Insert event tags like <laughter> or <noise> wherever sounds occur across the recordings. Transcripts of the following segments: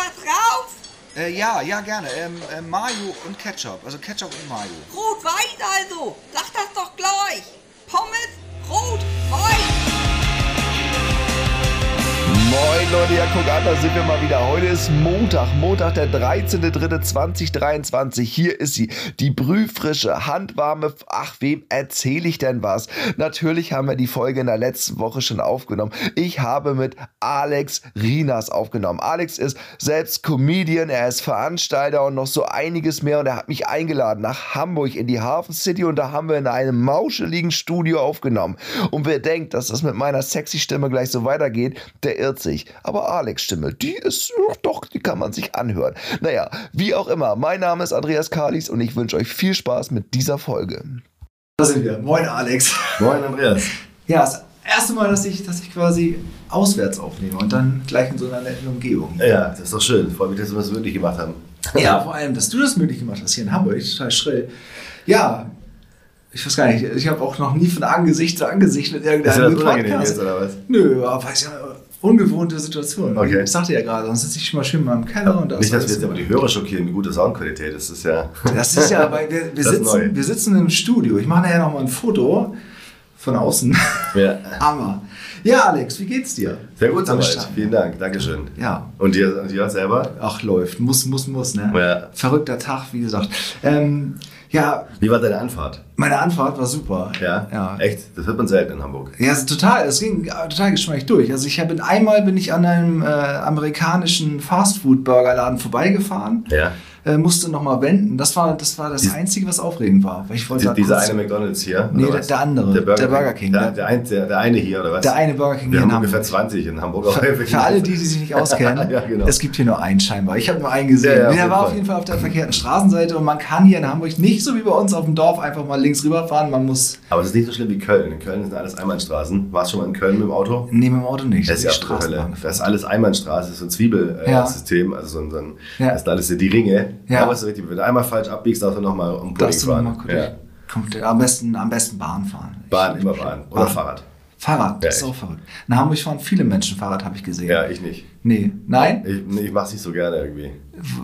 was drauf? Äh, ja, ja, gerne. Ähm, äh, Mayo und Ketchup. Also Ketchup und Mayo. Rot-Weiß also. Sag das doch gleich. Moin Leute, ja guck an, da sind wir mal wieder. Heute ist Montag, Montag der 13.03.2023. Hier ist sie, die brühfrische, handwarme, ach wem erzähle ich denn was? Natürlich haben wir die Folge in der letzten Woche schon aufgenommen. Ich habe mit Alex Rinas aufgenommen. Alex ist selbst Comedian, er ist Veranstalter und noch so einiges mehr und er hat mich eingeladen nach Hamburg in die Hafen City und da haben wir in einem mauscheligen Studio aufgenommen. Und wer denkt, dass das mit meiner sexy Stimme gleich so weitergeht, der irrt sich. Aber Alex Stimme, die ist doch, die kann man sich anhören. Naja, wie auch immer, mein Name ist Andreas Kalis und ich wünsche euch viel Spaß mit dieser Folge. Da sind wir. Moin Alex. Moin Andreas. Ja, das erste Mal, dass ich, dass ich quasi auswärts aufnehme und dann gleich in so einer netten Umgebung. Ja, das ist doch schön. Freue mich, dass wir das möglich gemacht haben. Ja, vor allem, dass du das möglich gemacht hast hier in Hamburg. Total schrill. Ja, ich weiß gar nicht, ich habe auch noch nie von Angesicht zu Angesicht mit Ist dir irgendeinem das unangenehm Podcast. jetzt, oder was? Nö, aber weiß ja, ungewohnte Situation. Okay. Ich sagte ja gerade, sonst sitze ich schon mal schön mal im Keller und da Nicht, dass wir jetzt aber die Hörer schockieren, die gute Soundqualität. Das ist ja. Das ist ja, <laughs> weil wir, wir, Das sitzen, wir sitzen im Studio. Ich mache nachher noch mal ein Foto von außen. ja. <laughs> Hammer. Ja, Alex, wie geht's dir? Sehr gut soweit. Vielen Dank. Dankeschön. Ja. Und dir, und dir selber? Ach, läuft. Muss, muss, muss, ne? Ja. Verrückter Tag, wie gesagt. Ähm, ja, Wie war deine Anfahrt? meine Anfahrt war super. Ja? Ja. Echt? Das hört man selten in Hamburg. Ja, also total. Es ging äh, total geschmeidig durch. Also ich habe einmal bin ich an einem äh, amerikanischen Fastfood-Burgerladen vorbeigefahren, Ja. Äh, musste noch mal wenden. Das war das war das Dies- Einzige, was aufregend war. Weil ich wollte Die, dieser eine McDonalds hier? Nee, der- der andere. Der Burger, Der Burger King, Der, der- der, ein, der, eine hier, oder was? der eine Burger King Wir hier haben in ungefähr Hamburg. 20 in Hamburg. auch Für, für alle, die, die sich nicht auskennen, <laughs> Ja, genau. es gibt hier nur einen scheinbar. Ich habe nur einen gesehen. Ja, ja, auf der war auf Fall. jeden Fall auf der verkehrten Straßenseite und man kann hier in Hamburg nicht so wie bei uns auf dem Dorf einfach mal links rüberfahren. Man muss Aber es ist nicht so schlimm wie Köln. In Köln sind alles Einbahnstraßen. Warst du schon mal in Köln mit dem Auto? neben dem Auto nicht. Das ist ja die. Straßenbahn. Das ist alles Einbahnstraße, das ist so ein Zwiebelsystem, äh, System, also so ein, so ein das sind alles die Ringe. Ja. Aber es ist richtig, wenn du einmal falsch abbiegst, darfst du nochmal um Pudding Darfst du fahren. kurz, ja. kommt, am, besten, am besten Bahn fahren. Bahn, immer Bahn. Oder Bahn. Fahrrad. Fahrrad, das Ja, ist auch verrückt. In Hamburg fahren viele Menschen Fahrrad, habe ich gesehen. Ja, ich nicht. Nee, nein? Ich, nee, ich mach's nicht so gerne irgendwie.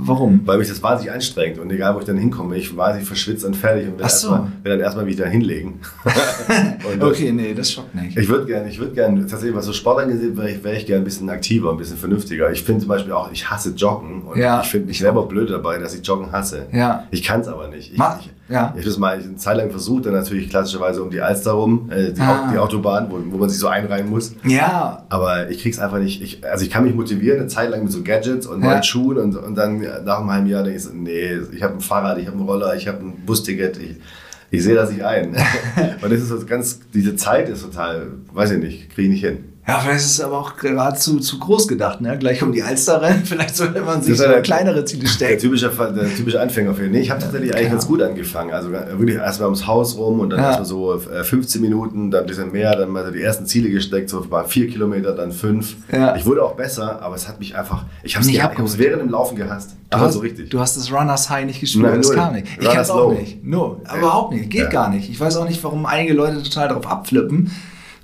Warum? Weil mich das wahnsinnig anstrengt und egal wo ich dann hinkomme, ich wahnsinnig verschwitzt und fertig und will, Ach so. erstmal, will dann erstmal mich da hinlegen. <laughs> Okay, nee, das schockt nicht. Ich würde gerne, ich würde gerne, tatsächlich, was so Sport angeht, wäre ich, wär ich gerne ein bisschen aktiver, ein bisschen vernünftiger. Ich finde zum Beispiel auch, ich hasse Joggen und Ja, ich finde mich ich selber blöd dabei, dass ich Joggen hasse. Ja. Ich kann es aber nicht. Ich, Ma- ich, ja. ich habe das mal eine Zeit lang versucht, dann natürlich klassischerweise um die Alster rum, äh, die, Ah. Die Autobahn, wo, wo man sich so einreihen muss. Ja, Aber ich krieg's einfach nicht. Ich, also ich kann mich motivieren, eine Zeit lang mit so Gadgets und Ja. neuen Schuhen und, und dann nach einem halben Jahr denke ich so, nee, ich habe ein Fahrrad, ich habe einen Roller, ich habe ein Busticket, ich, ich sehe das nicht ein. <laughs> und das ist so ganz, diese Zeit ist total, weiß ich nicht, kriege ich nicht hin. Ja, vielleicht ist es aber auch geradezu zu groß gedacht, ne? Gleich um die Alster rennen. <laughs> Vielleicht sollte man sich so der- kleinere Ziele Der stecken. typische, Fall- der typische Anfänger für ich habe tatsächlich eigentlich Ja. ganz gut angefangen. Also wirklich erstmal ums Haus rum und dann Ja. erstmal so äh, 15 Minuten, dann ein bisschen mehr, dann mal die ersten Ziele gesteckt, so mal vier Kilometer, dann fünf. Ja. Ich wurde auch besser, aber es hat mich einfach, ich habe es während dem Laufen gehasst. Du hast, so richtig. du hast das Runners High nicht gespürt, Nein, das kam nicht. Ich kann es auch Low. nicht. No, Ja. überhaupt nicht. Geht gar nicht. Ich weiß auch nicht, warum einige Leute total darauf abflippen.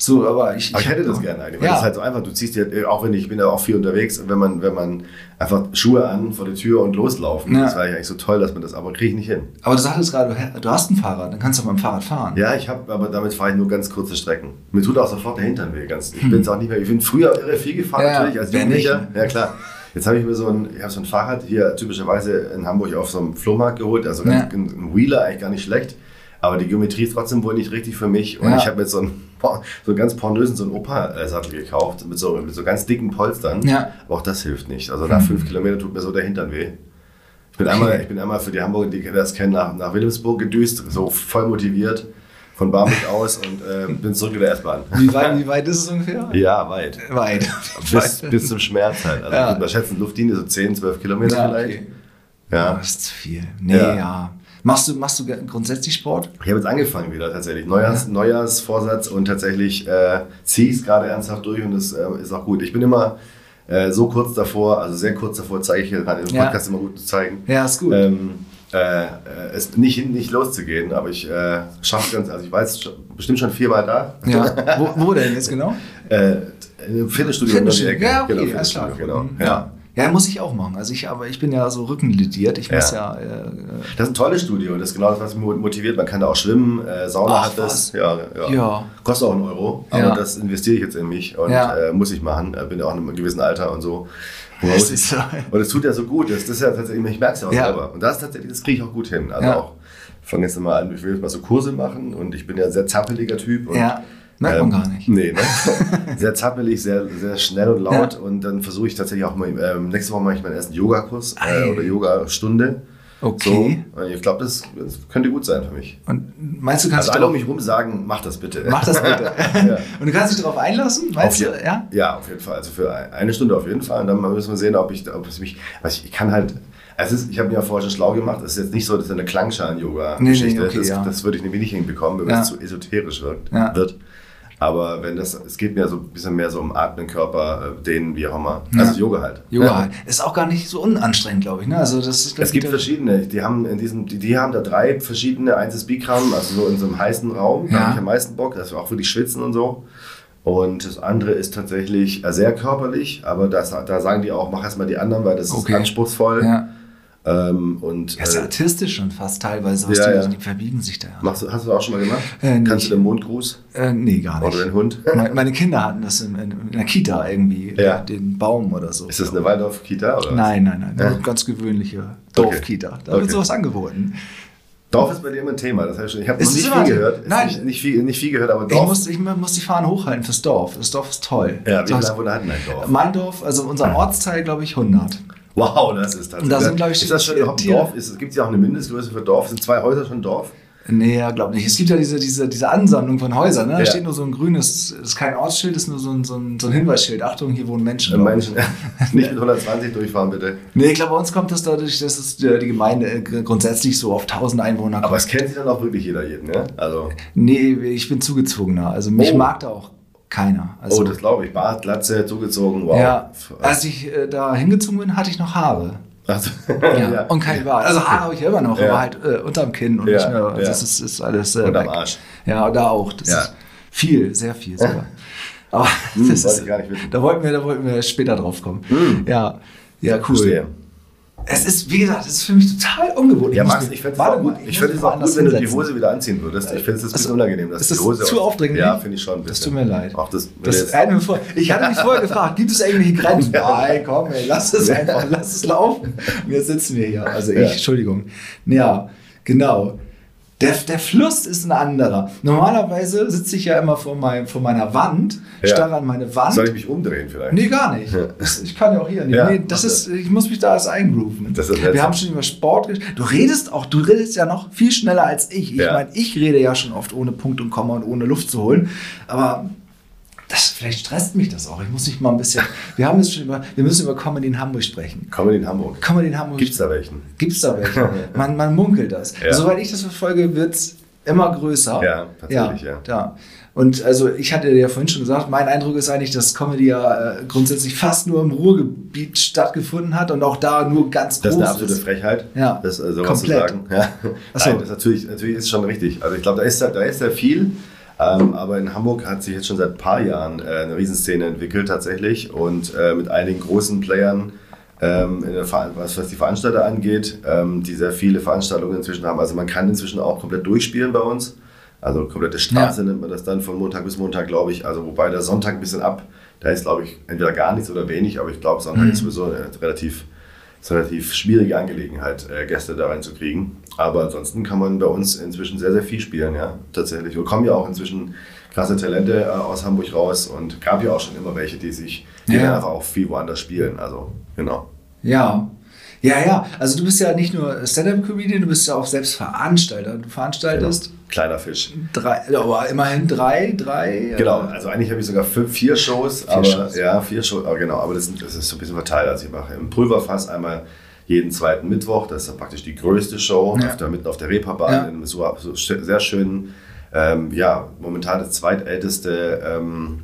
So, aber ich, Aber ich hätte das gerne eigentlich. Weil Ja. das ist halt so einfach, du ziehst dir, auch wenn ich, ich bin ja auch viel unterwegs, wenn man, wenn man einfach Schuhe an vor der Tür und loslaufen. Ja. Das war ja eigentlich so toll, dass man das, aber kriege ich nicht hin. aber du sagtest gerade, du- hast ein Fahrrad, dann kannst du mit dem Fahrrad fahren. Ja, ich habe, aber damit fahre ich nur ganz kurze Strecken. Mir tut auch sofort der Hintern weh. Ganz, ich Hm. bin es auch nicht mehr. Ich bin früher irre viel gefahren Ja, natürlich als Jugendlicher. ne? Ja klar. Jetzt habe ich mir so ein, ich so ein Fahrrad hier typischerweise in Hamburg auf so einem Flohmarkt geholt. Also ganz, ein Wheeler eigentlich gar nicht schlecht. Aber die Geometrie ist trotzdem wohl nicht richtig für mich. Und ich habe jetzt so einen, so ganz pornösen, so einen Opa-Sattel gekauft mit so, mit so ganz dicken Polstern. Ja. Aber auch das hilft nicht. Also nach fünf Kilometern tut mir so der Hintern weh. Ich bin, einmal, ich bin einmal für die Hamburger, die das kennen, nach, nach Wilhelmsburg gedüst, so voll motiviert von Barmbek aus und äh, bin zurück in der S-Bahn. Wie, weit, wie weit ist es ungefähr? Ja, weit. Weit. Bis, bis zum Schmerz halt. Also Ja. mal schätzen, Luftlinie so 10, 12 Kilometer Ja, vielleicht. okay. Ja. Das ist zu viel. Nee, ja. Ja. Machst du, machst du grundsätzlich Sport? Ich habe jetzt angefangen wieder tatsächlich. Neujahrs, Neujahrsvorsatz und tatsächlich äh, ziehe ich es gerade ernsthaft durch und das äh, ist auch gut. Ich bin immer äh, so kurz davor, also sehr kurz davor, zeige ich hier gerade im Ja. Podcast immer gut zu zeigen. Ja, ist gut. Ähm, äh, es nicht, nicht loszugehen, aber ich äh, schaffe ganz, also ich schon, bestimmt schon viermal da. ja. Wo, wo denn jetzt genau? <laughs> Äh, Fitnessstudio Fitnessstudio. Ja, okay, genau. Fitnessstudio, genau. Ja. Ja. Muss ich auch machen. Also ich, aber ich bin ja so rückenlidiert. Ich muss Ja. ja, äh, Das ist ein tolles Studio. Das ist genau das, was mich motiviert. Man kann da auch schwimmen. Äh, Sauna Ach, hat das. Ja, ja. Ja. Kostet auch einen Euro. Aber Ja. das investiere ich jetzt in mich und Ja. äh, muss ich machen. Äh, bin ja auch in einem gewissen Alter und so. Das muss ist so. und es tut ja so gut. Das, das ist ja tatsächlich, ich merke es ja auch selber. Und das tatsächlich, das kriege ich auch gut hin. Also auch, ich fange jetzt mal an, ich will jetzt mal so Kurse machen und ich bin ja ein sehr zappeliger Typ. Und, ja, merkt man gar nicht. Nee, ne? <laughs> sehr zappelig, sehr, sehr schnell und laut. Und dann versuche ich tatsächlich auch mal, ähm, nächste Woche mache ich meinen ersten Yogakurs äh, oder Yoga-Stunde. Okay. So. Und ich glaube, das, das könnte gut sein für mich. Und meinst du, kannst Also du alle um mich rum sagen, mach das bitte. mach das bitte. <laughs> Ja. <laughs> Und du kannst dich darauf einlassen? Meinst du, ja? Ja, auf jeden Fall. Also für eine Stunde auf jeden Fall. Und dann müssen wir sehen, ob ich, ob es mich. Was ich, ich kann halt. Es ist, ich habe mir ja vorher schon schlau gemacht. Es ist jetzt nicht so, dass es eine Klangschalen-Yoga-Geschichte Nee, nee, okay, das, ja. das würde ich nämlich nicht hinbekommen, wenn Ja. es zu esoterisch wirkt, Ja. wird. Aber wenn das, es geht mir so ein bisschen mehr so um Atmen, Körper, äh, Dehnen, wie auch immer. Also Yoga halt. Yoga Ja. halt. Ist auch gar nicht so unanstrengend, glaube ich. Ne? Also das ist, Es gibt verschiedene, die haben in diesem, die, die haben da drei verschiedene, eins ist Bikram, also so in so einem heißen Raum, da Ja. habe ich am meisten Bock, dass wir auch wirklich schwitzen und so. Und das andere ist tatsächlich äh, sehr körperlich, aber das, da sagen die auch, mach erstmal die anderen, weil das Okay. ist anspruchsvoll. Ja. Ähm, und Ja, ist ja äh, artistisch schon fast teilweise, was Ja, die, ja. die verbiegen sich da. machst du, hast du das auch schon mal gemacht? Äh. Kannst du den Mondgruß Äh, nee, gar nicht. oder den Hund? <laughs> Me- Meine Kinder hatten das in, in, in der Kita irgendwie, Ja. den Baum oder so. Ist das eine Waldorf-Kita? Nein, nein, nein, Ja. ganz gewöhnliche Dorfkita. Da wird Okay. sowas angeboten. Dorf ist bei dir immer ein Thema. Das heißt, ich habe noch nicht viel gehört. Nein. Nicht, nicht, viel, nicht viel gehört, aber Ich Dorf. muss, ich muss die Fahnen hochhalten fürs Dorf. Das Dorf ist toll. ja, wie viele Einwohner hat denn ein Dorf? mein Dorf, also unser Ortsteil, glaube ich, 100. Wow, das ist tatsächlich. Da sind, ich, ist das schon überhaupt ein Dorf? Gibt es ja auch eine Mindestgröße für Dorf? Sind zwei Häuser schon Dorf? Nee, ja, glaube nicht. Es gibt ja diese, diese, diese Ansammlung von Häusern. Ne? Da Ja. steht nur so ein grünes, ist kein Ortsschild, ist nur so ein, so ein, so ein Hinweisschild. Achtung, hier wohnen Menschen. Äh, glaub Menschen, ich. <laughs> nicht mit 120 durchfahren, bitte. Nee, ich glaube, bei uns kommt das dadurch, dass es die die Gemeinde äh, grundsätzlich so auf 1000 Einwohner kommt. Aber es kennt sich dann auch wirklich jeder jeden, ne? Also, Nee, ich bin zugezogener. Also mich Oh. mag da auch keiner. Also, oh, das glaube ich. Bart, Glatze, zugezogen, wow. Ja, als ich äh, da hingezogen bin, hatte ich noch Haare. Also, <laughs> Ja. Und kein Bart. Also Haare habe ich ja immer noch, Ja. aber halt äh, unterm Kinn und Ja, nicht mehr. Also ja. Das ist, ist alles. Äh, weg. Arsch. Ja, da auch. Das Ja. ist viel, sehr viel sogar. <laughs> Aber Hm, <laughs> das ist, da wollten wir, da wollten wir später drauf kommen. Ja, ja, cool. Verstehe. Es ist, wie gesagt, es ist für mich total ungewohnt. Ja, Max, ich fände es warte auch gut, ich muss fänd mich es auch woanders gut wenn du die. Hose wieder anziehen würdest. Ich finde es ein bisschen Also, unangenehm, dass ist die Hose zu aufdringlich? Ja, finde ich schon. Das tut mir leid. Auch das, Das vor, ich hatte mich vorher gefragt, gibt es irgendwelche Grenzen? <laughs> Nein, komm, ey, lass es einfach, lass es laufen. Und jetzt sitzen wir hier. Also ich. Entschuldigung. Ja, genau. Der, der Fluss ist ein anderer. Normalerweise sitze ich ja immer vor, meinem, vor meiner Wand, Ja. starre an meine Wand. Soll ich mich umdrehen vielleicht? Nee, gar nicht. Ich kann ja auch hier nicht. Ja, nee, das ist, ich muss mich da erst eingrooven. Wir haben schon über Sport gesprochen. Du redest auch, du redest ja noch viel schneller als ich. Ich meine, ich rede ja schon oft ohne Punkt und Komma und ohne Luft zu holen. Aber das, vielleicht stresst mich das auch. Ich muss mich mal ein bisschen. Wir haben es schon über, wir müssen über Comedy in Hamburg sprechen. Comedy in Hamburg. Comedy in Hamburg. Gibt es da welchen? Gibt's da welche? <laughs> Man, man munkelt das. Ja. Soweit ich das verfolge, wird es immer größer. Ja, tatsächlich, ja. ja. Und also ich hatte ja vorhin schon gesagt, mein Eindruck ist eigentlich, dass Comedy ja äh, grundsätzlich fast nur im Ruhrgebiet stattgefunden hat und auch da nur ganz Das ist groß eine absolute Frechheit, Ja, das äh, sowas komplett. zu sagen. Ja. Ach so. Nein, das ist natürlich, natürlich ist schon richtig. Also ich glaube, da ist, da da ist sehr viel. Ähm, aber in Hamburg hat sich jetzt schon seit ein paar Jahren äh, eine Riesenszene entwickelt tatsächlich und äh, mit einigen großen Playern, ähm, in der Ver was, was die Veranstalter angeht, ähm, die sehr viele Veranstaltungen inzwischen haben. Also man kann inzwischen auch komplett durchspielen bei uns. Also komplette Straße Ja. nennt man das dann von Montag bis Montag, glaube ich. Also wobei der Sonntag ein bisschen ab, da ist glaube ich entweder gar nichts oder wenig, aber ich glaube Sonntag ist sowieso eine relativ ist eine relativ schwierige Angelegenheit, äh, Gäste da reinzukriegen. Aber ansonsten kann man bei uns inzwischen sehr, sehr viel spielen, ja, tatsächlich. Wir kommen ja auch inzwischen krasse Talente äh, aus Hamburg raus und gab ja auch schon immer welche, die sich, die Ja. einfach auch viel woanders spielen. Also, genau. Ja. Ja, ja. Also du bist ja nicht nur Stand-Up-Comedian, du bist ja auch selbst Veranstalter. Du veranstaltest Kleiner Fisch. drei, aber immerhin drei, drei. Genau, äh, also eigentlich habe ich sogar fünf, vier Shows, aber Shows. ja, vier Shows, aber genau, aber das, das ist so ein bisschen verteilt. Also ich mache im Pulverfass einmal jeden zweiten Mittwoch, das ist dann praktisch die größte Show, Ja. auf der, mitten auf der Reeperbahn, Ja. in einem so, so sehr schönen, ähm, ja, momentan das zweitälteste, ähm,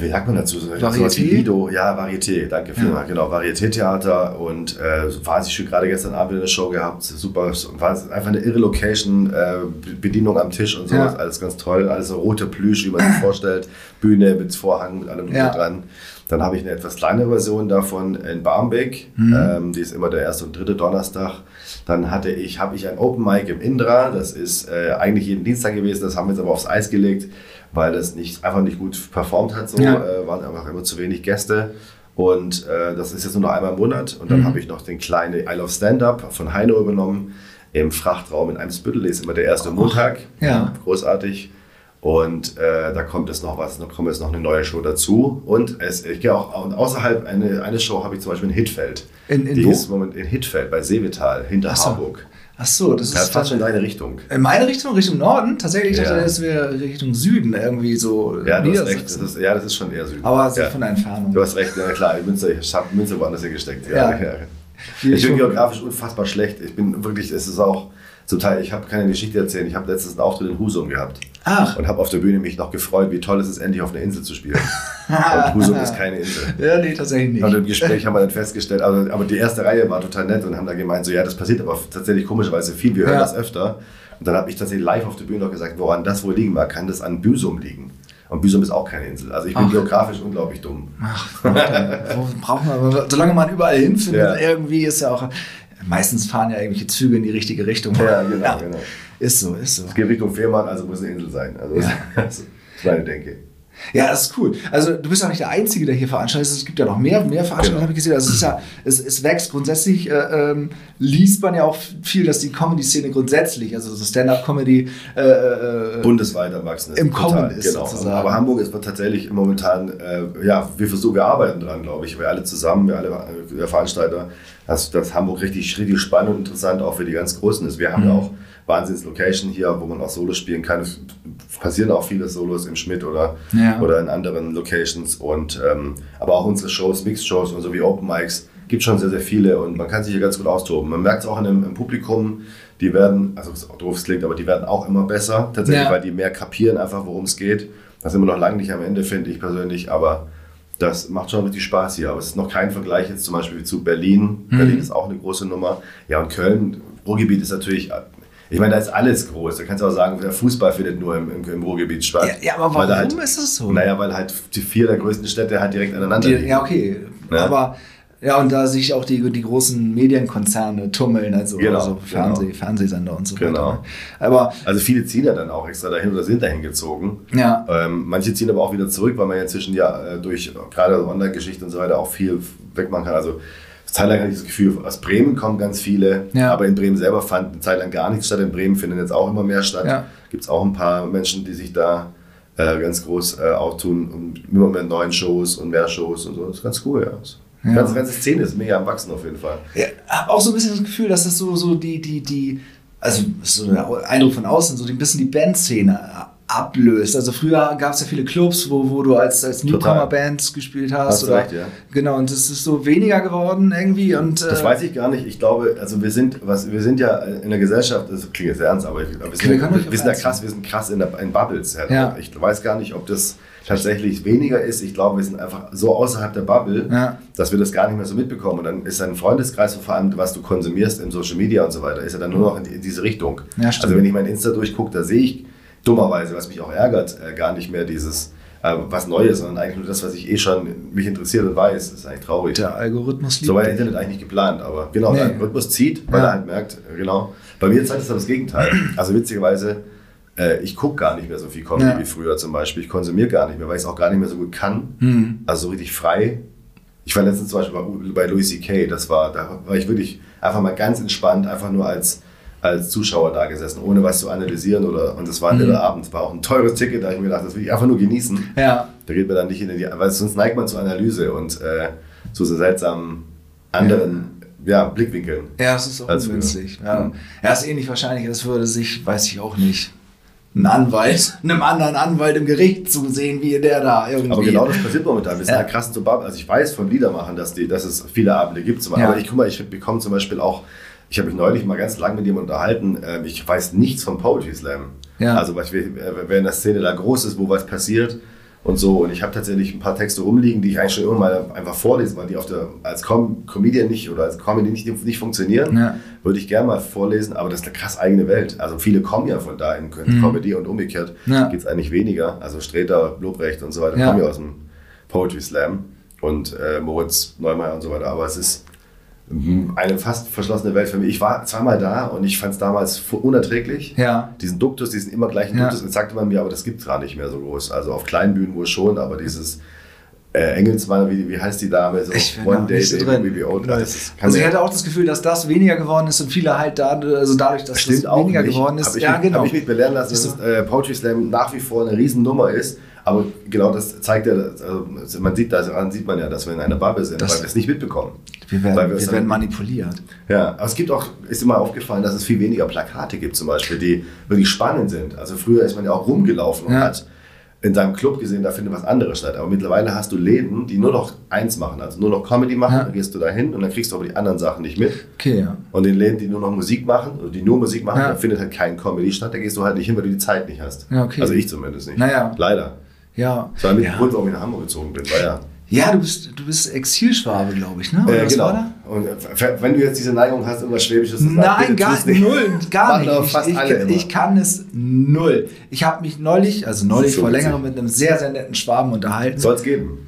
wie sagt, man dazu? Varieté? Lido. Ja, Varieté, danke Ja. vielmals. Genau, Varieté-Theater und äh, wahnsinnig gerade gestern Abend eine Show gehabt. Super, war einfach eine irre Location, äh, Bedienung am Tisch und sowas, Ja. alles ganz toll. Alles so rote Plüsch, wie man sich <laughs> vorstellt. Bühne mit Vorhang, mit allem Ja. dran. Dann habe ich eine etwas kleinere Version davon in Barmbek. Mhm. Ähm, die ist immer der erste und dritte Donnerstag. Dann hatte ich, habe ich ein Open Mic im Indra. Das ist äh, eigentlich jeden Dienstag gewesen. Das haben wir jetzt aber aufs Eis gelegt, weil das nicht, einfach nicht gut performt hat. So Ja. äh, waren einfach immer zu wenig Gäste. Und äh, das ist jetzt nur noch einmal im Monat. Und dann Mhm. habe ich noch den kleinen I Love Stand-Up von Heino übernommen. Im Frachtraum in Eimsbüttel. Der ist immer der erste Montag. Ja. Großartig. Und äh, da kommt es noch was, da kommt jetzt noch eine neue Show dazu. Und es, ich gehe auch und außerhalb eine, eine Show habe ich zum Beispiel in Hittfeld. In- in Die wo? ist im Moment in Hittfeld bei Seevetal hinter so. Harburg. Ach so, das ist Das ist fast schon in deine Richtung. in meine Richtung, Richtung Norden. Tatsächlich dachte Ja. ich, das wäre Richtung Süden, irgendwie so Ja, du hast recht. Das ist, ja, das ist schon eher Süden. Aber so ja. von der Entfernung. Du hast recht, ja klar, die Münze, ich habe Münze woanders hingesteckt. Ja. Ja. Ja. Ich bin geografisch unfassbar schlecht. Ich bin wirklich, es ist auch zum Teil, ich habe keine Geschichte erzählen. Ich habe letztens einen Auftritt in Husum gehabt. Ach. Und habe auf der Bühne mich noch gefreut, wie toll es ist, endlich auf einer Insel zu spielen. Und Husum ist keine Insel. <laughs> Ja, nee, tatsächlich nicht. Und im Gespräch haben wir dann festgestellt, also, aber die erste Reihe war total nett und haben dann gemeint, so ja, das passiert aber tatsächlich komischerweise viel, wir hören Ja. das öfter. Und dann habe ich tatsächlich live auf der Bühne noch gesagt, woran das wohl liegen mag, kann das an Büsum liegen. Und Büsum ist auch keine Insel. Also ich bin Ach. geografisch unglaublich dumm. Ach, braucht man, solange man überall hinfindet, Ja. irgendwie ist ja auch. Meistens fahren ja irgendwelche Züge in die richtige Richtung. Ja, genau, genau. Ist so, ist so. Es geht Richtung Fehmarn, also muss eine Insel sein. Also Ja. <laughs> das ist meine Denke. Ja, das ist cool. Also du bist auch nicht der Einzige, der hier veranstaltet. Es gibt ja noch mehr, mehr Veranstaltungen, Genau. habe ich gesehen. Also es ist ja, es, es wächst grundsätzlich, äh, ähm, liest man ja auch viel, dass die Comedy-Szene grundsätzlich, also so Stand-up-Comedy, äh, äh, Bundesweit erwachsen ist. Im Kommen ist genau. sozusagen. Aber Hamburg ist tatsächlich momentan, äh, ja, wir versuchen, wir arbeiten dran, glaube ich. Wir alle zusammen, wir alle äh, Veranstalter, dass, dass Hamburg richtig, richtig spannend und interessant auch für die ganz Großen ist. Wir haben Mhm. ja auch Wahnsinns-Location hier, wo man auch Solos spielen kann. Es passieren auch viele Solos im Schmidt oder, Ja. oder in anderen Locations. Und, ähm, aber auch unsere Shows, Mixed-Shows und so wie Open Mics, gibt schon sehr, sehr viele und man kann sich hier ganz gut austoben. Man merkt es auch in dem, im Publikum, die werden, also was auch doof es klingt, aber die werden auch immer besser, tatsächlich, Ja. weil die mehr kapieren einfach, worum es geht. Das sind wir noch lange nicht am Ende, finde ich persönlich, aber das macht schon richtig Spaß hier. Aber es ist noch kein Vergleich jetzt zum Beispiel zu Berlin. Mhm. Berlin ist auch eine große Nummer. Ja, und Köln, Ruhrgebiet ist natürlich, ich meine, da ist alles groß. Da kannst du auch sagen, der Fußball findet nur im, im, im Ruhrgebiet statt. Ja, ja, aber warum halt, ist das so? Naja, weil halt die vier der größten Städte halt direkt aneinander die, liegen. ja, okay. Ja. Aber ja, und da sich auch die, die großen Medienkonzerne tummeln, also, Genau, also Fernseh, genau. Fernsehsender und so Genau. weiter. Aber Also viele ziehen ja dann auch extra dahin oder sind dahin gezogen. ja, Ähm, manche ziehen aber auch wieder zurück, weil man ja inzwischen ja äh, durch gerade Online-Geschichte und so weiter auch viel wegmachen kann. Also zeitlang hatte ich das Gefühl, aus Bremen kommen ganz viele, Ja. aber in Bremen selber fand eine Zeit lang gar nichts statt. In Bremen finden jetzt auch immer mehr statt. Ja. Gibt es auch ein paar Menschen, die sich da äh, ganz groß äh, auftun und immer mehr neuen Shows und mehr Shows und so. Das ist ganz cool, ja. Die Ja. ganze, ganze Szene ist mega am Wachsen auf jeden Fall. Ja, habe auch so ein bisschen das Gefühl, dass das so, so die, die, die, also so der Eindruck von außen, so ein bisschen die Bandszene ablöst. Also früher gab es ja viele Clubs, wo, wo du als, als Newcomer-Bands gespielt hast. Hast oder, recht, ja. Genau, und das ist so weniger geworden irgendwie. Und, Das äh, weiß ich gar nicht. Ich glaube, also wir sind, was, wir sind ja in der Gesellschaft, das klingt jetzt ernst, aber ich, wir, Wir sind, wir, wir sind ja krass, wir sind krass in, der, in Bubbles. Ja. Ja. Ich weiß gar nicht, ob das tatsächlich weniger ist. Ich glaube, wir sind einfach so außerhalb der Bubble, Ja. dass wir das gar nicht mehr so mitbekommen. Und dann ist ein Freundeskreis, vor allem was du konsumierst im Social Media und so weiter, ist ja dann nur noch in, in diese Richtung. Ja, also wenn ich mein Insta durchgucke, da sehe ich dummerweise, was mich auch ärgert, äh, gar nicht mehr dieses äh, was Neues, sondern eigentlich nur das, was ich eh schon mich interessiert und weiß. Das ist eigentlich traurig. der Algorithmus liebt So war. Internet eigentlich nicht geplant, aber genau, Nee. der Algorithmus zieht, weil Ja. er halt merkt, äh, genau. Bei mir zeigt es das Gegenteil. Also witzigerweise, äh, ich gucke gar nicht mehr so viel Comedy Ja. wie früher zum Beispiel. Ich konsumiere gar nicht mehr, weil ich es auch gar nicht mehr so gut kann. Hm. Also so richtig frei. Ich war letztens zum Beispiel bei, bei Louis C.K., das war, da war ich wirklich einfach mal ganz entspannt, einfach nur als, als Zuschauer da gesessen, ohne was zu analysieren. Oder, und das war ein Mhm. netter Abend, war auch ein teures Ticket, da habe ich mir gedacht, das will ich einfach nur genießen. Ja, Da geht man dann nicht in die, weil sonst neigt man zur Analyse und äh, zu so seltsamen anderen ja. Blickwinkeln. ja, es ist auch Als ungünstig. früher. Ja. ja, ist ähnlich wahrscheinlich, das würde sich, weiß ich auch nicht, ein Anwalt, <laughs> einem anderen Anwalt im Gericht zusehen, wie der da irgendwie. Aber genau das passiert momentan. Wir sind Ja. krass zu. Also ich weiß von Liedermachern, dass, die, dass es viele Abende gibt. Zum Ja. Aber ich guck mal, ich bekomme zum Beispiel auch, ich habe mich neulich mal ganz lang mit jemandem unterhalten, ähm, ich weiß nichts vom Poetry Slam. Ja. Also was wir, äh, wenn in der Szene da groß ist, wo was passiert, und so. Und ich habe tatsächlich ein paar Texte rumliegen, die ich eigentlich schon immer mal einfach vorlesen, weil die auf der, als Com Comedian nicht oder als Comedy nicht, nicht funktionieren. Ja. Würde ich gerne mal vorlesen, aber das ist eine krass eigene Welt. Also viele kommen ja von da in Comedy und umgekehrt Mhm. Ja. geht es eigentlich weniger. Also Streter, Lobrecht und so weiter Ja. kommen ja aus dem Poetry Slam und äh, Moritz Neumeier und so weiter. Aber es ist eine fast verschlossene Welt für mich. Ich war zweimal da und ich fand es damals unerträglich. Ja. Diesen Duktus, diesen immer gleichen Ja. Duktus, das sagte man mir, aber das gibt es gar nicht mehr so groß. Also auf kleinen Bühnen wohl schon, aber dieses äh, Engelsmann, wie, wie heißt die Dame? So, Ich bin da nicht so drin. ist- kann Also ich hatte auch das Gefühl, dass das weniger geworden ist und viele halt da, also dadurch, dass Stimmt das auch weniger nicht. geworden ist. Hab ich, ja, mich, genau. Hab ich mich belehren lassen, dass äh, Poetry Slam nach wie vor eine Riesennummer ist. Aber genau das zeigt ja, also man sieht, daran sieht man ja, dass wir in einer Bubble sind, Das- weil wir es nicht mitbekommen. Wir werden, wir wir werden manipuliert. Ja, aber es gibt auch, ist immer aufgefallen, dass es viel weniger Plakate gibt zum Beispiel, die wirklich spannend sind. Also früher ist man ja auch rumgelaufen und Ja. hat in seinem Club gesehen, da findet was anderes statt. Aber mittlerweile hast du Läden, die nur noch eins machen, also nur noch Comedy machen, Ja. dann gehst du da hin und dann kriegst du aber die anderen Sachen nicht mit. Okay, ja. Und in Läden, die nur noch Musik machen, oder die nur Musik machen, Ja. da findet halt kein Comedy statt, da gehst du halt nicht hin, weil du die Zeit nicht hast. Ja, okay. Also ich zumindest nicht. Naja. Leider. Ja. Das war mit ja. Grund, warum ich nach Hamburg gezogen bin, war ja. Ja, du bist, du bist Exilschwabe, glaube ich, ne? Oder Äh, was genau. war da? Und äh, wenn du jetzt diese Neigung hast, irgendwas Schwäbisches zu sagen, Nein, gar nicht. Null, gar nicht. Ich, fast ich, alle immer. ich kann es null. Ich habe mich neulich, also neulich vor längerem mit einem sehr, sehr netten Schwaben unterhalten. Soll es geben.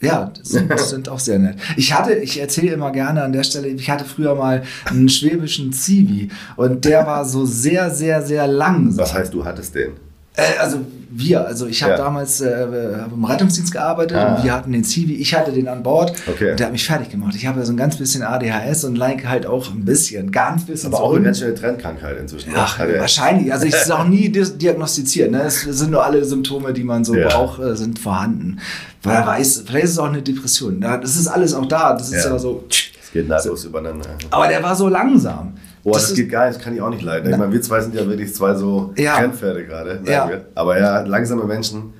Ja, das sind, <laughs> sind auch sehr nett. Ich hatte, ich erzähle immer gerne an der Stelle, ich hatte früher mal einen schwäbischen Zivi und der war so sehr, sehr, sehr langsam. Was heißt, du hattest den? Äh, also wir, also ich habe Ja. damals äh, hab im Rettungsdienst gearbeitet Ah. und wir hatten den Zivi, ich hatte den an Bord Okay. und der hat mich fertig gemacht. Ich habe ja so ein ganz bisschen ADHS und like halt auch ein bisschen, ganz bisschen Aber so auch eine ganz schöne Trendkrankheit inzwischen. Ach, Hat er- wahrscheinlich. Also ich <laughs> ist auch nie diagnostiziert. Ne? Es sind nur alle Symptome, die man so Ja. braucht, äh, sind vorhanden. Wer weiß, vielleicht ist es auch eine Depression. Ja, Das ist alles auch da. Das ist Ja. ja, so. Es geht nahtlos übereinander. Aber der war so langsam. Boah, das, Das geht gar nicht, das kann ich auch nicht leiden. Ich meine, wir zwei sind ja wirklich zwei so Ja. Trendpferde gerade. Ja. wir. Aber ja, langsame Menschen,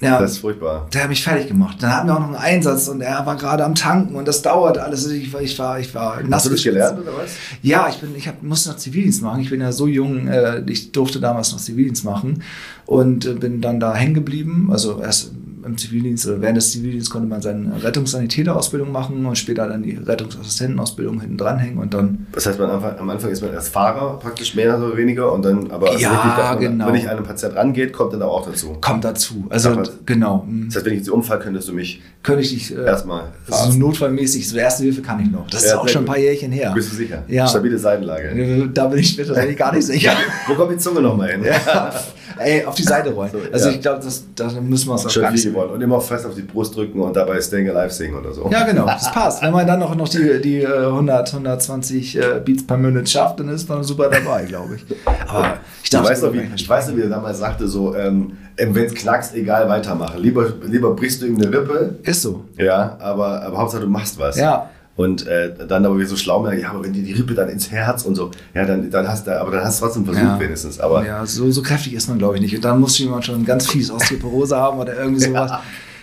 Ja. das ist furchtbar. Der hat mich fertig gemacht. Dann hatten wir auch noch einen Einsatz und er war gerade am Tanken und das dauerte alles. Ich war, ich war, ich war nass Hast du das gelernt oder was? Ja, ich bin, ich hab, musste noch Zivildienst machen. Ich bin ja so jung, äh, ich durfte damals noch Zivildienst machen und äh, bin dann da hängen geblieben. Also erst im Zivildienst oder während des Zivildienstes konnte man seine Rettungssanitäterausbildung machen und später dann die Rettungsassistentenausbildung hinten dranhängen und dann Das heißt, man am Anfang, ist man erst Fahrer, praktisch mehr oder weniger, und dann, aber also Ja, richtig, dass genau. wenn ich an einen Patient rangeht, kommt dann auch dazu. kommt dazu. Also Aber- genau. hm, Das heißt, wenn ich jetzt Unfall könntest du mich Könnte ich dich äh, erstmal so notfallmäßig, so erste Hilfe kann ich noch. Das ist Ja, auch sehr schon ein paar Jährchen her. Bist du sicher? Ja. Stabile Seitenlage. Äh, Da bin ich mir tatsächlich gar nicht sicher. <laughs> Wo kommt die Zunge nochmal hin? <laughs> Ey, auf die Seite rollen. So, also ja. ich glaube, das, da müssen wir es auch Schon gar nicht geworden. Und immer fest auf die Brust drücken und dabei Staying Alive singen oder so. Ja, genau, das passt. Wenn man dann noch, noch die, die äh, 100, 120 äh, Beats per Minute schafft, dann ist man super dabei, glaube ich. Aber ich Ich darf weiß, noch, es wie, ich weiß noch, wie er damals sagte, so, ähm, wenn es knackst, egal, weitermachen. Lieber, lieber brichst du ihm eine Rippe, Ist so. ja, aber, aber Hauptsache du machst was. Ja. Und äh, dann aber wie so schlau merken, ja, aber wenn dir die Rippe dann ins Herz und so, ja, dann, dann hast du, aber dann hast du trotzdem versucht Ja. wenigstens. Aber ja, so, so kräftig ist man, glaube ich, nicht. Und dann muss jemand schon ganz fies Osteoporose haben oder irgendwie sowas.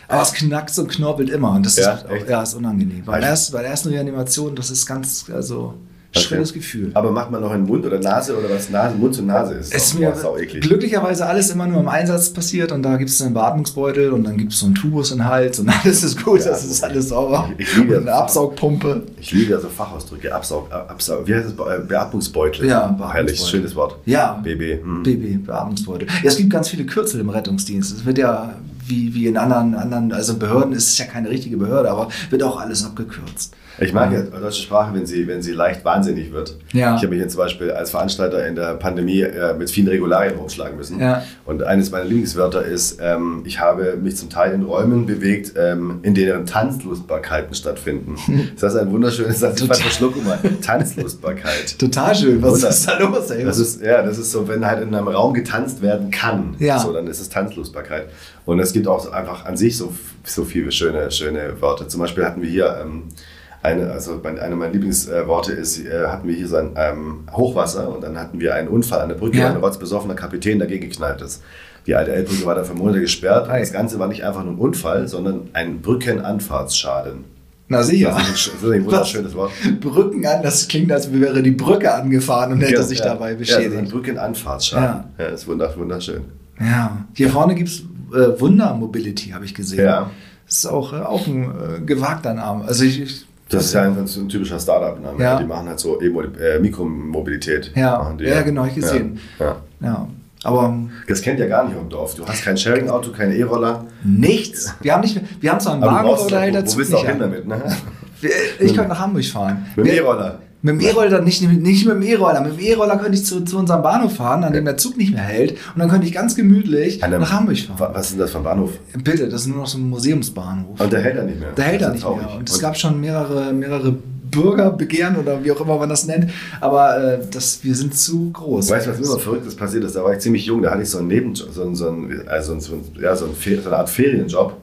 Aber es knackt und knorpelt immer. Und das Ja, ist, echt? ja, ist unangenehm. Bei der, Also- ersten, bei der ersten Reanimation, das ist ganz, also, Okay. schrilles Gefühl. Aber macht man noch in Mund oder Nase oder was? Nase, Mund zu Nase ist. Es ist mir glücklicherweise alles immer nur im Einsatz passiert und da gibt es einen Beatmungsbeutel und dann gibt es so einen Tubus in den Hals und <laughs> alles ist gut, Ja, das ist alles sauber. Ich- ich liebe und eine das. Absaugpumpe. Ich liebe ja so Fachausdrücke. Absaug, äh, Absaug, wie heißt es? Be- Beatmungsbeutel. Ja, Herrlich, Beatmungsbeutel. schönes Wort. Ja. BB. Hm. BB, Beatmungsbeutel. Ja, es gibt ganz viele Kürzel im Rettungsdienst. Es wird ja, wie, wie in anderen, anderen, also Behörden ist es ja keine richtige Behörde, aber wird auch alles abgekürzt. Ich mag ja deutsche Sprache, wenn sie, wenn sie leicht wahnsinnig wird. Ja. Ich habe mich jetzt zum Beispiel als Veranstalter in der Pandemie äh, mit vielen Regularien rumschlagen müssen. Ja. Und eines meiner Lieblingswörter ist, ähm, ich habe mich zum Teil in Räumen bewegt, ähm, in denen Tanzlustbarkeiten stattfinden. <laughs> Das ist ein wunderschönes Satz. Ich fand verschluck mal. Tanzlustbarkeit. <laughs> Total schön. Was Wunder- ist da los, ey? Das ist, ja, das ist so, wenn halt in einem Raum getanzt werden kann, Ja. so, dann ist es Tanzlustbarkeit. Und es gibt auch einfach an sich so, so viele schöne, schöne Worte. Zum Beispiel hatten wir hier ähm, eine, also mein, eine meiner Lieblingsworte ist, äh, hatten wir hier so ein ähm, Hochwasser und dann hatten wir einen Unfall an der Brücke, Ja. wo ein rotzbesoffener Kapitän dagegen geknallt ist. Die alte Elbbrücke war da für Monate gesperrt. Das Ganze war nicht einfach nur ein Unfall, sondern ein Brückenanfahrtsschaden. Na sicher. Das ist ein, das ist ein wunderschönes Wort. <laughs> Brücken an, das klingt, als wäre die Brücke angefahren und hätte Ja, sich ja. dabei Ja, das ist ein beschädigt. Brückenanfahrtsschaden. Ja. das ist wunder- wunderschön. Ja, hier vorne gibt es äh, Wunder Mobility habe ich gesehen. Ja. Das ist auch, äh, auch ein äh, gewagter Name. Also ich, ich Das ist ja einfach so ein typischer Startup-Name. Ja. Die machen halt so E- äh, Mikromobilität. Ja. Ja, genau, ich gesehen. Ja. ja. aber ähm, Das kennt ja gar nicht im Dorf. Du hast kein Sharing-Auto, keine E-Roller. nichts. Wir haben nicht, wir haben zwar einen Aber du Bahnhof, brauchst aber da hält wo, willst du auch hin damit, ne? Ich könnte nach Hamburg fahren. Mit dem E-Roller. Mit dem E-Roller nicht, nicht mit dem E-Roller. Mit dem E-Roller könnte ich zu, zu unserem Bahnhof fahren, an dem der Zug nicht mehr hält. Und dann könnte ich ganz gemütlich einem- nach Hamburg fahren. Wa- Was ist denn das für ein Bahnhof? Bitte, das ist nur noch so ein Museumsbahnhof. Und der hält er nicht mehr. Da hält ist nicht mehr. Und es gab schon mehrere, mehrere Bürgerbegehren oder wie auch immer man das nennt. Aber äh, das, wir sind zu groß. Weißt du, was mir immer Verrücktes passiert ist? Da war ich ziemlich jung, da hatte ich so einen Nebenjob, so, einen- so, einen- also so, einen- ja, so, so eine Art Ferienjob.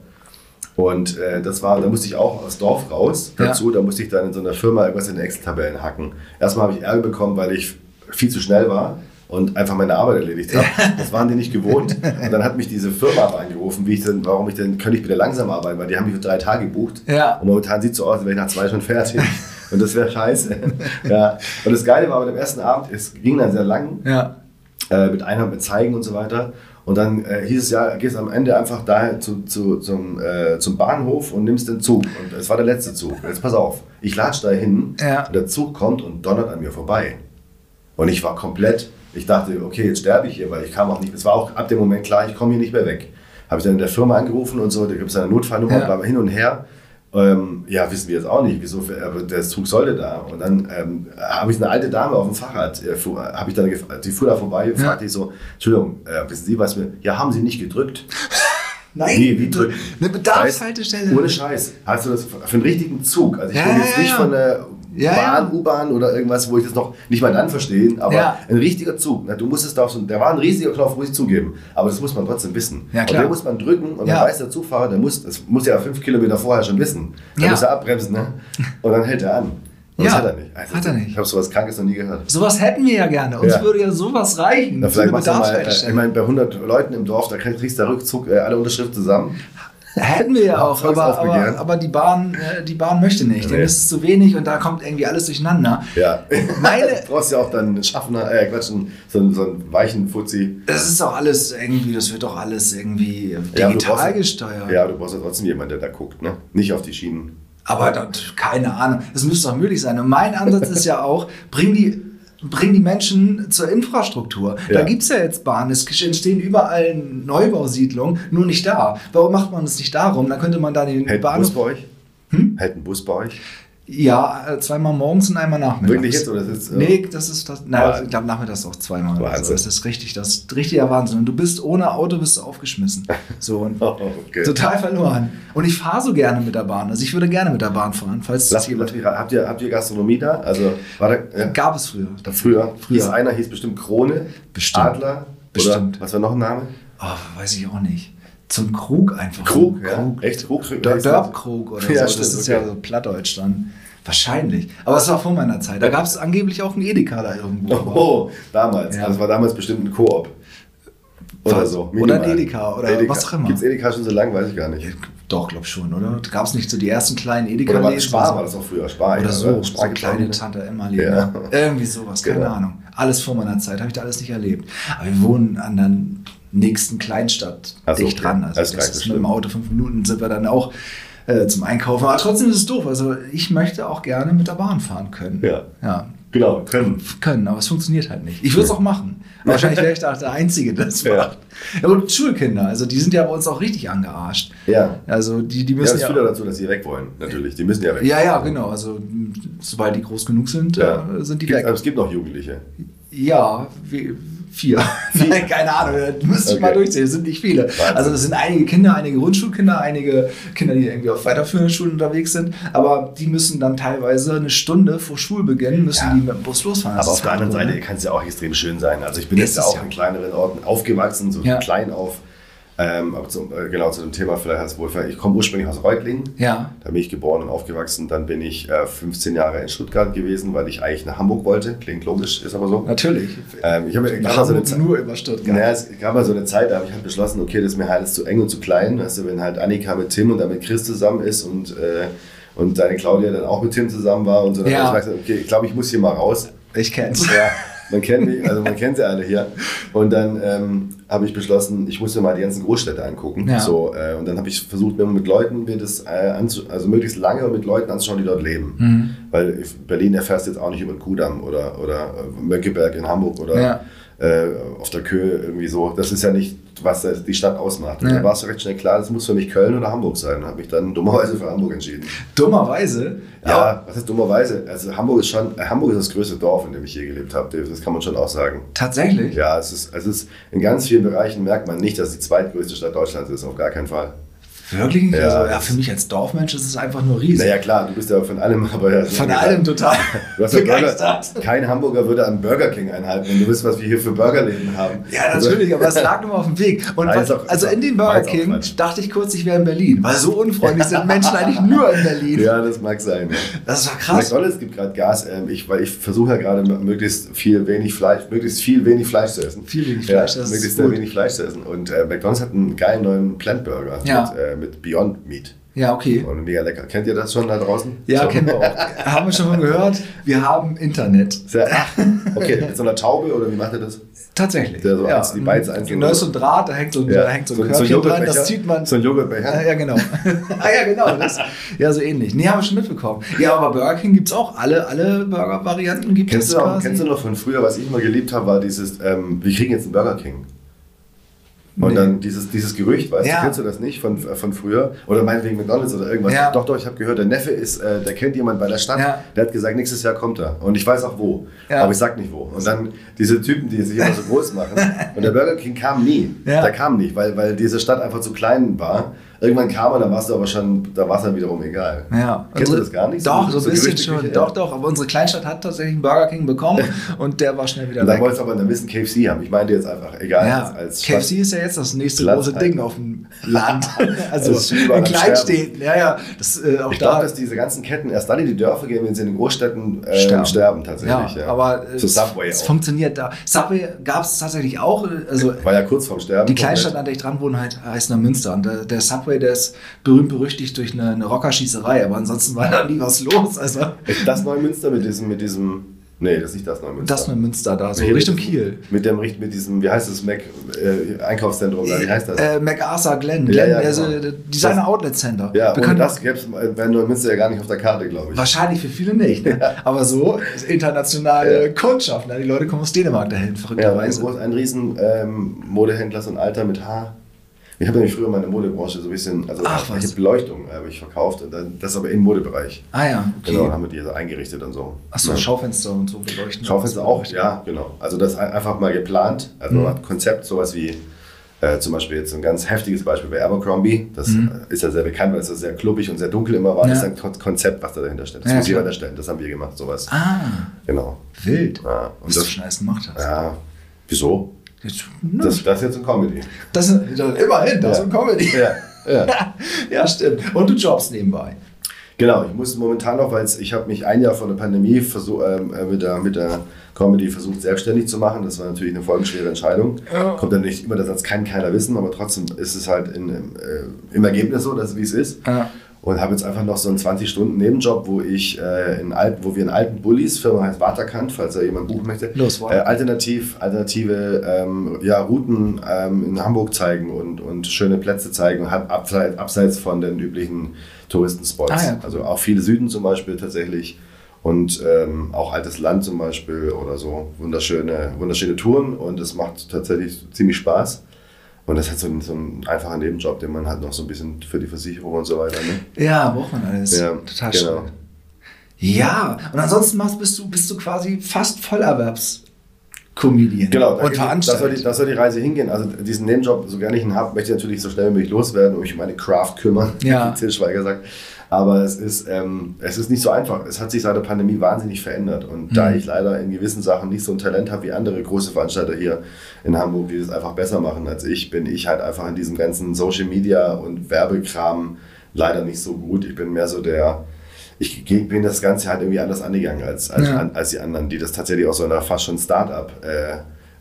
Und äh, das war, da musste ich auch aus Dorf raus Ja. dazu, da musste ich dann in so einer Firma irgendwas in den Excel-Tabellen hacken. Erstmal habe ich Ärger bekommen, weil ich viel zu schnell war und einfach meine Arbeit erledigt habe. Das waren die nicht gewohnt. Und dann hat mich diese Firma aber angerufen, wie ich denn, warum ich denn, könnte ich bitte langsam arbeiten, weil die haben mich für drei Tage gebucht. Ja. Und momentan sieht es so aus, als wäre ich nach zwei schon fertig. <laughs> Und das wäre scheiße. ja. Und das Geile war bei dem ersten Abend, es ging dann sehr lang Ja. äh, mit Einheit mit Zeigen und so weiter. Und dann äh, hieß es ja, gehst am Ende einfach daher zu, zu, zum, äh, zum Bahnhof und nimmst den Zug. Und es war der letzte Zug. Jetzt pass auf, ich latsch da hin Ja. und der Zug kommt und donnert an mir vorbei. Und ich war komplett, ich dachte, okay, jetzt sterbe ich hier, weil ich kam auch nicht, es war auch ab dem Moment klar, ich komme hier nicht mehr weg. Habe ich dann in der Firma angerufen und so, da gibt es eine Notfallnummer, Ja. hin und her. Ähm, ja, wissen wir jetzt auch nicht, wieso, aber der Zug sollte da. Und dann ähm, habe ich eine alte Dame auf dem Fahrrad, äh, fuhr- habe ich dann, die fuhr da vorbei, Ja. fragte ich so, Entschuldigung, äh, wissen Sie, was wir, ja, haben Sie nicht gedrückt? <laughs> Nein, Wie, wie drücken? eine Bedarfshaltestelle. Ohne Scheiß. Hast du das für einen richtigen Zug? Also ich Ja, rede ja, jetzt ja, nicht ja. von der Ja, Bahn, ja. U-Bahn oder irgendwas, wo ich das noch nicht mal dann verstehe, aber Ja. ein richtiger Zug. Na, du musstest da auf so, der war ein riesiger Knopf, muss ich zugeben, aber das muss man trotzdem wissen. Ja, Und klar. den muss man drücken und dann weiß der Zugfahrer, der muss, das muss ja fünf Kilometer vorher schon wissen. Dann muss er abbremsen, ne? Und dann hält er an. Und Ja. das hat er nicht. Also, Hat er nicht. Ich habe sowas Krankes noch nie gehört. Sowas hätten wir ja gerne. Uns Ja. würde ja sowas reichen. Na, vielleicht machst du mal, äh, ich meine, bei 100 Leuten im Dorf, da kriegst du da Rückzug äh, alle Unterschriften zusammen. <laughs> Hätten wir ja auch, aber, aber, aber die, Bahn, äh, die Bahn möchte nicht. Nee. Denn es ist zu wenig und da kommt irgendwie alles durcheinander. Ja. <laughs> Meine- du brauchst ja auch dann einen Schaffner, äh, Quatsch, so, einen, so einen weichen Fuzzi. Das ist doch alles irgendwie, das wird doch alles irgendwie Ja, digital brauchst ja- gesteuert. Ja, du brauchst ja trotzdem jemanden, der da guckt, ne? Nicht auf die Schienen. Aber das, keine Ahnung, das müsste doch möglich sein. Und mein Ansatz ist ja auch, bring die, bring die Menschen zur Infrastruktur. Da Ja. gibt es ja jetzt Bahnen, es entstehen überall Neubausiedlungen, nur nicht da. Warum macht man es nicht darum? Dann könnte man da den Hält ein Bus Bahnhof... bei euch? Hm? Hält ein Bus bei euch? Ja, äh, zweimal morgens und einmal nachmittags. Wirklich jetzt? Oder ist jetzt, äh, Nee, das ist das. Nein, Wahnsinn. ich glaube nachmittags auch zweimal. Wahnsinn. So. Das ist richtig, das ist richtiger Wahnsinn. Und du bist ohne Auto bist du aufgeschmissen. <laughs> So und Oh, okay. total verloren. Und ich fahre so gerne mit der Bahn. Also ich würde gerne mit der Bahn fahren, falls es Lasst, jemand habt, ihr, habt ihr Gastronomie da? Also, da, ja, gab es früher. da früher, Früher. hieß einer, hieß bestimmt Krone, Bestimmt. Adler, Bestimmt. oder was war noch ein Name? Oh, weiß ich auch nicht. Zum Krug einfach. Krug, ja. Krug. Echt Krug? Der Dörbkrug oder Ja, so. stimmt, das ist okay. ja so Plattdeutsch dann. Wahrscheinlich. Aber es war vor meiner Zeit. Da gab es angeblich auch einen Edeka da irgendwo. Oh, damals. Ja. Also, das war damals bestimmt ein Koop. Oder so. Oder minimal. ein Edeka oder was auch immer. Gibt es Edeka schon so lange? Weiß ich gar nicht. Doch, glaub schon, oder? Gab es nicht so die ersten kleinen edeka Oder war das Spar, war das auch früher? Spar, Oder so, so Spar auch kleine. Tante Emma Ja. Irgendwie sowas, keine Genau. Ahnung. Alles vor meiner Zeit, habe ich da alles nicht erlebt. Aber wir wohnen an der nächsten Kleinstadt Ach so, dicht okay. dran. Also Das das, ist so mit dem. Auto fünf Minuten sind wir dann auch äh, zum Einkaufen. Aber trotzdem ist es doof. Also ich möchte auch gerne mit der Bahn fahren können. Ja. ja. Genau, können. Können, aber es funktioniert halt nicht. Ich würde es auch machen. Wahrscheinlich wäre ich da auch der Einzige, der das Ja. macht. Ja, und Schulkinder, also die sind ja bei uns auch richtig angearscht. Ja. Also die, die Ja, müssen das ja. führt ja dazu, dass sie weg wollen, natürlich. Die müssen ja weg. Ja, ja, genau. Also sobald die groß genug sind, Ja. äh, sind die Gibt- weg. Aber es gibt noch Jugendliche. Ja, wie, vier. <laughs> Nein, keine Ahnung, das müsste ich Okay. mal durchzählen. Es sind nicht viele. Wahnsinn. Also das sind einige Kinder, einige Grundschulkinder, einige Kinder, die irgendwie auf weiterführenden Schulen unterwegs sind. Aber die müssen dann teilweise eine Stunde vor Schulbeginn müssen Ja. die mit dem Bus losfahren. Das Aber auf der anderen Seite kann es ja auch extrem schön sein. Also ich bin Ist jetzt auch ja. in kleineren Orten aufgewachsen, so Ja. klein auf. Ähm, aber zum, äh, genau zu dem Thema vielleicht hast du wohl, ich komme ursprünglich aus Reutlingen. Ja. Da bin ich geboren und aufgewachsen. Dann bin ich äh, 15 Jahre in Stuttgart gewesen, weil ich eigentlich nach Hamburg wollte. Klingt logisch, ist aber so. Natürlich. Ähm, ich habe mir mal so eine Hamburg Zeit, nur über Stuttgart. naja, es gab mal so eine Zeit, da habe ich halt beschlossen, okay, das ist mir halt alles zu eng und zu klein. Du, wenn halt Annika mit Tim und dann mit Chris zusammen ist und, äh, und deine Claudia dann auch mit Tim zusammen war und so, dann Ja. habe ich gesagt, okay, ich glaube, ich muss hier mal raus. Ich kenn's. Ja. <laughs> man kennt mich, also man kennt sie alle hier. Und dann ähm, habe ich beschlossen, ich muss mir mal die ganzen Großstädte angucken. Ja. So, äh, und dann habe ich versucht, mir mit Leuten mir das äh, also möglichst lange mit Leuten anzuschauen, die dort leben. Mhm. Weil Berlin erfährst du jetzt auch nicht über den Kudamm oder, oder äh, Mönckeberg in Hamburg oder Ja. Äh, auf der Köhe irgendwie so. Das ist ja nicht, was die Stadt ausmacht. Ja. dann war es recht schnell klar, das muss für mich Köln oder Hamburg sein. Habe mich dann dummerweise für Hamburg entschieden. Dummerweise. Ja, was heißt dummerweise? Also Hamburg ist schon, Hamburg ist das größte Dorf, in dem ich je gelebt habe. Das kann man schon auch sagen. Tatsächlich. Ja, es ist, es ist in ganz vielen Bereichen merkt man nicht, dass es die zweitgrößte Stadt Deutschlands ist, auf gar keinen Fall. Wirklich nicht? Ja. also, ja, für mich als Dorfmensch ist es einfach nur riesig. Naja, klar, du bist ja von allem, aber ja, Von allem total <laughs> Du hast ja Burger, kein Hamburger würde an Burger King einhalten, wenn du wisst, was wir hier für Burgerläden haben. Ja, natürlich, aber es lag nur mal auf dem Weg. Und Nein, was, ist auch- also ist in den Burger King dachte ich kurz, ich wäre in Berlin. Weil so unfreundlich sind <laughs> Menschen eigentlich nur in Berlin. Ja, das mag sein. Ja. Das war krass. McDonalds gibt gerade Gas, ähm, ich, weil ich versuche ja gerade möglichst viel wenig Fleisch, möglichst viel wenig Fleisch zu essen. Viel wenig ja, Fleisch, das ist möglichst gut. sehr wenig Fleisch zu essen. Und äh, McDonalds hat einen geilen neuen Plant Burger Ja. mit, äh, mit Beyond Meat. Ja, okay. Und mega lecker. Kennt ihr das schon da draußen? Ja, So. kennen wir auch. <laughs> haben wir schon mal gehört. Wir haben Internet. Sehr, ach, okay, mit so einer Taube oder wie macht ihr das? Tatsächlich. Der so eins- die Bytes einzeln- Genau, so ein Draht, da hängt so, ein- da hängt so ein Körbchen dran, Joghurtbecher. das zieht man. So ein Joghurtbecher. Ja, ja, genau. <laughs> ah, ja, genau. Das, ja, so ähnlich. Nee, haben wir schon mitbekommen. Ja, aber Burger King gibt es auch. Alle, alle Burger-Varianten gibt Kennst es du, noch, kennst du noch von früher, was ich immer geliebt habe, war dieses, ähm, wir kriegen jetzt einen Burger King. Und Nee. dann dieses, dieses Gerücht, weißt Ja. du, kennst du das nicht von, äh, von früher? Oder meinetwegen McDonalds oder irgendwas. Ja. Doch, doch, ich habe gehört, der Neffe ist, äh, der kennt jemand bei der Stadt, Ja. der hat gesagt, nächstes Jahr kommt er. Und ich weiß auch wo. Aber ich sag nicht wo. Und dann diese Typen, die sich immer so groß machen. <laughs> Und der Burger King kam nie. Der kam nicht, weil, weil diese Stadt einfach zu klein war. Irgendwann kam er, dann war es aber schon, da war es dann wiederum egal. Ja. Kennst du das gar nicht? Doch, so ein bisschen schon. ja. Doch, doch. Aber unsere Kleinstadt hat tatsächlich einen Burger King bekommen <laughs> und der war schnell wieder dann weg. wolltest du aber dann wissen, KFC haben. Ich meinte jetzt einfach, egal, Ja, als, als KFC ist ja jetzt das nächste Land- große Ding auf dem Land. <laughs> <laughs> Also in Kleinstädten. Ja, ja. Das, äh, auch Ich da. glaube, dass diese ganzen Ketten erst dann in die Dörfer gehen, wenn sie in den Großstädten äh, Sterben. sterben. tatsächlich. ja, aber äh, so es, Subway es auch. funktioniert da. Subway gab es tatsächlich auch. äh, Also War ja kurz vorm Sterben. die Kleinstadt, an der ich dran wohne, halt, heißt Neumünster. Und der, der Subway, der ist berühmt-berüchtigt durch eine, eine Rockerschießerei. Aber ansonsten war da nie was los. Also Ist das Neumünster mit diesem, mit diesem. Nee, das ist nicht das Neumünster. das Neumünster da, so Nee, Richtung mit diesem- Kiel. Mit dem mit diesem, wie heißt das, Mac äh, Einkaufszentrum, wie heißt das? Äh, MacArthur Glen, Ja, Glen ja, also genau. Designer Outlet Center. ja, und das gäbe es bei Neumünster ja gar nicht auf der Karte, glaube ich. Wahrscheinlich für viele nicht. Ne? Aber so internationale Ja. Kundschaft. Ne? Die Leute kommen aus Dänemark dahin, Ja, verrückterweise. groß, ein riesen ähm, Modehändler, so ein Alter mit Haar. Ich habe nämlich früher meine Modebranche so ein bisschen, also Ach, ich was. habe Beleuchtung habe ich verkauft und dann, das aber im Modebereich. ah ja, okay. Genau, haben wir die so eingerichtet und so. Achso, Ja. Schaufenster und so beleuchten. Schaufenster auch, ja, genau. Also das ein- einfach mal geplant, also Mhm. ein Konzept, sowas wie äh, zum Beispiel jetzt ein ganz heftiges Beispiel bei Abercrombie. Das Mhm. äh, ist ja sehr bekannt, weil es ja sehr klubbig und sehr dunkel immer war. Ja. Das ist ein Kon- Konzept, was da dahinter steht. Das Ja, muss jeder erstellen. Das haben wir gemacht, sowas. Ah, Genau. wild. Ja, und Was du das, schon alles gemacht hast. ja, wieso? Das, das ist jetzt ein Comedy. Das ist immerhin, das ist ein Comedy. Ja, ja. <laughs> ja, stimmt. Und du jobbst nebenbei. Genau, ich muss momentan noch, weil ich habe mich ein Jahr vor der Pandemie versuch, ähm, äh, mit, der, mit der Comedy versucht, selbstständig zu machen. Das war natürlich eine folgenschwere Entscheidung. Ja. Kommt dann nicht immer, der Satz kann keiner wissen, aber trotzdem ist es halt in, äh, im Ergebnis so, dass wie es ist. Ja. Und habe jetzt einfach noch so einen 20-Stunden-Nebenjob, wo ich äh, in alten, wo wir in alten Bullies, Firma heißt Waterkant, falls da jemand buchen möchte, Los, äh, alternativ, alternative ähm, ja, Routen ähm, in Hamburg zeigen und, und schöne Plätze zeigen, hab- abseits, abseits von den üblichen Touristenspots. Ah, ja. Also auch viele Süden zum Beispiel tatsächlich und ähm, auch altes Land zum Beispiel oder so. Wunderschöne, wunderschöne Touren und es macht tatsächlich ziemlich Spaß. Und das ist halt so ein, so ein einfacher Nebenjob, den man halt noch so ein bisschen für die Versicherung und so weiter. Ne? Ja, braucht man alles. Ja, Total genau. schön. Ja, und ansonsten machst, bist, du, bist du quasi fast Vollerwerbs-Comedian Genau, da und geht- da soll, die, Veranstalter. da soll die Reise hingehen. Also diesen Nebenjob, so gerne ich ihn habe, möchte ich natürlich so schnell wie möglich loswerden und mich um meine Craft kümmern, Ja. <laughs> wie Till Schweiger sagt. Aber es ist, ähm, es ist nicht so einfach. Es hat sich seit der Pandemie wahnsinnig verändert. Und da Mhm. ich leider in gewissen Sachen nicht so ein Talent habe wie andere große Veranstalter hier in Hamburg, die das einfach besser machen als ich, bin ich halt einfach in diesem ganzen Social Media und Werbekram leider nicht so gut. Ich bin mehr so der, ich bin das Ganze halt irgendwie anders angegangen als, als, Ja. als die anderen, die das tatsächlich aus so einer fast schon Start-up äh,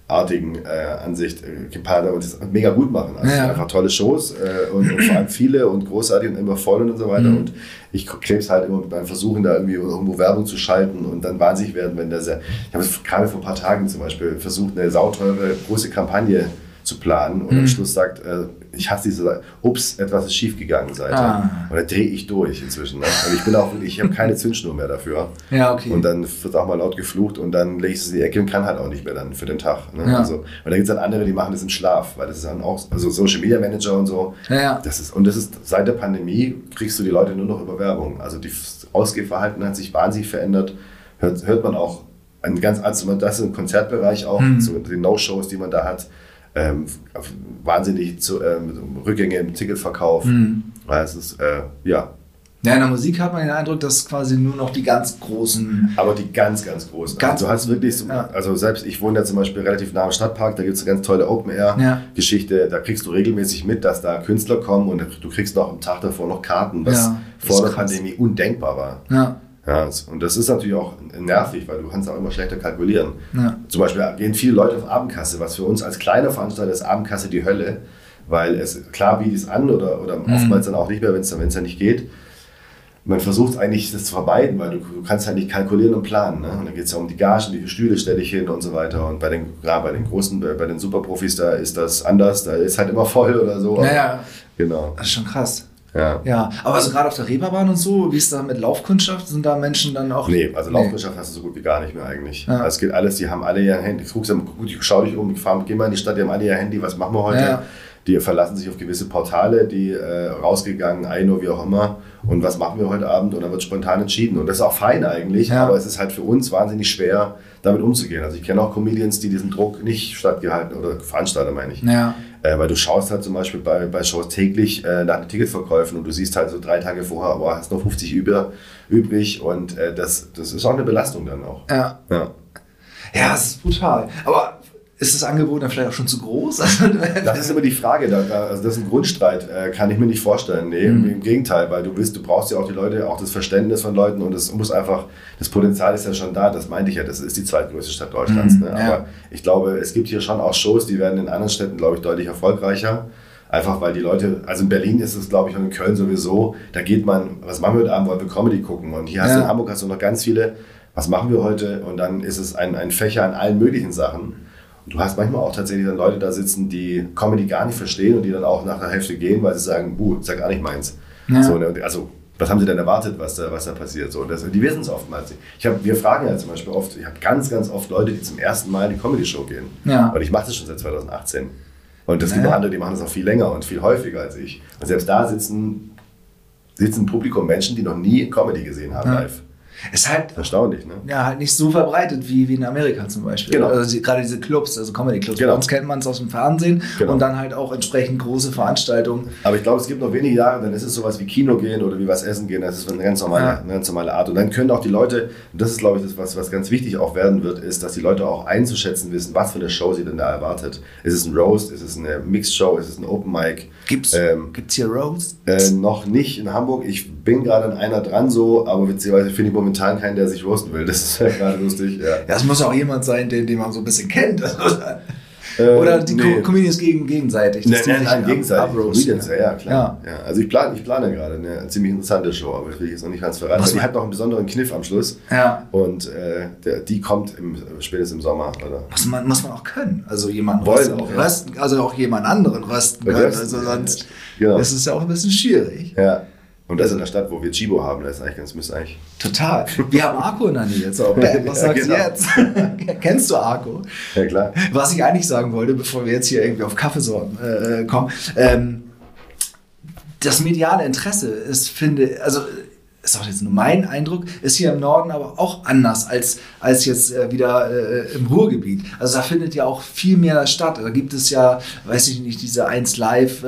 artigen äh, Ansicht äh, gepaart und das mega gut machen. Also Ja. einfach tolle Shows äh, und, und vor allem viele und großartig und immer voll und so weiter. Mhm. Und ich klebe es halt immer beim Versuchen, da irgendwie irgendwo Werbung zu schalten und dann wahnsinnig werden, wenn das. Ich habe es gerade vor ein paar Tagen zum Beispiel versucht, eine sauteure große Kampagne zu planen und am Mhm. Schluss sagt, äh, ich hasse diese, ups, etwas ist schiefgegangen Seite. Ah. Da drehe ich durch inzwischen. Ne? Und ich bin auch wirklich, ich habe keine Zündschnur mehr dafür. Ja, okay. Und dann wird auch mal laut geflucht und dann lege ich es in die Ecke und kann halt auch nicht mehr dann für den Tag. Ne? Ja. Also, und da gibt es dann andere, die machen das im Schlaf, weil das ist dann auch, also Social Media Manager und so. Ja, ja. Das ist, und das ist seit der Pandemie kriegst du die Leute nur noch über Werbung. Also das Ausgehverhalten hat sich wahnsinnig verändert. Hört, hört man auch ein ganz, also das ist im Konzertbereich auch, Mhm. so die No-Shows, die man da hat. Ähm, wahnsinnig zu, ähm, Rückgänge im Ticketverkauf. Mhm. Weil es ist, äh, ja, Ja, in der Musik hat man den Eindruck, dass quasi nur noch die ganz großen. Aber die ganz, ganz großen. Ganz also du hast wirklich, so, ja. also selbst ich wohne ja zum Beispiel relativ nah am Stadtpark, da gibt es eine ganz tolle Open-Air-Geschichte. Da kriegst du regelmäßig mit, dass da Künstler kommen und du kriegst noch am Tag davor noch Karten, was Ja, vor der krass. Pandemie undenkbar war. Ja, Ja, und das ist natürlich auch nervig, weil du kannst auch immer schlechter kalkulieren. ja. Zum Beispiel gehen viele Leute auf Abendkasse, was für uns als kleiner Veranstalter ist Abendkasse die Hölle, weil es klar bietet es an oder, oder Mhm. oftmals dann auch nicht mehr, wenn es dann, nicht geht. Man versucht eigentlich das zu vermeiden, weil du, du kannst halt nicht kalkulieren und planen. Ne? Und dann geht es ja um die Gagen, wie viele Stühle stelle ich hin und so weiter. Und bei den, klar, bei den großen, bei den Superprofis, da ist das anders, da ist halt immer voll oder so. Ja, ja. Genau. Das ist schon krass. Ja. Ja, aber so gerade auf der Reeperbahn und so, wie ist da mit Laufkundschaft? Sind da Menschen dann auch. Nee, also Laufwirtschaft hast du so gut wie gar nicht mehr eigentlich. Ja. Also es geht alles, die haben alle ihr Handy. Ich guck's, gut, ich schau dich um, ich fahr, geh mal in die Stadt, die haben alle ihr Handy, was machen wir heute? Ja. Die verlassen sich auf gewisse Portale, die äh, rausgegangen, Aino, wie auch immer. Und was machen wir heute Abend? Und dann wird spontan entschieden. Und das ist auch fein eigentlich, aber es ist halt für uns wahnsinnig schwer, damit umzugehen. Also ich kenne auch Comedians, die diesen Druck nicht stattgehalten oder Veranstalter meine ich. Ja. Äh, weil du schaust halt zum Beispiel bei, bei Shows täglich äh, nach den Ticketverkäufen und du siehst halt so drei Tage vorher, boah, hast noch 50 über, übrig und äh, das, das ist auch eine Belastung dann auch. Ja. Ja. Ja, es ist brutal. Aber ist das Angebot dann vielleicht auch schon zu groß? <laughs> Also, Das ist immer die Frage, also das ist ein Grundstreit, äh, kann ich mir nicht vorstellen. Nee, Mhm. im Gegenteil, weil du willst, du brauchst ja auch die Leute, auch das Verständnis von Leuten und es muss einfach, das Potenzial ist ja schon da, das meinte ich ja, das ist die zweitgrößte Stadt Deutschlands. Mhm, ne? ja. Aber ich glaube, es gibt hier schon auch Shows, die werden in anderen Städten, glaube ich, deutlich erfolgreicher. Einfach weil die Leute, also in Berlin ist es, glaube ich, und in Köln sowieso, da geht man, was machen wir heute Abend, wollen wir Comedy gucken? Und hier hast du Ja. in Hamburg hast du noch ganz viele, was machen wir heute? Und dann ist es ein, ein Fächer an allen möglichen Sachen. Du hast manchmal auch tatsächlich dann Leute da sitzen, die Comedy gar nicht verstehen und die dann auch nach der Hälfte gehen, weil sie sagen, uh, ist ja gar nicht meins. Ja. So, ne, also, was haben sie denn erwartet, was da, was da passiert? So, das, die wissen es oftmals nicht. Ich hab, wir fragen ja zum Beispiel oft, ich habe ganz, ganz oft Leute, die zum ersten Mal in die Comedy-Show gehen. Ja. Und ich mache das schon seit 2018. Und es gibt Naja. noch andere, die machen das auch viel länger und viel häufiger als ich. Und selbst da sitzen, sitzen im Publikum Menschen, die noch nie Comedy gesehen haben Ja. live. Ist halt Erstaunlich, ne? ja, halt nicht so verbreitet wie, wie in Amerika zum Beispiel. Genau. Also die, gerade diese Clubs, also Comedy-Clubs. Genau. Bei uns kennt man es aus dem Fernsehen Genau. und dann halt auch entsprechend große Veranstaltungen. Aber ich glaube, es gibt noch wenige Jahre, dann ist es sowas wie Kino gehen oder wie was essen gehen. Das ist eine ganz normale, Ja. eine ganz normale Art. Und dann können auch die Leute, und das ist, glaube ich, das, was, was ganz wichtig auch werden wird, ist, dass die Leute auch einzuschätzen wissen, was für eine Show sie denn da erwartet. Ist es ein Roast? Ist es eine Mixed Show? Ist es ein Open Mic? Gibt's, Ähm, gibt's hier Roasts? Äh, noch nicht in Hamburg. Ich bin gerade an einer dran so, aber witzigerweise finde ich momentan keinen, der sich roasten will. Das ist ja gerade lustig. Ja. Ja, es muss auch jemand sein, den, den man so ein bisschen kennt. Äh, <laughs> Oder die nee. Co Comedians gegen, gegenseitig. dass Nein, nein, nein, gegenseitig. Comedians, ja, ja, klar. Ja. Ja. Also ich plane, ich plane gerade eine ziemlich interessante Show, aber das will ich jetzt noch nicht ganz verraten. Was Die hat noch einen besonderen Kniff am Schluss. Ja. Und äh, der, die kommt im, spätestens im Sommer. Oder? Muss man, muss man auch können. Also jemanden Wollen auch, ja. rösten, also auch jemand anderen rösten können. Also sonst Genau. ist es ja auch ein bisschen schwierig. Ja. Und das in der Stadt, wo wir Chibo haben, das ist eigentlich ganz, müsste eigentlich. Total. Wir haben Arco in der Nähe. So, bam, <laughs> was Ja, sagst genau. du jetzt? <laughs> Kennst du Arco? Ja, klar. Was ich eigentlich sagen wollte, bevor wir jetzt hier irgendwie auf Kaffeesorten äh, kommen, ähm, das mediale Interesse ist, finde, also ist auch jetzt nur mein Eindruck, ist hier im Norden aber auch anders als, als jetzt äh, wieder äh, im Ruhrgebiet. Also da findet ja auch viel mehr statt. Da gibt es ja, weiß ich nicht, diese 1 Live äh,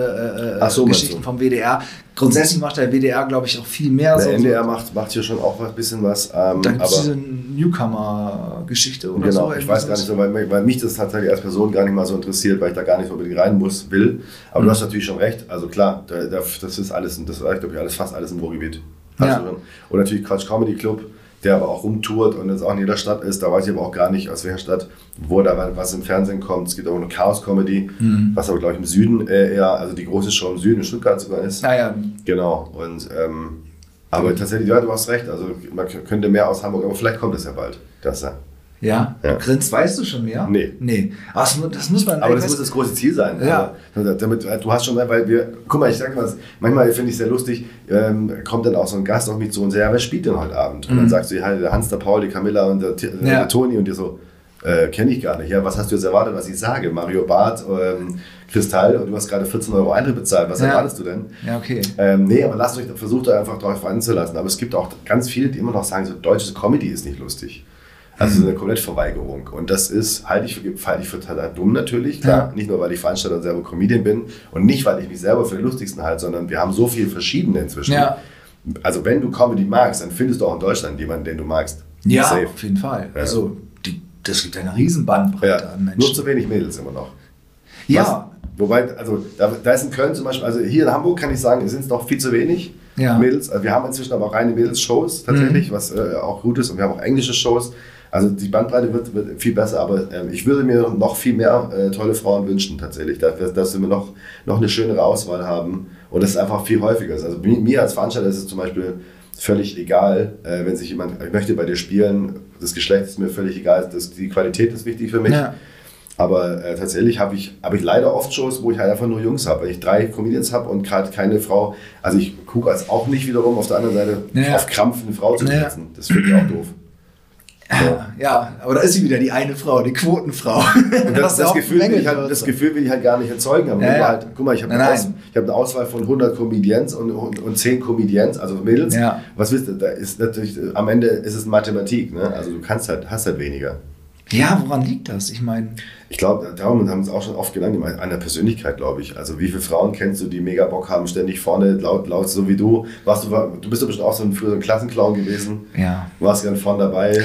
äh, so, vom WDR. Grundsätzlich macht der WDR, glaube ich, auch viel mehr. Der so- NDR macht, macht hier schon auch ein bisschen was. Ähm, da gibt es diese Newcomer-Geschichte oder Genau, so. ich weiß gar nicht so, weil, weil mich das tatsächlich als Person gar nicht mal so interessiert, weil ich da gar nicht so unbedingt rein muss, will. Aber Mhm. du hast natürlich schon recht. Also klar, da, da, das ist alles, das war, glaube ich, alles, fast alles im Ruhrgebiet. Hast Ja. Und natürlich Quatsch Comedy Club, der aber auch rumtourt und jetzt auch in jeder Stadt ist. Da weiß ich aber auch gar nicht, aus welcher Stadt, wo da was im Fernsehen kommt. Es gibt auch eine Chaos-Comedy, Mhm. was aber, glaube ich, im Süden äh, eher, also die große Show im Süden, in Stuttgart sogar ist. Naja, Genau. Und, ähm, aber tatsächlich, ja, du hast recht. Also man könnte mehr aus Hamburg, aber vielleicht kommt es ja bald. Das, ja. Ja. Ja. Grinst, weißt du schon mehr? Nee. Nee. Aber das, mu- das muss man. Aber das muss das große Ziel sein. Ja. Aber damit, du hast schon, weil wir, guck mal, ich sag mal, manchmal finde ich es sehr lustig, ähm, kommt dann auch so ein Gast auf mich zu und sagt, ja, wer spielt denn heute Abend? Und dann sagst du, ja, der Hans, der Paul, die Camilla und der, äh, Mhm. Ja. der Toni und dir so, äh, kenne ich gar nicht. Ja, was hast du jetzt erwartet, was ich sage? Mario Barth, ähm, Kristall und du hast gerade 14 Euro Eintritt bezahlt. Was Ja. erwartest du denn? Ja, okay. Ähm, nee, aber lasst euch, versucht euch einfach darauf einzulassen. Aber es gibt auch ganz viele, die immer noch sagen, so deutsche Comedy ist nicht lustig. Also Mhm. eine Komplettverweigerung. Und das ist, halte ich für, halte ich für total dumm natürlich, klar. Ja. Nicht nur, weil ich Veranstalter und selber Comedian bin und nicht, weil ich mich selber für den lustigsten halte, sondern wir haben so viele verschiedene inzwischen. Ja. Also wenn du Comedy magst, dann findest du auch in Deutschland jemanden, den du magst. Ja, Safe. auf jeden Fall. Ja. Also, die, das gibt eine riesen Bandbreite an Menschen. Nur zu wenig Mädels immer noch. ja, Was, wobei, also da, da ist in Köln zum Beispiel, also hier in Hamburg kann ich sagen, sind es noch viel zu wenig. Mädels. Also wir haben inzwischen aber auch reine Mädels-Shows tatsächlich, was äh, auch gut ist. Und wir haben auch englische Shows. Also die Bandbreite wird, wird viel besser, aber ähm, ich würde mir noch viel mehr äh, tolle Frauen wünschen tatsächlich, dass, dass wir noch, noch eine schönere Auswahl haben und das ist einfach viel häufiger ist. Also mir, mir als Veranstalter ist es zum Beispiel völlig egal, äh, wenn sich jemand, ich möchte bei dir spielen, das Geschlecht ist mir völlig egal, das, die Qualität ist wichtig für mich. Ja. Aber äh, tatsächlich habe ich, hab ich leider oft Shows, wo ich halt einfach nur Jungs habe. Wenn ich drei Comedians habe und gerade keine Frau, also ich gucke als auch nicht wiederum auf der anderen Seite Ja. auf Krampf eine Frau zu Ja. setzen. Das finde ich auch doof. Ja, aber da ist sie wieder, die eine Frau, die Quotenfrau. Und das, <laughs> das, Gefühl, will ich halt, das. Gefühl will ich halt gar nicht erzeugen. Aber Ja, du ja. halt, guck mal, ich habe eine, Aus, hab eine Auswahl von 100 Comedians und, und, und 10 Comedians, also Mädels. Ja. Was wisst ihr, da ist natürlich, am Ende ist es Mathematik. Ne? Also du kannst halt, hast halt weniger. Ja, woran liegt das? Ich meine, Ich glaube, darum haben wir uns auch schon oft gemacht, an der Persönlichkeit, glaube ich. Also wie viele Frauen kennst du, die mega Bock haben, ständig vorne, laut, laut, so wie du. Warst du, du bist doch bestimmt auch so ein, früher so ein Klassenclown gewesen. ja. Warst gern vorne dabei.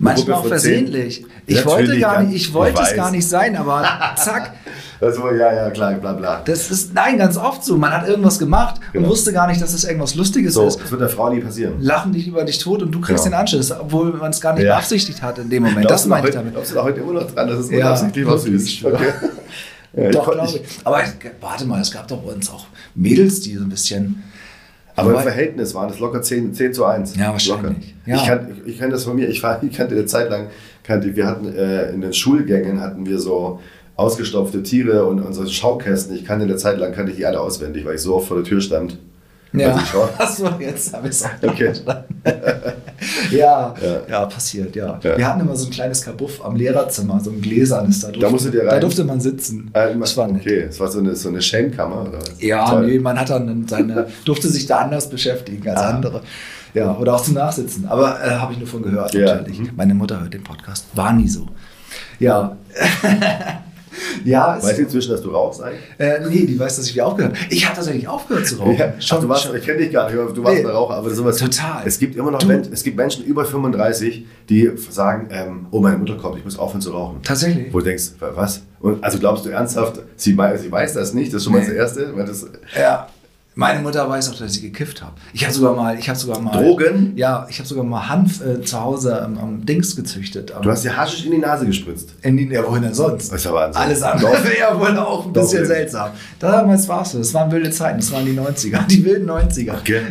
Manchmal auch versehentlich. Ich Natürlich, wollte gar nicht, ich wollte es gar nicht sein, aber <laughs> zack, Also, ja, ja, klar, bla bla. das ist, nein, ganz oft so. Man hat irgendwas gemacht Genau. und wusste gar nicht, dass es irgendwas Lustiges So, ist. das wird der Frau nie passieren. Lachen dich über dich tot und du kriegst Genau. den Anschluss, obwohl man es gar nicht Ja. beabsichtigt hat in dem Moment. Glaubst das meine ich heute- damit. Glaubst du da heute immer noch dran, dass es Ja, unabsichtlich was ist? <laughs> ich schwöre. Okay. Ja, Doch, glaube ich. Aber warte mal, es gab doch bei uns auch Mädels, die so ein bisschen. Aber im Wobei- Verhältnis waren es locker 10, 10 zu 1. Ja, wahrscheinlich. Ja. Ich, kann, ich, kenne das von mir. Ich, war, <laughs> ich kannte eine Zeit lang, kannte, wir hatten äh, in den Schulgängen hatten wir so ausgestopfte Tiere und unsere Schaukästen. Ich kannte eine Zeit lang, kannte ich die alle auswendig, weil ich so oft vor der Tür stand. Ja, Also Achso, jetzt habe ich es auch Okay. <laughs> ja, Ja. ja, passiert, ja. Ja. Wir hatten immer so ein kleines Kabuff am Lehrerzimmer, so ein gläsernes. Da, durfte, musstet ihr da rein? durfte man sitzen. Äh, das war nett. okay, es war so eine, so eine Shame-Kammer oder was? Ja, Toll. nee, man hat dann seine, durfte sich da anders beschäftigen als Ah. andere. Ja, oder auch zum Nachsitzen. Aber äh, habe ich nur von gehört, Ja, natürlich. mhm. Meine Mutter hört den Podcast. War nie so. Ja. <laughs> <laughs> ja, Weißt du inzwischen, dass du rauchst eigentlich? äh, nee, die weiß, dass ich wieder aufgehört habe. Ich habe tatsächlich aufgehört zu rauchen. Ja, Ach, du warst, ich kenne dich gar nicht, du warst Nee. ein Raucher. Aber sowas, Total. Es gibt immer noch Du- es gibt Menschen über 35, die sagen, ähm, oh, meine Mutter kommt, ich muss aufhören zu rauchen. Tatsächlich. Wo du denkst, wa- was? Und also glaubst du ernsthaft, sie, sie weiß das nicht? Das ist schon mal Nee. das Erste. Das, Ja. Meine Mutter weiß auch, dass ich gekifft habe. Ich habe sogar mal, ich habe sogar mal Drogen? Ja, ich habe sogar mal Hanf äh, zu Hause am, am Dings gezüchtet. Am, du hast dir Haschisch in die Nase gespritzt. in die, ja, wohin denn sonst? Das ist ja Wahnsinn. Alles andere wäre ja wohl auch ein Doch, bisschen ja. seltsam. Damals war es so. Das waren wilde Zeiten. Das waren die 90er. Die wilden 90er. Okay.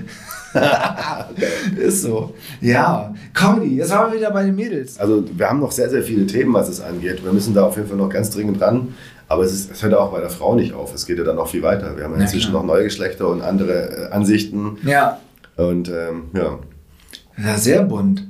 <laughs> Ist so. Ja. Comedy. Jetzt waren wir wieder bei den Mädels. Also wir haben noch sehr, sehr viele Themen, was es angeht. Wir müssen da auf jeden Fall noch ganz dringend ran. Aber es, ist, es hört auch bei der Frau nicht auf. Es geht ja dann noch viel weiter. Wir haben ja inzwischen klar. noch neue Geschlechter und andere äh, Ansichten. Ja. Und ähm, ja. Ja, sehr bunt.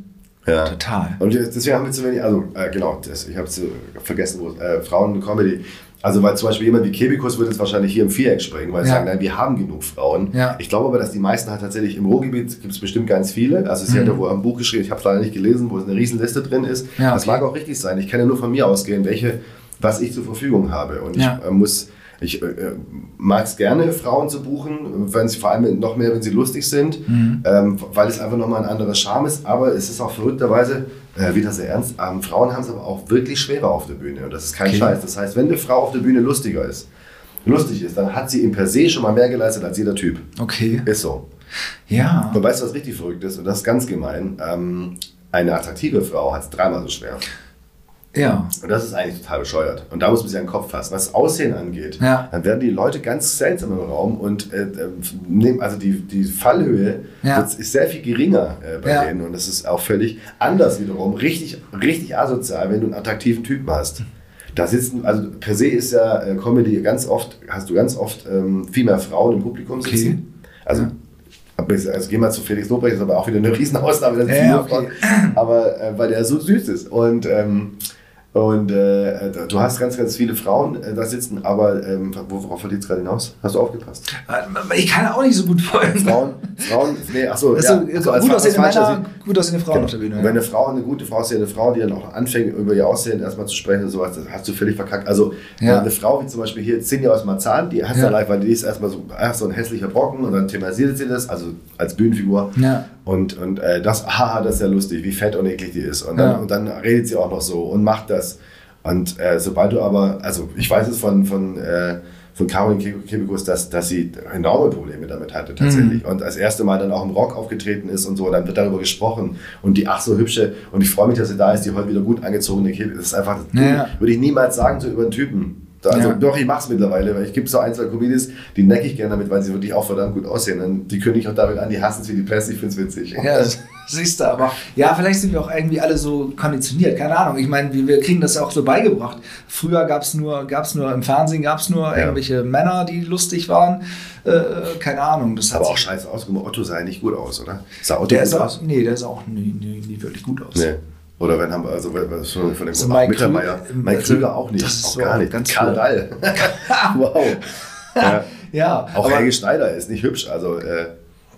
ja. Total. Und deswegen haben wir zu wenig, also äh, genau, das, ich habe es vergessen, wo, äh, Frauen-Comedy. Also weil zum Beispiel jemand wie Kebikus würde jetzt wahrscheinlich hier im Viereck springen, weil sie Ja. sagen, nein, wir haben genug Frauen. Ja. Ich glaube aber, dass die meisten halt tatsächlich im Ruhrgebiet gibt es bestimmt ganz viele. Also sie Mhm. hat ja wohl ein Buch geschrieben, ich habe es leider nicht gelesen, wo es eine Riesenliste drin ist. Ja, Das okay. mag auch richtig sein. Ich kann ja nur von mir ausgehen, welche, was ich zur Verfügung habe. Und Ja. ich äh, muss, ich äh, mag es gerne, Frauen zu buchen, wenn sie vor allem noch mehr, wenn sie lustig sind, Mhm. ähm, weil es einfach nochmal ein anderer Charme ist. Aber es ist auch verrückterweise, äh, wieder sehr ernst, ähm, Frauen haben es aber auch wirklich schwerer auf der Bühne. Und das ist kein Okay. Scheiß. Das heißt, wenn eine Frau auf der Bühne lustiger ist, lustig ist, dann hat sie im per se schon mal mehr geleistet als jeder Typ. Okay. Ist so. Ja. Und weißt du, was richtig verrückt ist? Und das ist ganz gemein. Ähm, eine attraktive Frau hat es dreimal so schwer. Ja. Und das ist eigentlich total bescheuert. Und da muss man sich an den Kopf fassen. Was Aussehen angeht, Ja. dann werden die Leute ganz seltsam im Raum und äh, äh, nehmen, also die, die Fallhöhe Ja. ist sehr viel geringer äh, bei Ja. denen. Und das ist auch völlig anders wiederum. Richtig, richtig asozial, wenn du einen attraktiven Typen hast. Da sitzen, also per se ist ja äh, Comedy ganz oft, hast du ganz oft ähm, viel mehr Frauen im Publikum Okay. sitzen. Also, aber ich- also gehen wir zu Felix Lobrecht, ist aber auch wieder eine Riesenausnahme. Ja, okay. Aber äh, weil der so süß ist. Und ähm, und äh, du hast ganz, ganz viele Frauen äh, da sitzen, aber ähm, worauf verliert es gerade hinaus? Hast du aufgepasst? Ich kann auch nicht so gut folgen. Frauen, Frauen, nee, achso, Also, ja, gut achso, als- aussehende Männer, gut aussehende Frauen Genau. auf der Bühne. Und wenn eine Frau, eine gute Frau aussehende Frau, die dann auch anfängt, über ihr Aussehen erstmal zu sprechen und sowas, das hast du völlig verkackt. Also Ja. äh, eine Frau wie zum Beispiel hier Cindy aus Marzahn, die hast du Ja. ja. live, weil die ist erstmal so, erst so ein hässlicher Brocken und dann thematisiert sie das, also als Bühnenfigur. Ja. Und, und äh, das, haha, das ist ja lustig, wie fett und eklig die ist. Und dann, Ja. und dann redet sie auch noch so und macht das. Und äh, sobald du aber, also ich weiß es von, von, äh, von Caroline Ke- Kebekus, dass, dass sie enorme Probleme damit hatte tatsächlich. Mhm. Und das erste Mal dann auch im Rock aufgetreten ist und so, dann wird darüber gesprochen. Und die ach so hübsche, und ich freue mich, dass sie da ist, die heute wieder gut angezogene Kebe. Das ist einfach, Ja. würde ich niemals sagen so über einen Typen. Da, also Ja. doch, ich mache es mittlerweile, weil ich gibt so ein, zwei Comedies, die necke ich gerne damit, weil sie wirklich auch verdammt gut aussehen. Und die kündige ich auch damit an, die hassen es wie die Pest, ich finde es witzig. Ja, <laughs> siehst du, aber ja, vielleicht sind wir auch irgendwie alle so konditioniert, keine Ahnung. Ich meine, wir, wir kriegen das ja auch so beigebracht. Früher gab es nur, gab's nur im Fernsehen gab es nur irgendwelche Männer, die lustig waren. Äh, keine Ahnung. Das hat Aber auch scheiße ausgemacht. Otto sah nicht gut aus, oder? Sah Otto Der gut auch, aus? nee, der ist auch nie, nie, nie wirklich gut aus. Nee. Oder wenn haben wir, also was von von dem So Ach, Mike Mittermeier. Mike also, Krüger auch nicht. das auch gar nicht. ganz Karl. Dall. <laughs> <laughs> wow. Ja. Ja, Auch Helge Schneider ist nicht hübsch, also, äh,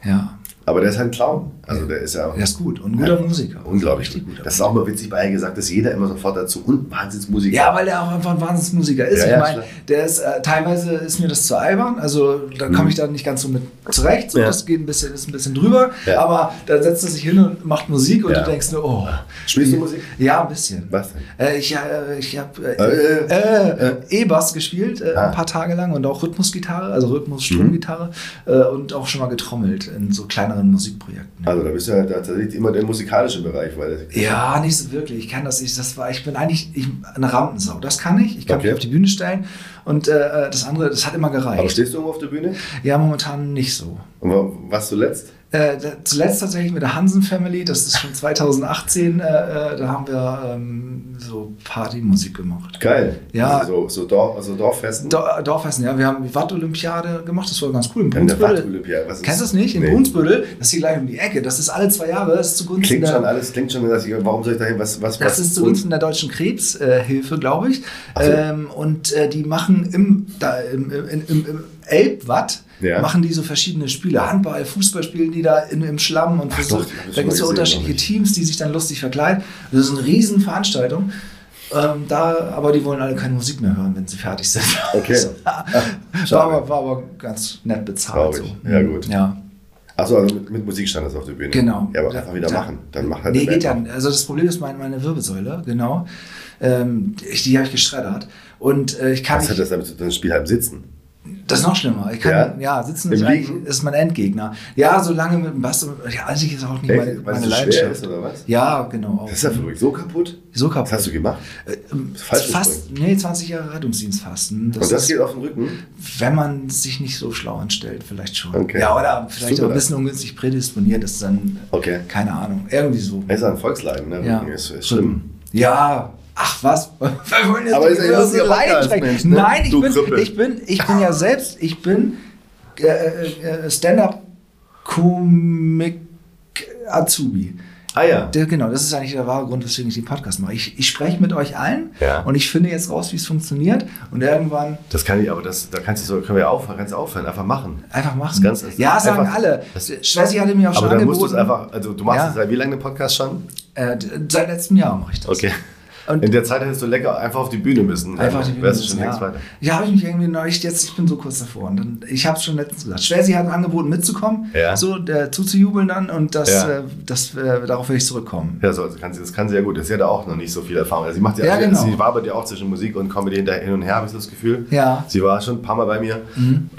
ja, aber der ist halt ein Clown. Also der ist ja der ist gut und ein guter Ja, Musiker. unglaublich. Richtig guter Das ist auch mal witzig bei gesagt, dass jeder immer sofort dazu und Wahnsinnsmusiker. Ja, weil der auch einfach ein Wahnsinnsmusiker ist. Ja, ich ja, meine, der ist äh, teilweise ist mir das zu albern, also da komme ich da nicht ganz so mit zurecht. So, Mhm. Das geht ein bisschen, ist ein bisschen drüber, aber da setzt er sich hin und macht Musik und du denkst nur, oh. Spielst du Musik? Ja, ein bisschen. Was denn? Äh, ich äh, ich habe äh, Äh, äh, E-Bass gespielt, Ah. ein paar Tage lang und auch Rhythmusgitarre, also Rhythmus-Stromgitarre äh, und auch schon mal getrommelt in so kleineren Musikprojekten. Also da bist du ja tatsächlich immer der musikalische Bereich, weil Ja, nicht so wirklich. Ich kann das nicht. Das war, ich bin eigentlich ich, eine Rampensau. Das kann ich. Ich kann Okay. mich auf die Bühne stellen. Und äh, das andere, das hat immer gereicht. Aber stehst du irgendwo auf der Bühne? ja, momentan nicht so. Und wa- was zuletzt? Äh, da- zuletzt tatsächlich mit der Hansen Family, das ist schon 2018, äh, äh, da haben wir ähm, so Partymusik gemacht. Geil. Ja. Also so, so, Dorf, also Dorffesten? Do Dorfessen, ja, wir haben die Watt-Olympiade gemacht, das war ganz cool. Im In der Brunsbüttel. Ist- Kennst du das nicht? In Nee. Brunsbüttel, das ist hier gleich um die Ecke. Das ist alle zwei Jahre, das ist zugunsten Klingt der, schon alles, klingt schon, dass ich, warum soll ich dahin, was, was, Das was? ist zugunsten der Deutschen Krebshilfe, glaube ich. So. Ähm, und äh, die machen im, da, im, im, im, im Elbwatt Ja. machen die so verschiedene Spiele. Handball, Fußball spielen die da in, im Schlamm und Ach doch, das Da gibt es so unterschiedliche. Teams, die sich dann lustig verkleiden. Das ist eine Riesenveranstaltung. Ähm, da, aber die wollen alle keine Musik mehr hören, wenn sie fertig sind. Okay. <laughs> So. schade. war, aber, war aber ganz nett bezahlt. So. Ja, gut. Ja. Achso, also mit, mit Musik stand das auf der Bühne. Genau. Ja, aber Da- einfach wieder da- machen. Dann mach halt Nee, geht ja. Also das Problem ist meine, meine Wirbelsäule, genau. Ähm, ich, die habe ich geschreddert. Und äh, ich kann Was hat das damit zu tun? Das Spiel halb sitzen. Das ist noch schlimmer. Ich kann, Ja? ja, sitzen ist, Liegen? ist mein Endgegner. Ja, so lange mit dem Bass. Ja, eigentlich ist auch nicht meine, Echt? Meine es schwer Leidenschaft. ist, oder was? Ja, genau. Das ist ja verrückt. So kaputt? so kaputt. Was hast du gemacht? Äh, ähm, falsch fast, nee, 20 Jahre Rettungsdienst fasten. Und das ist, geht auf den Rücken? wenn man sich nicht so schlau anstellt, vielleicht schon. Okay. Ja, oder vielleicht Super. auch ein bisschen ungünstig prädisponiert ist dann, Okay. keine Ahnung, irgendwie so. Das ist ein Volksleiden, ne? Ja. Ist, ist schlimm. Ja. Ach was? <laughs> Wir wollen jetzt Aber ist lustiger so Podcast, ne? Nein, ich bin, ich bin, ich bin ja selbst, ich bin äh, äh, Stand-up-Komik Azubi. Ah ja. Der, genau, das ist eigentlich der wahre Grund, weswegen ich den Podcast mache. Ich, ich spreche mit euch allen Ja. und ich finde jetzt raus, wie es funktioniert und irgendwann Das kann ich, aber das, da kannst du so, können wir ja aufhören, du aufhören, einfach machen. einfach machen. Ist ja, sagen einfach- alle. Schwessi hatte mir auch schon Aber dann musst du angeboten. es einfach, also du machst Ja. es seit wie lange den Podcast schon? äh, seit letztem Jahr mache ich das. Okay. Und In der Zeit hättest du lecker einfach auf die Bühne müssen. Einfach die Dann wärst du Bühne, schon ja. weiter. Ja, habe ich mich irgendwie neulich jetzt, ich bin so kurz davor. Und dann, ich habe es schon letztens gesagt. Schwersi hat angeboten, mitzukommen, Ja. so der, zuzujubeln dann und das, Ja. äh, das, äh, darauf will ich zurückkommen. Ja, so, also kann sie, das kann sie ja gut. Sie hat ja auch noch nicht so viel Erfahrung. Also sie macht ja, Ja, genau. sie war bei dir auch zwischen Musik und Comedy hin und her, habe ich das Gefühl. Ja. Sie war schon ein paar Mal bei mir.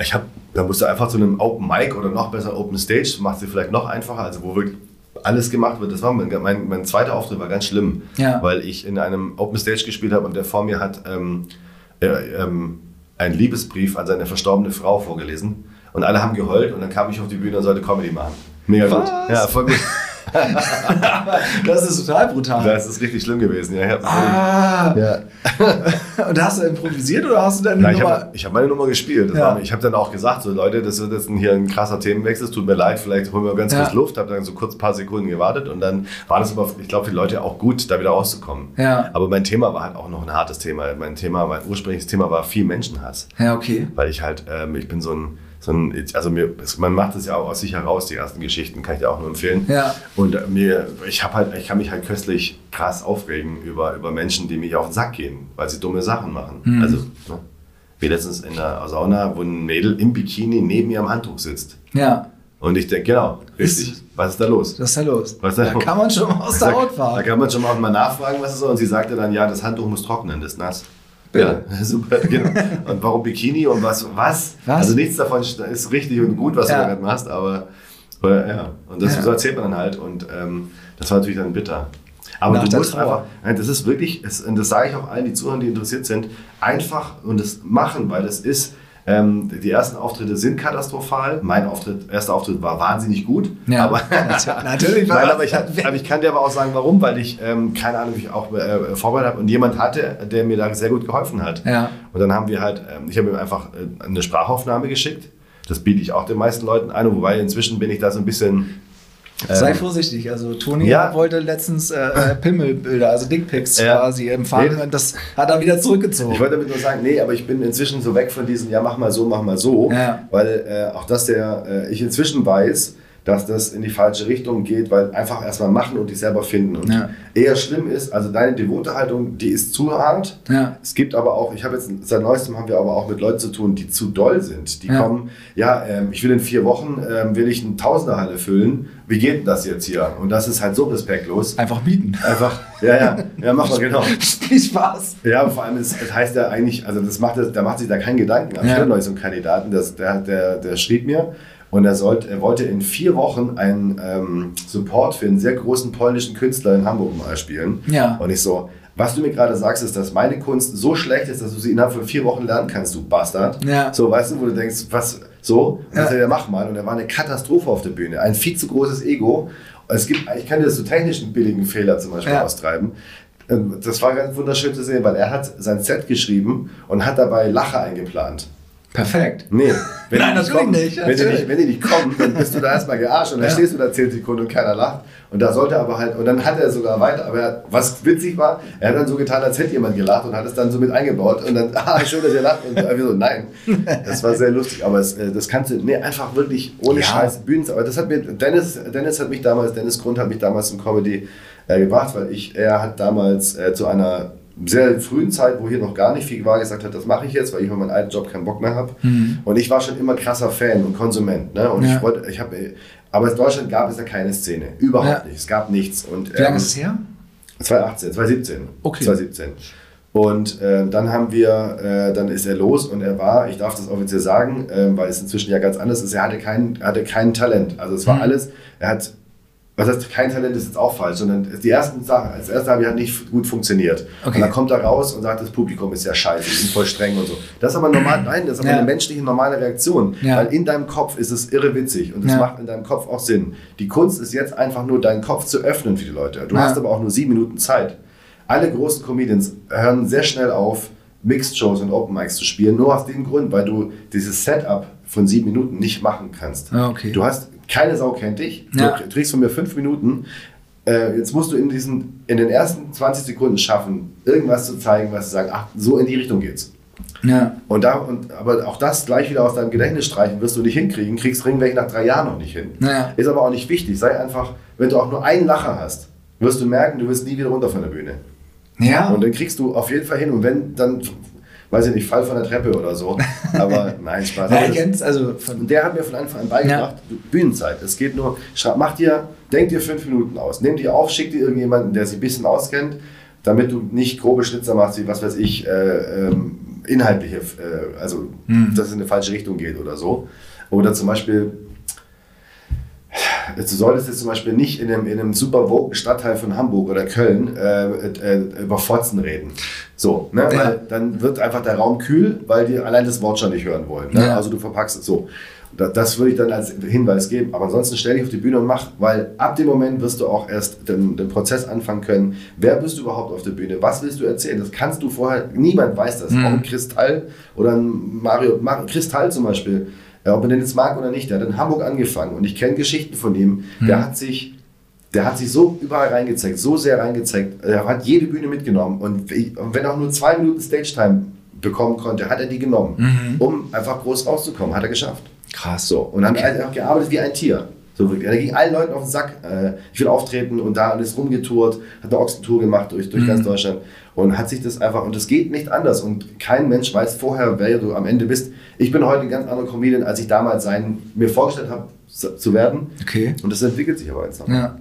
Ich habe, da musst du einfach zu einem Open Mic oder noch besser Open Stage, macht sie vielleicht noch einfacher, also wo wirklich alles gemacht wird. Das war mein, mein, mein zweiter Auftritt war ganz schlimm, Ja. weil ich in einem Open Stage gespielt habe und der vor mir hat ähm, äh, ähm, einen Liebesbrief an seine verstorbene Frau vorgelesen und alle haben geheult und dann kam ich auf die Bühne und sollte Comedy machen. Mega gut. Was? Ja, voll gut. <laughs> Das ist total brutal. Das ist richtig schlimm gewesen. Ja, Ah, ja. <laughs> und hast du improvisiert oder hast du deine Nein, ich Nummer? habe ich hab meine Nummer gespielt. Das Ja. war, ich habe dann auch gesagt, so Leute, das wird jetzt ein- hier ein krasser Themenwechsel, es tut mir leid, vielleicht holen wir ganz Ja. kurz Luft, habe dann so kurz ein paar Sekunden gewartet und dann war das aber, ich glaube, für die Leute auch gut, da wieder rauszukommen. Ja. Aber mein Thema war halt auch noch ein hartes Thema. Mein Thema, mein ursprüngliches Thema war viel Menschenhass. Ja, okay. Weil ich halt, ähm, ich bin so ein, so ein also mir, man macht es ja auch aus sich heraus, die ersten Geschichten, kann ich dir auch nur empfehlen. Ja. Und mir, ich habe halt, ich kann mich halt köstlich krass aufregen über, über Menschen, die mich auf den Sack gehen, weil sie dumme Sachen machen. Mhm. Also, ne? wie letztens in der Sauna, wo ein Mädel im Bikini neben ihrem Handtuch sitzt. Ja, Und ich denke, genau, richtig, was ist da los? was ist da los? Was ist da da los? kann man schon mal aus der Da, Haut da fahren. kann man schon mal, mal nachfragen, was ist. Und sie sagte dann, ja, das Handtuch muss trocknen, das ist nass. Bitte. Ja, <laughs> super, genau. Und warum Bikini und was? Was? Was? Also nichts davon ist richtig und gut, was Ja. du da gerade machst, aber ja. Und das Ja. so erzählt man dann halt und ähm, das war natürlich dann bitter. Aber Nach du musst Trauer. einfach, nein, das ist wirklich, und das sage ich auch allen, die zuhören, die interessiert sind, einfach und das machen, weil das ist, ähm, die ersten Auftritte sind katastrophal. Mein Auftritt, erster Auftritt war wahnsinnig gut, Ja, aber <laughs> natürlich war <laughs> Nein, aber ich, aber ich kann dir aber auch sagen, warum, weil ich ähm, keine Ahnung, wie ich auch äh, vorbereitet habe und jemand hatte, der mir da sehr gut geholfen hat. Ja. Und dann haben wir halt, ähm, ich habe ihm einfach äh, eine Sprachaufnahme geschickt. Das biete ich auch den meisten Leuten an, wobei inzwischen bin ich da so ein bisschen. Sei ähm, vorsichtig. Also Toni Ja. wollte letztens äh, äh, Pimmelbilder, also Dickpics Ja. quasi empfangen Nee. und das hat er wieder zurückgezogen. Ich wollte damit nur sagen, nee, aber ich bin inzwischen so weg von diesem, ja, mach mal so, mach mal so, Ja. weil äh, auch das der, äh, ich inzwischen weiß, dass das in die falsche Richtung geht, weil einfach erstmal machen und dich selber finden. Und Ja. eher schlimm ist, also deine devote Haltung, die ist zu hart. Ja. Es gibt aber auch, ich habe jetzt seit neuestem haben wir aber auch mit Leuten zu tun, die zu doll sind. Die Ja. kommen, ja, ähm, ich will in vier Wochen, ähm, will ich eine Tausenderhalle füllen. Wie geht denn das jetzt hier? Und das ist halt so respektlos. Einfach mieten. Einfach, ja, ja, ja, mach mal genau. <laughs> Viel Spaß. Ja, vor allem, es es heißt ja eigentlich, also das macht, da macht sich da keinen Gedanken. Aber Ja. So einen Kandidaten, das, der, der, der schrieb mir und er, sollte, er wollte in vier Wochen einen ähm, Support für einen sehr großen polnischen Künstler in Hamburg mal spielen. Ja. Und ich so, was du mir gerade sagst, ist, dass meine Kunst so schlecht ist, dass du sie innerhalb von vier Wochen lernen kannst, du Bastard. Ja. So, weißt du, wo du denkst, was, so, Ja. was ja. mach mal. Und er war eine Katastrophe auf der Bühne, ein viel zu großes Ego. Es gibt, ich kann dir das so technischen billigen Fehler zum Beispiel Ja. austreiben. Ähm, Das war ganz wunderschön zu sehen, weil er hat sein Set geschrieben und hat dabei Lacher eingeplant. Perfekt. Nee, wenn <laughs> Nein, natürlich kommen, nicht, Wenn die nicht, wenn die nicht kommen, dann bist du da erstmal gearscht und dann Ja. stehst du da 10 Sekunden und keiner lacht. Und da sollte aber halt, und dann hat er sogar weiter, aber er, was witzig war, er hat dann so getan, als hätte jemand gelacht und hat es dann so mit eingebaut und dann, <laughs> ah, schön, dass ihr lacht. Und wir so, nein. Das war sehr lustig, aber es, äh, das kannst du, nee, einfach wirklich ohne Ja. Scheiß Bühnen. Aber das hat mir, Dennis, Dennis hat mich damals, Dennis Grund hat mich damals im Comedy äh, gebracht, weil ich, er hat damals äh, zu einer sehr frühen Zeit, wo hier noch gar nicht viel war, gesagt hat, das mache ich jetzt, weil ich mit meinem alten Job keinen Bock mehr habe. Und ich war schon immer krasser Fan und Konsument. Ne? Und Ja. ich wollte, ich habe, aber in Deutschland gab es ja keine Szene. Überhaupt Ja. nicht. Es gab nichts. Und, Wie lange ähm, ist es her? 2018, 2017. Okay. 2017. Und äh, dann haben wir, äh, dann ist er los und er war, ich darf das offiziell sagen, äh, weil es inzwischen ja ganz anders ist, er hatte kein, hatte kein Talent. Also es war Mhm. alles, er hat, was heißt kein Talent ist jetzt auch falsch, sondern die ersten Sachen, als erste habe ich halt nicht gut funktioniert. Okay. Und dann kommt er raus und sagt, das Publikum ist ja scheiße, die sind voll streng und so. Das ist aber normal, <clears throat> nein, das ist aber Ja. eine menschliche normale Reaktion. Ja. Weil in deinem Kopf ist es irre witzig und es Ja. macht in deinem Kopf auch Sinn. Die Kunst ist jetzt einfach nur, deinen Kopf zu öffnen für die Leute. Du hast aber auch nur sieben Minuten Zeit. Alle großen Comedians hören sehr schnell auf, Mixed-Shows und Open Mics zu spielen, nur aus dem Grund, weil du dieses Setup von sieben Minuten nicht machen kannst. Ah, okay. Du hast, keine Sau kennt dich, Ja. du kriegst von mir fünf Minuten, äh, jetzt musst du in, diesen, in den ersten 20 Sekunden schaffen, irgendwas zu zeigen, was zu sagen, ach, so in die Richtung geht's. Ja. Und da, und, aber auch das gleich wieder aus deinem Gedächtnis streichen wirst du nicht hinkriegen, kriegst Ringweg nach drei Jahren noch nicht hin. Ja. Ist aber auch nicht wichtig. Sei einfach, wenn du auch nur einen Lacher hast, wirst du merken, du wirst nie wieder runter von der Bühne. Ja. Und dann kriegst du auf jeden Fall hin. Und wenn, dann, weiß ich nicht, Fall von der Treppe oder so. <laughs> Aber nein, Spaß. ja, ich also von, der hat mir von Anfang an beigebracht, du- Bühnenzeit. Es geht nur, mach dir, denk dir fünf Minuten aus. Nimm dir auf, schick dir irgendjemanden, der sich ein bisschen auskennt, damit du nicht grobe Schnitzer machst, wie was weiß ich, äh, ähm, inhaltliche, äh, also dass es in eine falsche Richtung geht oder so. Oder zum Beispiel, du solltest jetzt zum Beispiel nicht in einem, in einem super Stadtteil von Hamburg oder Köln äh, äh, über Fotzen reden. So, ne? Ja. Weil dann wird einfach der Raum kühl, weil die allein das Wort schon nicht hören wollen. Ne? Ja. Also du verpackst es so. Da- Das würde ich dann als Hinweis geben. Aber ansonsten stell dich auf die Bühne und mach, weil ab dem Moment wirst du auch erst den, den Prozess anfangen können. Wer bist du überhaupt auf der Bühne? Was willst du erzählen? Das kannst du vorher, niemand weiß das. Auch ein Kristall oder ein Mario, Mar Kristall zum Beispiel, ob man den jetzt mag oder nicht, der hat in Hamburg angefangen und ich kenne Geschichten von ihm. Der hat sich der hat sich so überall reingezeigt, so sehr reingezeigt. Er hat jede Bühne mitgenommen. Und wenn er auch nur zwei Minuten Stage-Time bekommen konnte, hat er die genommen, um einfach groß rauszukommen. Hat er geschafft. Krass. So. Und dann hat er auch gearbeitet wie ein Tier. So wirklich. Er ging allen Leuten auf den Sack. Äh, ich will auftreten und da ist rumgetourt, hat eine Ochsentour gemacht durch, durch ganz Deutschland und hat sich das einfach, und es geht nicht anders. Und kein Mensch weiß vorher, wer du am Ende bist. Ich bin heute ein ganz anderer Comedian, als ich damals sein, mir vorgestellt habe zu zu werden. Okay. Und das entwickelt sich aber jetzt noch. Ja.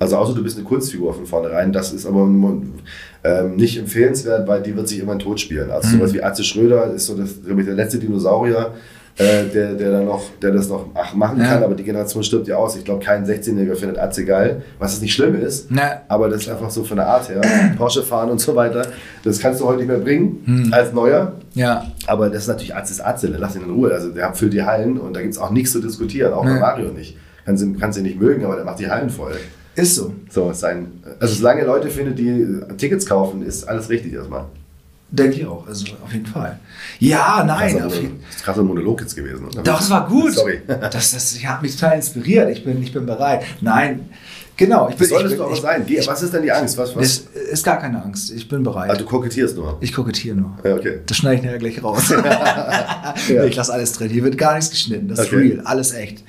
Also außer du bist eine Kunstfigur von vornherein, das ist aber ähm, nicht empfehlenswert, weil die wird sich irgendwann tot spielen. Also sowas wie Atze Schröder ist so das, ich, der letzte Dinosaurier, äh, der, der, dann noch, der das noch ach, machen Ja. kann, aber die Generation stirbt ja aus. Ich glaube, kein 16-Jähriger findet Atze geil, was es nicht schlimm ist, Na. aber das ist einfach so von der Art her. Porsche fahren und so weiter, das kannst du heute nicht mehr bringen als Neuer. Ja. Aber das ist natürlich Atze ist Atze, lass ihn in Ruhe. Also der füllt die Hallen und da gibt es auch nichts zu diskutieren, auch bei. Mario nicht. Kannst ihn, kannst ihn nicht mögen, aber der macht die Hallen voll. Ist so. So, sein, also solange Leute findet, die Tickets kaufen, ist alles richtig erstmal. Denke ich auch. Also auf jeden Fall. Ja, nein. krasser, Auf Mono- jeden, das ist krasser Monolog jetzt gewesen. oder? Doch, es war gut. Sorry. <laughs> Das, das hat mich total inspiriert. Ich bin, ich bin bereit. Nein, genau. Ich bin, Das solltest ich du bin, aber ich, sein. Die, was ist denn die Angst? Was, was? Das ist gar keine Angst. Ich bin bereit. Ah, du kokettierst nur. ich kokettiere nur. Ja, okay. Das schneide ich nachher gleich raus. <laughs> <laughs> Ich lasse alles drin. Hier wird gar nichts geschnitten. Das ist Okay. real. Alles echt.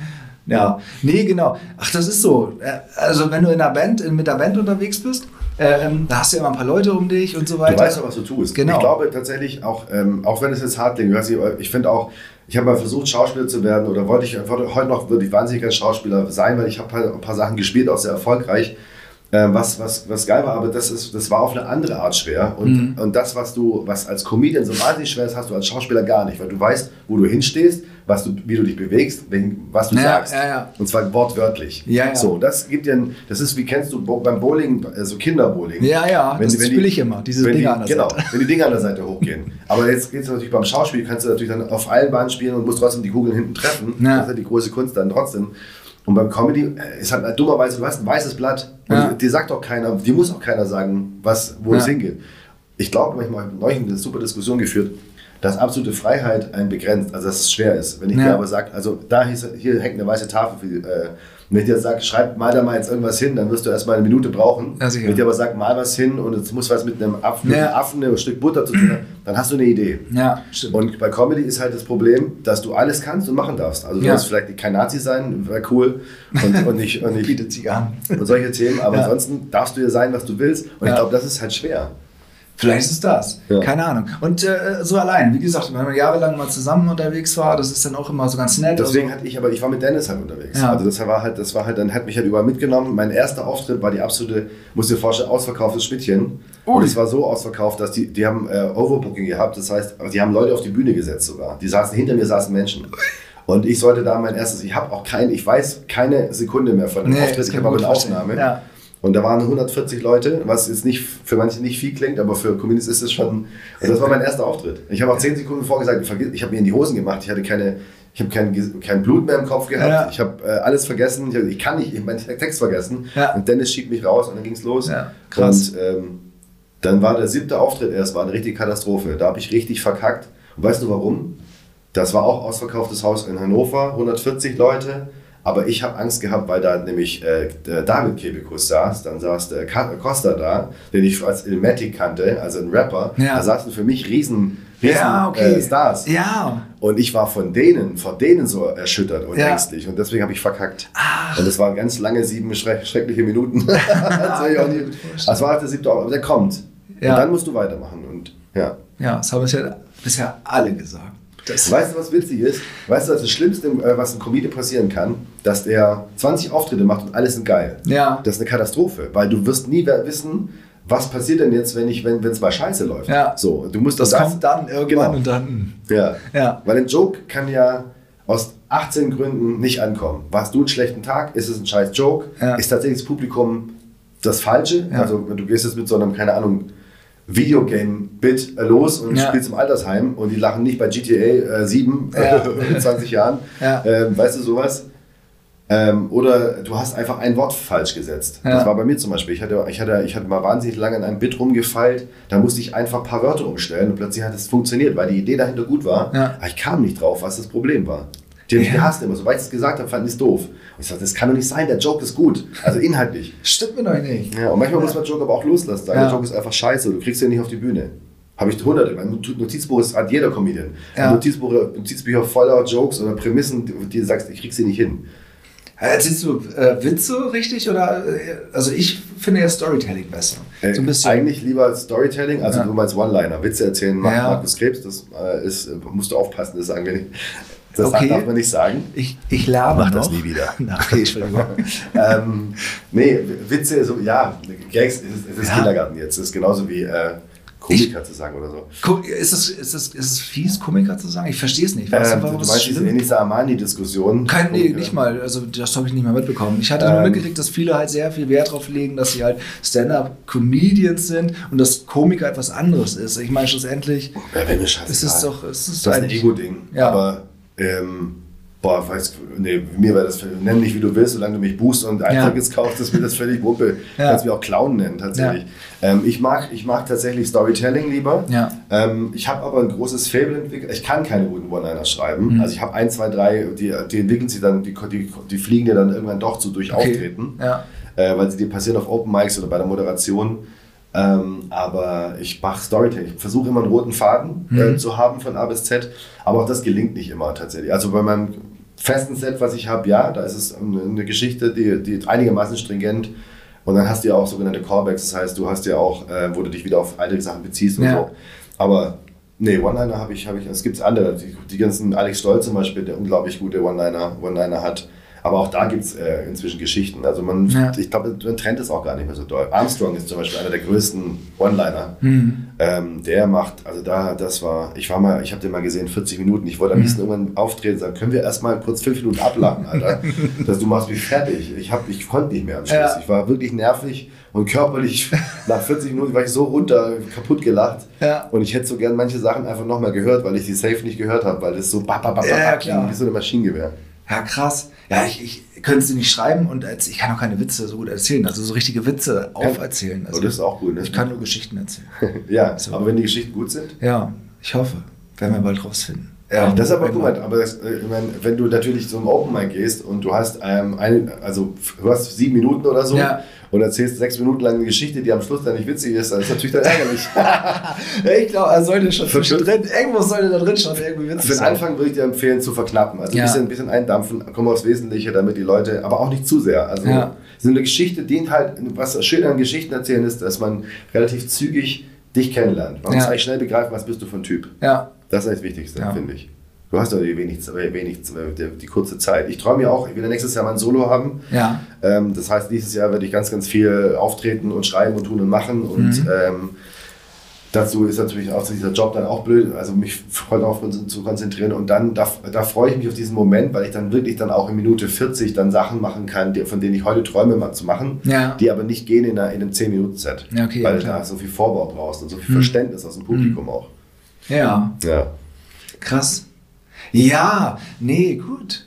Ja. Nee, genau. Ach, das ist so. Äh, Also, wenn du in einer Band, in- mit der Band unterwegs bist, ähm, da hast du ja immer ein paar Leute um dich und so weiter. Du weißt doch, was du tust. Genau. Ich glaube tatsächlich auch, ähm, auch wenn es jetzt hart klingt, ich, ich finde auch, ich habe mal versucht, Schauspieler zu werden oder wollte ich, wollte, heute noch würde ich wahnsinnig gern Schauspieler sein, weil ich habe halt ein paar Sachen gespielt, auch sehr erfolgreich. Ähm, was, was, was geil war, aber das, ist, das war auf eine andere Art schwer. Und, und das, was du, was als Comedian so wahnsinnig schwer ist, hast du als Schauspieler gar nicht, weil du weißt, wo du hinstehst, was du, wie du dich bewegst, wenn, was du Ja, sagst. ja. Und zwar wortwörtlich. So, das gibt dir, ein, das ist wie kennst du beim Bowling, also Kinderbowling. Ja, ja, das die- spiele ich immer, diese wenn Dinger die, an der genau, Seite. wenn die Dinger an der Seite hochgehen. Aber jetzt geht es natürlich beim Schauspiel, kannst du natürlich dann auf allen Bahnen spielen und musst trotzdem die Kugeln hinten treffen. Ja. Das ist ja die große Kunst dann trotzdem. Und beim Comedy äh, ist halt dummerweise, du hast ein weißes Blatt und Ja. dir sagt auch keiner, dir muss auch keiner sagen, was, wo es Ja. hingeht. Ich glaube, manchmal habe ich neulich eine super Diskussion geführt, dass absolute Freiheit einen begrenzt, also dass es schwer ist. Wenn ich Ja. dir aber sage, also da hieß, hier hängt eine weiße Tafel, für, äh, wenn ich dir sage, schreib mal da mal jetzt irgendwas hin, dann wirst du erstmal eine Minute brauchen. Ja, wenn ich dir aber sage, mal was hin und es muss was mit einem Affen, Ja. einem Affen ein Stück Butter zu tun haben, dann hast du eine Idee. Ja, stimmt. Und bei Comedy ist halt das Problem, dass du alles kannst und machen darfst. Also du Ja. musst vielleicht kein Nazi sein, wäre cool. Und, und nicht, und <laughs> nicht Bietet sich an. und solche Themen. Aber ansonsten darfst du ja sein, was du willst. Und ich glaube, das ist halt schwer. Vielleicht ist es das. Ja. Keine Ahnung. Und äh, so allein, wie gesagt, wenn man jahrelang mal zusammen unterwegs war, das ist dann auch immer so ganz nett. Deswegen also, hatte ich, aber ich war mit Dennis halt unterwegs. Ja. Also das war halt, das war halt, dann hat mich halt überall mitgenommen. Mein erster Auftritt war die absolute, musst dir vorstellen, ausverkauftes Schmidtchen. Und es war so ausverkauft, dass die, die haben äh, Overbooking gehabt. Das heißt, die haben Leute auf die Bühne gesetzt sogar. Die saßen, hinter mir saßen Menschen. Und ich sollte da mein erstes, ich habe auch kein, ich weiß keine Sekunde mehr von dem Nee, Auftritt. Ich habe aber eine Aufnahme. Ja. Und da waren 140 Leute, was jetzt nicht für manche nicht viel klingt, aber für Comedians ist es schon. Und das war mein erster Auftritt. Ich habe auch 10 Sekunden vorgesagt, ich habe mir in die Hosen gemacht. Ich hatte keine, ich habe kein, kein Blut mehr im Kopf gehabt. Ja. Ich habe äh, alles vergessen. Ich, hab- ich kann nicht, ich habe meinen Text vergessen. Ja. Und Dennis schiebt mich raus und dann ging es los. Ja, krass. Und ähm, dann war der siebte Auftritt erst, war eine richtige Katastrophe. Da habe ich richtig verkackt. Und weißt du warum? Das war auch ausverkauftes Haus in Hannover, 140 Leute. Aber ich habe Angst gehabt, weil da nämlich äh, David Kebekus saß, dann saß der Costa da, den ich als Ilmatic kannte, also ein Rapper. Ja. Da saßen für mich riesen, riesen ja, okay. äh, Stars. Ja. Und ich war von denen, vor denen so erschüttert und Ja. ängstlich. Und deswegen habe ich verkackt. Und das waren ganz lange, sieben schreck schreckliche Minuten. <laughs> das, das war halt der siebte, aber der kommt. Ja. Und dann musst du weitermachen. Und ja. Ja, das haben bisher, bisher alle gesagt. Das, Weißt du, was witzig ist? Weißt du, was das Schlimmste, äh, was einem Comedian passieren kann? Dass der 20 Auftritte macht und alles sind geil. Ja. Das ist eine Katastrophe, weil du wirst nie wissen, was passiert denn jetzt, wenn ich, wenn es mal scheiße läuft. Ja. So, du musst das das kommt dann irgendwann Genau. und dann. Ja. Ja. Weil ein Joke kann ja aus 18 Gründen nicht ankommen. Warst du einen schlechten Tag? Ist es ein scheiß Joke? Ja. Ist tatsächlich das Publikum das Falsche? Ja. Also du gehst jetzt mit so einem, keine Ahnung, Videogame-Bit los und Ja. spielst im Altersheim und die lachen nicht bei GTA äh, 7 Ja. <laughs> mit 20 Jahren. Ja. Ähm, weißt du sowas? Ähm, oder du hast einfach ein Wort falsch gesetzt. Ja. Das war bei mir zum Beispiel. Ich hatte, ich, hatte, ich hatte mal wahnsinnig lange an einem Bit rumgefeilt. Da musste ich einfach ein paar Wörter umstellen und plötzlich hat es funktioniert, weil die Idee dahinter gut war. Aber ich kam nicht drauf, was das Problem war. Die haben mich Ja. gehasst immer. Sobald ich es gesagt habe, fanden die es doof. Und ich sagte, das kann doch nicht sein, der Joke ist gut. Also inhaltlich. <laughs> Stimmt mir doch nicht. Ja, und manchmal muss man Joke aber auch loslassen. Sagen, Ja. der Joke ist einfach scheiße, du kriegst den nicht auf die Bühne. Habe ich hunderte. Mein Not- Notizbuch ist, hat jeder Comedian. Ja. Notizbuch, Notizbücher voller Jokes oder Prämissen, die du sagst, ich krieg sie nicht hin. Erzählst du äh, Witze richtig oder äh, also ich finde ja Storytelling besser. Äh, so ein bisschen. Eigentlich lieber Storytelling, also Ja. du meinst One-Liner. Witze erzählen macht Ja. Markus Krebs, das äh, ist, äh, musst du aufpassen, das sagen wir nicht. Das Okay. darf man nicht sagen. Ich, ich laber Mach das noch. nie wieder. <laughs> Okay, Entschuldigung. ähm, nee, Witze, so, ja, Gags, es ist, es ist Ja. Kindergarten jetzt. Es ist genauso wie äh, Komiker zu sagen oder so. Ist es, ist, es, ist es fies, Komiker zu sagen? Ich verstehe es nicht. Weißt Ähm, du, warum du meinst diese? Enisa Armani-Diskussion? Kein, nee, nicht mal. Also das habe ich nicht mal mitbekommen. Ich hatte nur Ähm. mitgekriegt, dass viele halt sehr viel Wert darauf legen, dass sie halt Stand-up-Comedians sind und dass Komiker etwas anderes ist. Ich meine, schlussendlich Ja, wenn ist es doch... Es ist Das ist ein Ego-Ding. Ja. Aber, ähm, boah, weiß, nee, mir wäre das, nenn mich wie du willst, solange du mich buchst und Eintritts kaufst, ist mir das völlig Wumpe. Ja. Kannst mich auch Clown nennen, tatsächlich. Ähm, ich, mag, ich mag tatsächlich Storytelling lieber. Ja. Ähm, ich habe aber ein großes Fable entwickelt. Ich kann keine guten One-Liner schreiben. Mhm. Also ich habe ein, zwei, drei, die, die entwickeln sich dann, die, die, die fliegen dir dann irgendwann doch so durch Okay. Auftreten. Ja. Äh, weil sie dir passieren auf Open Mics oder bei der Moderation. Ähm, aber ich mache Storytelling. Ich versuche immer einen roten Faden äh, zu haben von A bis Z, aber auch das gelingt nicht immer tatsächlich. Also bei meinem festen Set, was ich habe, ja, da ist es eine Geschichte, die, die einigermaßen stringent und dann hast du ja auch sogenannte Callbacks, das heißt, du hast ja auch, äh, wo du dich wieder auf alte Sachen beziehst und Ja. so. Aber nee, One-Liner habe ich, habe ich, es gibt andere, die, die ganzen Alex Stoll zum Beispiel, der unglaublich gute One-Liner One hat. Aber auch da gibt es äh, inzwischen Geschichten. Also man, Ja. ich glaube, man trennt es auch gar nicht mehr so doll. Armstrong ist zum Beispiel einer der größten One-Liner. Mhm. Ähm, der macht, also da, das war, ich war mal, ich habe den mal gesehen, 40 Minuten. Ich wollte am Mhm. liebsten irgendwann auftreten und sagen, können wir erstmal kurz fünf Minuten ablachen, Alter. <laughs> dass du machst mich fertig. Ich, hab, ich konnte nicht mehr am Schluss. Ja. Ich war wirklich nervig und körperlich, <laughs> nach 40 Minuten war ich so runter, kaputt gelacht. Ja. Und ich hätte so gern manche Sachen einfach nochmal gehört, weil ich die safe nicht gehört habe, weil das so bap, bap, bap, Ja, bap, klar. wie so eine Maschinengewehr. Ja, krass. Ja, ich, ich könnte sie nicht schreiben und als, ich kann auch keine Witze so gut erzählen. Also so richtige Witze auferzählen. Also das ist auch gut, ne? Ich kann nur Geschichten erzählen. <laughs> Ja, So. aber wenn die Geschichten gut sind. Ja, ich hoffe. Werden wir bald rausfinden. Ja, das ist aber mal, aber das, äh, ich mein, wenn du natürlich so im Open Mic gehst und du hast ähm, eine, also du hast sieben Minuten oder so Ja. Und erzählst sechs Minuten lang eine Geschichte, die am Schluss dann nicht witzig ist, dann ist natürlich dann ärgerlich. <laughs> Ich glaube, er sollte schon zwischendrin, irgendwo sollte da drin schon irgendwie witzig Für den sein. Anfang würde ich dir empfehlen zu verknappen, also Ja. ein bisschen, ein bisschen eindampfen, komm aufs Wesentliche, damit die Leute, aber auch nicht zu sehr. Also Ja. so eine Geschichte dient halt, was schön an Geschichten erzählen ist, dass man relativ zügig dich kennenlernt. Man Ja. muss eigentlich schnell begreifen, was bist du für ein Typ. Ja, Das ist das Wichtigste, finde ich. Du hast doch die, wenig, wenig, die, kurze Zeit. Ich träume ja auch, ich will ja nächstes Jahr mal ein Solo haben. ja. Ähm, das heißt, dieses Jahr werde ich ganz, ganz viel auftreten und schreiben und tun und machen. Und Mhm. ähm, dazu ist natürlich auch dieser Job dann auch blöd, also mich voll darauf zu konzentrieren. Und dann, da, da freue ich mich auf diesen Moment, weil ich dann wirklich dann auch in Minute 40 dann Sachen machen kann, die, von denen ich heute träume, mal zu machen, Ja. die aber nicht gehen in, einer, in einem 10-Minuten-Set. Ja, okay, weil ja, du klar. da so viel Vorbau brauchst und so viel Mhm. Verständnis aus dem Publikum auch. Ja, Ja. krass. Ja, nee, gut.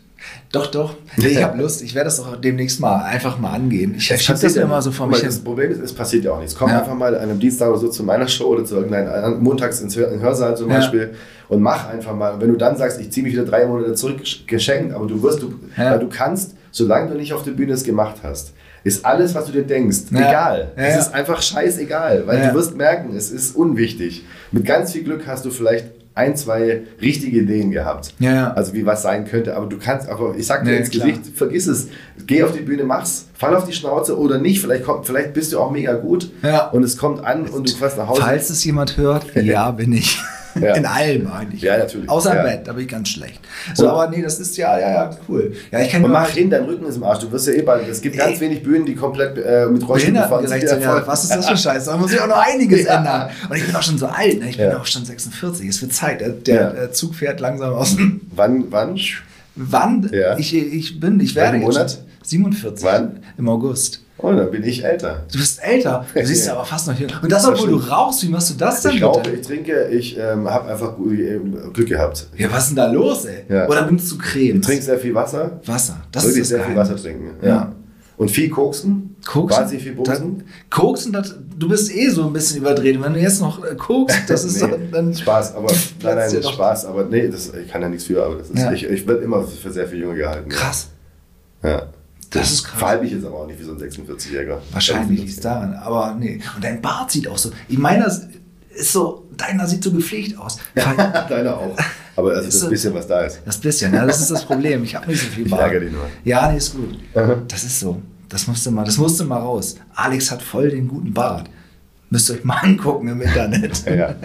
Doch, doch. Nee, ich habe Lust. Ich werde das auch demnächst mal einfach mal angehen. Ich schiebe das ja immer so vor mich mal, Das hin. Problem ist, es passiert ja auch nichts. Komm Ja. einfach mal an einem Dienstag oder so zu meiner Show oder zu irgendeinem anderen- montags ins Hör, in Hörsaal zum Ja. Beispiel und mach einfach mal. Und wenn du dann sagst, ich ziehe mich wieder drei Monate zurück, geschenkt, aber du wirst, du, weil du kannst, solange du nicht auf der Bühne es gemacht hast, ist alles, was du dir denkst, egal. Es ist einfach scheißegal, weil du wirst merken, es ist unwichtig. Mit ganz viel Glück hast du vielleicht ein, zwei richtige Ideen gehabt. Ja, ja. Also wie was sein könnte, aber du kannst, aber ich sag dir Nee, ins klar. Gesicht, vergiss es. Geh auf die Bühne, mach's, fall auf die Schnauze oder nicht. Vielleicht, kommt, vielleicht bist du auch mega gut Ja. und es kommt an und du fährst nach Hause. Falls es jemand hört, <laughs> ja, bin ich. Ja. In allem eigentlich. Ja, natürlich. Außer Ja. im Bett, da bin ich ganz schlecht. So, aber nee, das ist ja, ja, ja, cool. Ja, ich kann und mach hin, dein Rücken ist im Arsch. Du wirst ja eh bald. Es gibt ganz Ey. wenig Bühnen, die komplett äh, mit Rollstuhl gefahren sind. Ja, was ist das für <laughs> Scheiße? Da muss ich auch noch einiges Ja. ändern. Und ich bin auch schon so alt, ne? ich bin auch schon 46. Es wird Zeit. Der, der Ja. äh, Zug fährt langsam aus. <laughs> Wann, wann? Wann? Ja. Ich, ich bin, ich werde jetzt Monat? schon 47 Wann? im August. Oh, dann bin ich älter. Du bist älter, du <laughs> siehst ja aber fast noch hier. Und das, obwohl du rauchst, wie machst du das denn Ich rauche, ich trinke, ich ähm, habe einfach äh, Glück gehabt. Ja, was ist denn da los, ey? Ja. Oder benutzt du Creme? Ich trinke sehr viel Wasser. Wasser. Das wirklich ist sehr das viel Geheimnis. Wasser trinken. Ja. Und viel koksen. Koksen? Wahnsinnig viel koksen. Da- Koksen, das, du bist eh so ein bisschen überdreht. Und Wenn du jetzt noch äh, kokst, <laughs> das ist nee, dann, dann Spaß, aber <laughs> nein, nein, doch- Spaß, aber nee, das, ich kann ja nichts für, aber das ist, Ja. ich, ich werde immer für sehr viel Junge gehalten. krass. Ja. Das ist krass. Verhalte mich jetzt aber auch nicht wie so ein 46-Jähriger. Wahrscheinlich liegt es daran, aber nee. Und dein Bart sieht auch so. Ich meiner ist so, deiner sieht so gepflegt aus. <laughs> Deiner auch. Aber also Ist das bisschen, was da ist. Das bisschen, ja, das ist das Problem. Ich habe nicht so viel Ich Bart. ärgere dich nur. Ja, nee, ist gut. Das ist so. Das musste mal, das musste mal raus. Alex hat voll den guten Bart. Müsst ihr euch mal <laughs> angucken im Internet. Ja. <laughs>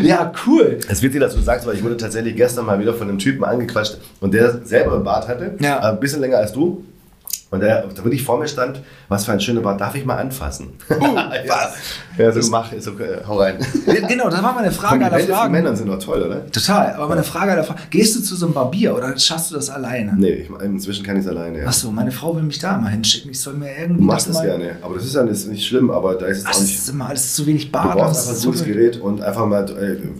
Ja, cool. Es wird dir dazu sagst, weil ich wurde tatsächlich gestern mal wieder von einem Typen angequatscht und der selber einen Bart hatte, Ja. äh, ein bisschen länger als du. Und der, da wirklich vor mir stand, was für ein schöner Bart, darf ich mal anfassen? <laughs> was? Ja, so mach, so, äh, hau rein. Genau, das war meine Frage aller Fragen. Männern sind doch toll, oder? Total, aber meine Frage aller Fragen. Gehst du zu so einem Barbier oder schaffst du das alleine? Nee, ich, inzwischen kann ich es alleine. Ja. Achso, meine Frau will mich da mal hinschicken. Ich soll mir Du irgendwie machst das es mal... gerne, aber das ist ja nicht, nicht schlimm, aber da ist es Ach, auch das nicht. ist immer alles zu wenig Du Bart. brauchst das einfach ist ein gutes Gerät und einfach mal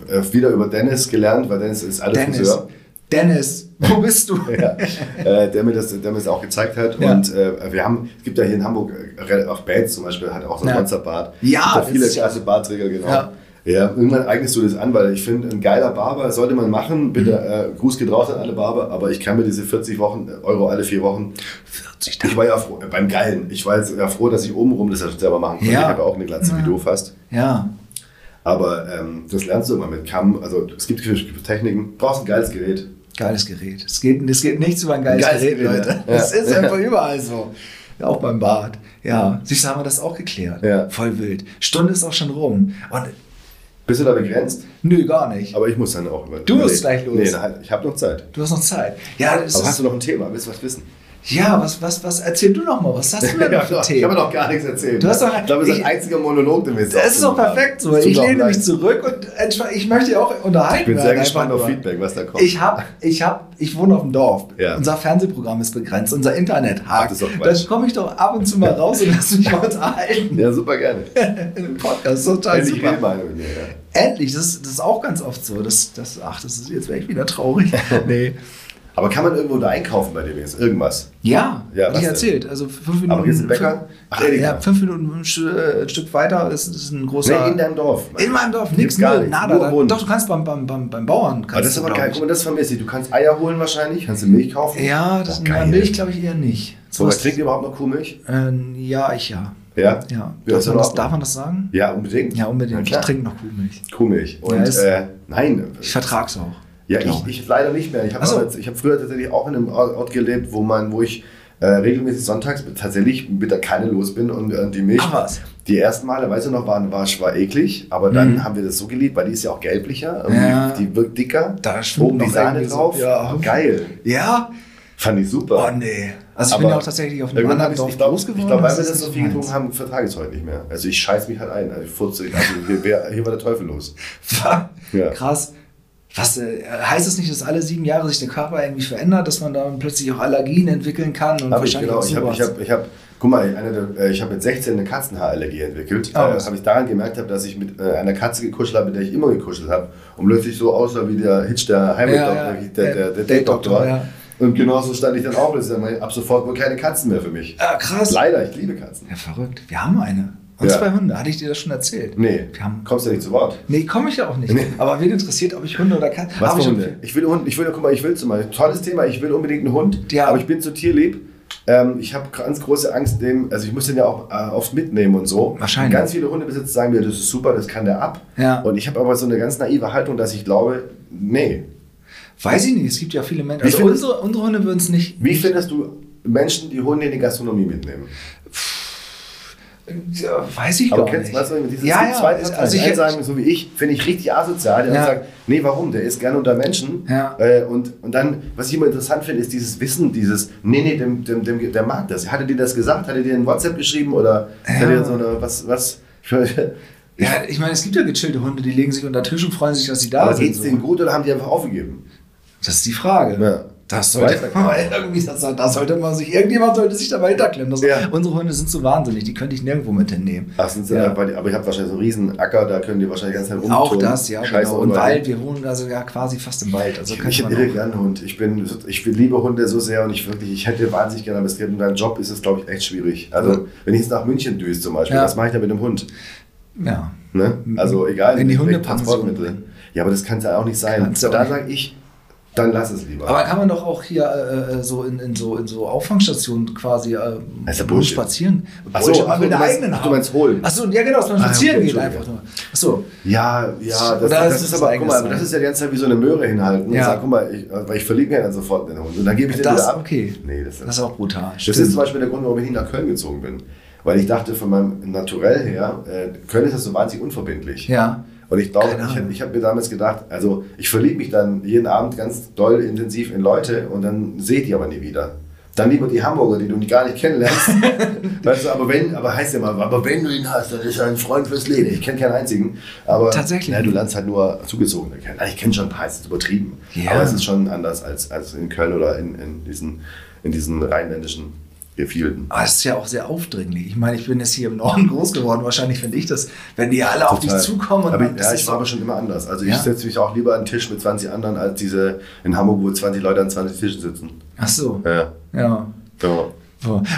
äh, wieder über Dennis gelernt, weil Dennis ist alle Dennis, Friseur. Dennis, wo <laughs> bist du? ja, äh, der, mir das, der mir das auch gezeigt hat. Ja. Und äh, wir haben, es gibt ja hier in Hamburg, äh, auch Bands zum Beispiel, hat auch so ein Ja. Monsterbart. Ja, das viele klasse Bartträger, genau. Ja. Ja. irgendwann eignest du das an, weil ich finde, ein geiler Barber sollte man machen. Bitte, äh, Gruß geht raus an alle Barber, aber ich kann mir diese 40 Wochen, äh, Euro alle vier Wochen. 40 Ich war ja froh, äh, beim Geilen. Ich war jetzt ja froh, dass ich obenrum das selber machen konnte. Ich habe auch eine Glatze wie du fast. Ja, Aber ähm, das lernst du immer mit Kamm. Also es gibt Techniken. Du brauchst ein geiles Gerät. Geiles Gerät. Es geht, es geht nichts über ein geiles, Geiles Gerät, Gerät, Leute. ja. Das ist einfach überall so. Ja, auch beim Bad. Ja, siehst du, haben wir das auch geklärt. Ja. Voll wild. Stunde ist auch schon rum. Und Bist du da begrenzt? nö, gar nicht. Aber ich muss dann auch über. Du musst gleich los. Nee, ich habe noch Zeit. Du hast noch Zeit. Ja, das Aber ist, hast du noch ein Thema? Willst du was wissen? Ja was, was, was, erzähl du noch mal. Was hast du denn <laughs> noch für ich habe Themen? noch gar nichts erzählt. Du hast doch- ich glaube, das ist ein einziger Monolog, den wir jetzt Das ist doch perfekt so. Ich lehne mich zurück und ich möchte ja auch unterhalten Ich bin sehr gespannt auf. Feedback, was da kommt. Ich hab, ich hab, ich wohne auf dem Dorf. Ja. Unser Fernsehprogramm ist begrenzt, unser Internet hakt. Quatsch. komme ich doch ab und zu mal raus und lass mich mal unterhalten. ja, super gerne. <laughs> Im Podcast. Total Endlich super. mir. Ja. Endlich, das, ist- das ist auch ganz oft so. Das, das, ach, das ist jetzt wäre ich wieder traurig. <laughs> nee. Aber kann man irgendwo da einkaufen bei dem jetzt? Irgendwas? Ja, Ja, hab was ich erzählt. Also fünf Minuten. Aber hier ist ein Bäcker? Ach, Edeka. ja, fünf Minuten ein Stück, äh, ein Stück weiter ist, ist ein großer. Nee, in deinem Dorf. In meinem Dorf, nichts, gar nichts, nada. nur Da, doch, du kannst beim, beim, beim, beim Bauern. Aber das ist aber geil. Guck mal, das vermisse ich. Du kannst Eier holen wahrscheinlich. Kannst du Milch kaufen? Ja, das na. Milch glaube ich eher nicht. So, was trinkt ihr überhaupt noch Kuhmilch? äh, ja, ich ja. Ja? Ja. Darf, man das, darf man das sagen? Ja, unbedingt. Ja, unbedingt. Ich trinke noch Kuhmilch. Kuhmilch. Und Ja, ist- äh, nein. Ich vertrag's auch. Ja, glaub ich, ich leider nicht mehr. Ich habe so. ich habe früher tatsächlich auch in einem Ort gelebt, wo man, wo ich äh, regelmäßig sonntags tatsächlich mit der Kanne los bin und äh, die Milch. Ach was. Die ersten Male, weißt du noch, waren, war, war eklig, aber dann haben wir das so geliebt, weil die ist ja auch gelblicher, Mhm. Ja. die wirkt dicker. Da oben die Sahne irgendwie so- drauf. ja. Geil. Ja? Fand ich super. Oh nee. Also ich bin Aber ja auch tatsächlich auf einem anderen hab Dorf ich glaube, groß ich geworden. glaub, weil wir das so viel getrunken haben, vertrage ich es heute nicht mehr. Also ich scheiß mich halt ein. Also, ich furze, also hier, hier war der Teufel los. <laughs> Ja. Krass. Was äh, heißt es nicht, dass alle sieben Jahre sich der Körper irgendwie verändert, dass man dann plötzlich auch Allergien entwickeln kann und Hab ich, genau. Ich habe, sowas? ich habe, guck mal, der, äh, ich habe mit 16 eine Katzenhaarallergie entwickelt. Ah, äh, habe ich daran gemerkt, habe, dass ich mit äh, einer Katze gekuschelt habe, mit der ich immer gekuschelt habe. Und plötzlich so aussah wie der Hitch, der Ja, Heimatdoktor, ja. der, der, der, der Date-Doktor, Date-Doktor. ja. Und genauso stand ich dann auch. Das ja ab sofort wohl keine Katzen mehr für mich. Ah, krass. Leider, ich liebe Katzen. Ja, verrückt. Wir haben eine. Und Ja. zwei Hunde. Hatte ich dir das schon erzählt? Nee, haben kommst ja nicht zu Wort. Nee, komme ich ja auch nicht. Nee. Aber wen interessiert, ob ich Hunde oder Katzen Was für ich Hunde? Ich will Hund, ich will, guck mal, ich will zum Beispiel, tolles Thema, ich will unbedingt einen Hund, Ja. aber ich bin zu tierlieb. Ähm, ich habe ganz große Angst, dem, also ich muss den ja auch äh, oft mitnehmen und so. Wahrscheinlich. Ganz viele Hundebesitzer sagen mir, das ist super, das kann der ab. Ja. Und ich habe aber so eine ganz naive Haltung, dass ich glaube, nee. Weiß ich nicht, es gibt ja viele Menschen. Also findest- unsere, unsere Hunde würden es nicht. Wie findest du Menschen, die Hunde in die Gastronomie mitnehmen? Ja, weiß ich Aber gar kennst nicht. du, was ich- dieses ja, ja, also die ich sagen, so wie ich, finde ich richtig asozial. Der Ja. sagt, nee, warum? Der ist gerne unter Menschen. Ja. Äh, und, und dann, was ich immer interessant finde, ist dieses Wissen, dieses, nee, nee, dem, dem, dem, der mag das. Hatte dir das gesagt? Hatte dir ein WhatsApp geschrieben? Oder Ja. hatte dir so eine, was, was? <laughs> Ja, ich meine, es gibt ja gechillte Hunde, die legen sich unter Tisch und freuen sich, dass sie da Aber sind. geht's so. denen gut oder haben die einfach aufgegeben? Das ist die Frage. Ja. Das sollte, man irgendwie, das, soll- da sollte man sich, irgendjemand sollte sich dabei hinterklemmen. Das, Ja. Unsere Hunde sind zu wahnsinnig, die könnte ich nirgendwo mit hinnehmen. Ach, sind sie, Ja. aber, ihr habt wahrscheinlich so einen riesen Acker, da können die wahrscheinlich ganz Zeit rumtun. Auch das, ja, Scheiß genau. Und. Wald, wir wohnen also ja quasi fast im Wald. Also Ich, ich gerne einen Hund. Ich, bin, ich liebe Hunde so sehr und ich wirklich, ich hätte wahnsinnig gerne, aber es gibt deinem Job ist es, glaube ich, echt schwierig. Also, Ja. wenn ich jetzt nach München düse zum Beispiel, was mache ich da mit einem Hund? Ja. Ne? Also, egal, In die Hundepension. Ja, aber das kann es ja auch nicht sein. Kann's da sage ich, dann lass es lieber. Aber kann man doch auch hier äh, äh, so in, in so in so Auffangsstationen quasi äh, Das ist ja Bullshit. spazieren. Ach so, Bullshit, ach will du meinst- eigenen ach, du meinst holen. Achso, ja genau, dass man Ah, spazieren geht einfach nur. Achso. Ja, ja, das, Oder das, ist ist aber, guck mal, das ist ja die ganze Zeit wie so eine Möhre hinhalten Ja. und sagen, guck mal, ich, weil ich verliebe ja dann sofort den Hund. Und dann gebe ich den Das, wieder ab. okay. Nee, das, Das ist auch brutal. Das ist zum Beispiel der Grund, warum ich nicht nach Köln gezogen bin. Weil ich dachte, von meinem Naturell her, äh, Köln ist das so wahnsinnig unverbindlich. Ja. Und ich glaube, ich, ich habe mir damals gedacht, also ich verliebe mich dann jeden Abend ganz doll intensiv in Leute und dann sehe ich die aber nie wieder. Dann lieber die Hamburger, die du gar nicht kennenlernst. <laughs> weißt du, aber wenn, aber heißt ja mal, aber wenn du ihn hast, dann ist er ein Freund fürs Leben. Ich kenne keinen einzigen. Aber Tatsächlich. Ja, du lernst halt nur Zugezogene kennen. Also ich kenne schon ein paar, es ist übertrieben. Ja. Aber es ist schon anders als, als in Köln oder in, in, diesen, in diesen rheinländischen Gefilden. Aber es ist ja auch sehr aufdringlich. Ich meine, ich bin jetzt hier im Norden <laughs> groß geworden. Wahrscheinlich finde ich das, wenn die alle auf dich Total. zukommen und aber, ja, ist ich war aber schon immer anders. Also ich Ja? setze mich auch lieber an einen Tisch mit 20 anderen als diese in Hamburg, wo 20 Leute an 20 Tischen sitzen. Ach so. Ja. Ja. ja.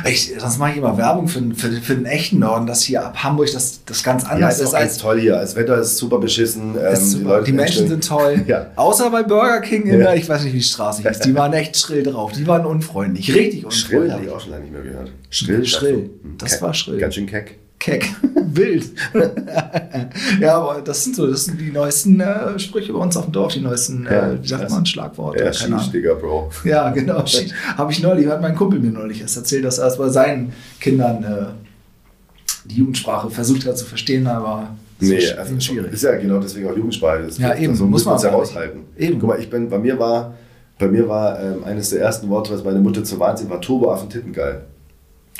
Ich, sonst mache ich immer Werbung für, für, für den echten Norden, dass hier ab Hamburg das, das ganz Ja, anders ist ist ganz als. toll hier. Das Wetter ist super beschissen. ähm, ist super. Leute die Menschen sind toll. <laughs> Ja. Außer bei Burger King in Ja. der, ich weiß nicht, wie die Straße hieß. Die waren echt schrill drauf. Die waren unfreundlich. Richtig Schrill habe ich unfreundlich. auch schon lange nicht mehr gehört. Schrill? Schrill. Hm, Das keck. war schrill. Ganz schön keck. Keck. <laughs> Wild. <laughs> ja, aber das sind so, das sind die neuesten äh, Sprüche bei uns auf dem Dorf, die neuesten, Ja, äh, wie sagt das- man, Schlagworte. Ja, schieß, Digga, Bro. Ja, genau. <laughs> Habe ich neulich, hat mein Kumpel mir neulich erst erzählt, dass er es bei seinen Kindern äh, die Jugendsprache versucht hat zu verstehen, aber es Nee, ist also schwierig. ist ja genau deswegen auch Jugendsprache. Das, Ja, eben, So muss man es ja aber aushalten. nicht. Eben. Guck mal, ich bin, bei mir war, bei mir war ähm, eines der ersten Worte, was meine Mutter zum Wahnsinn war, Turboaffen Tittengeil.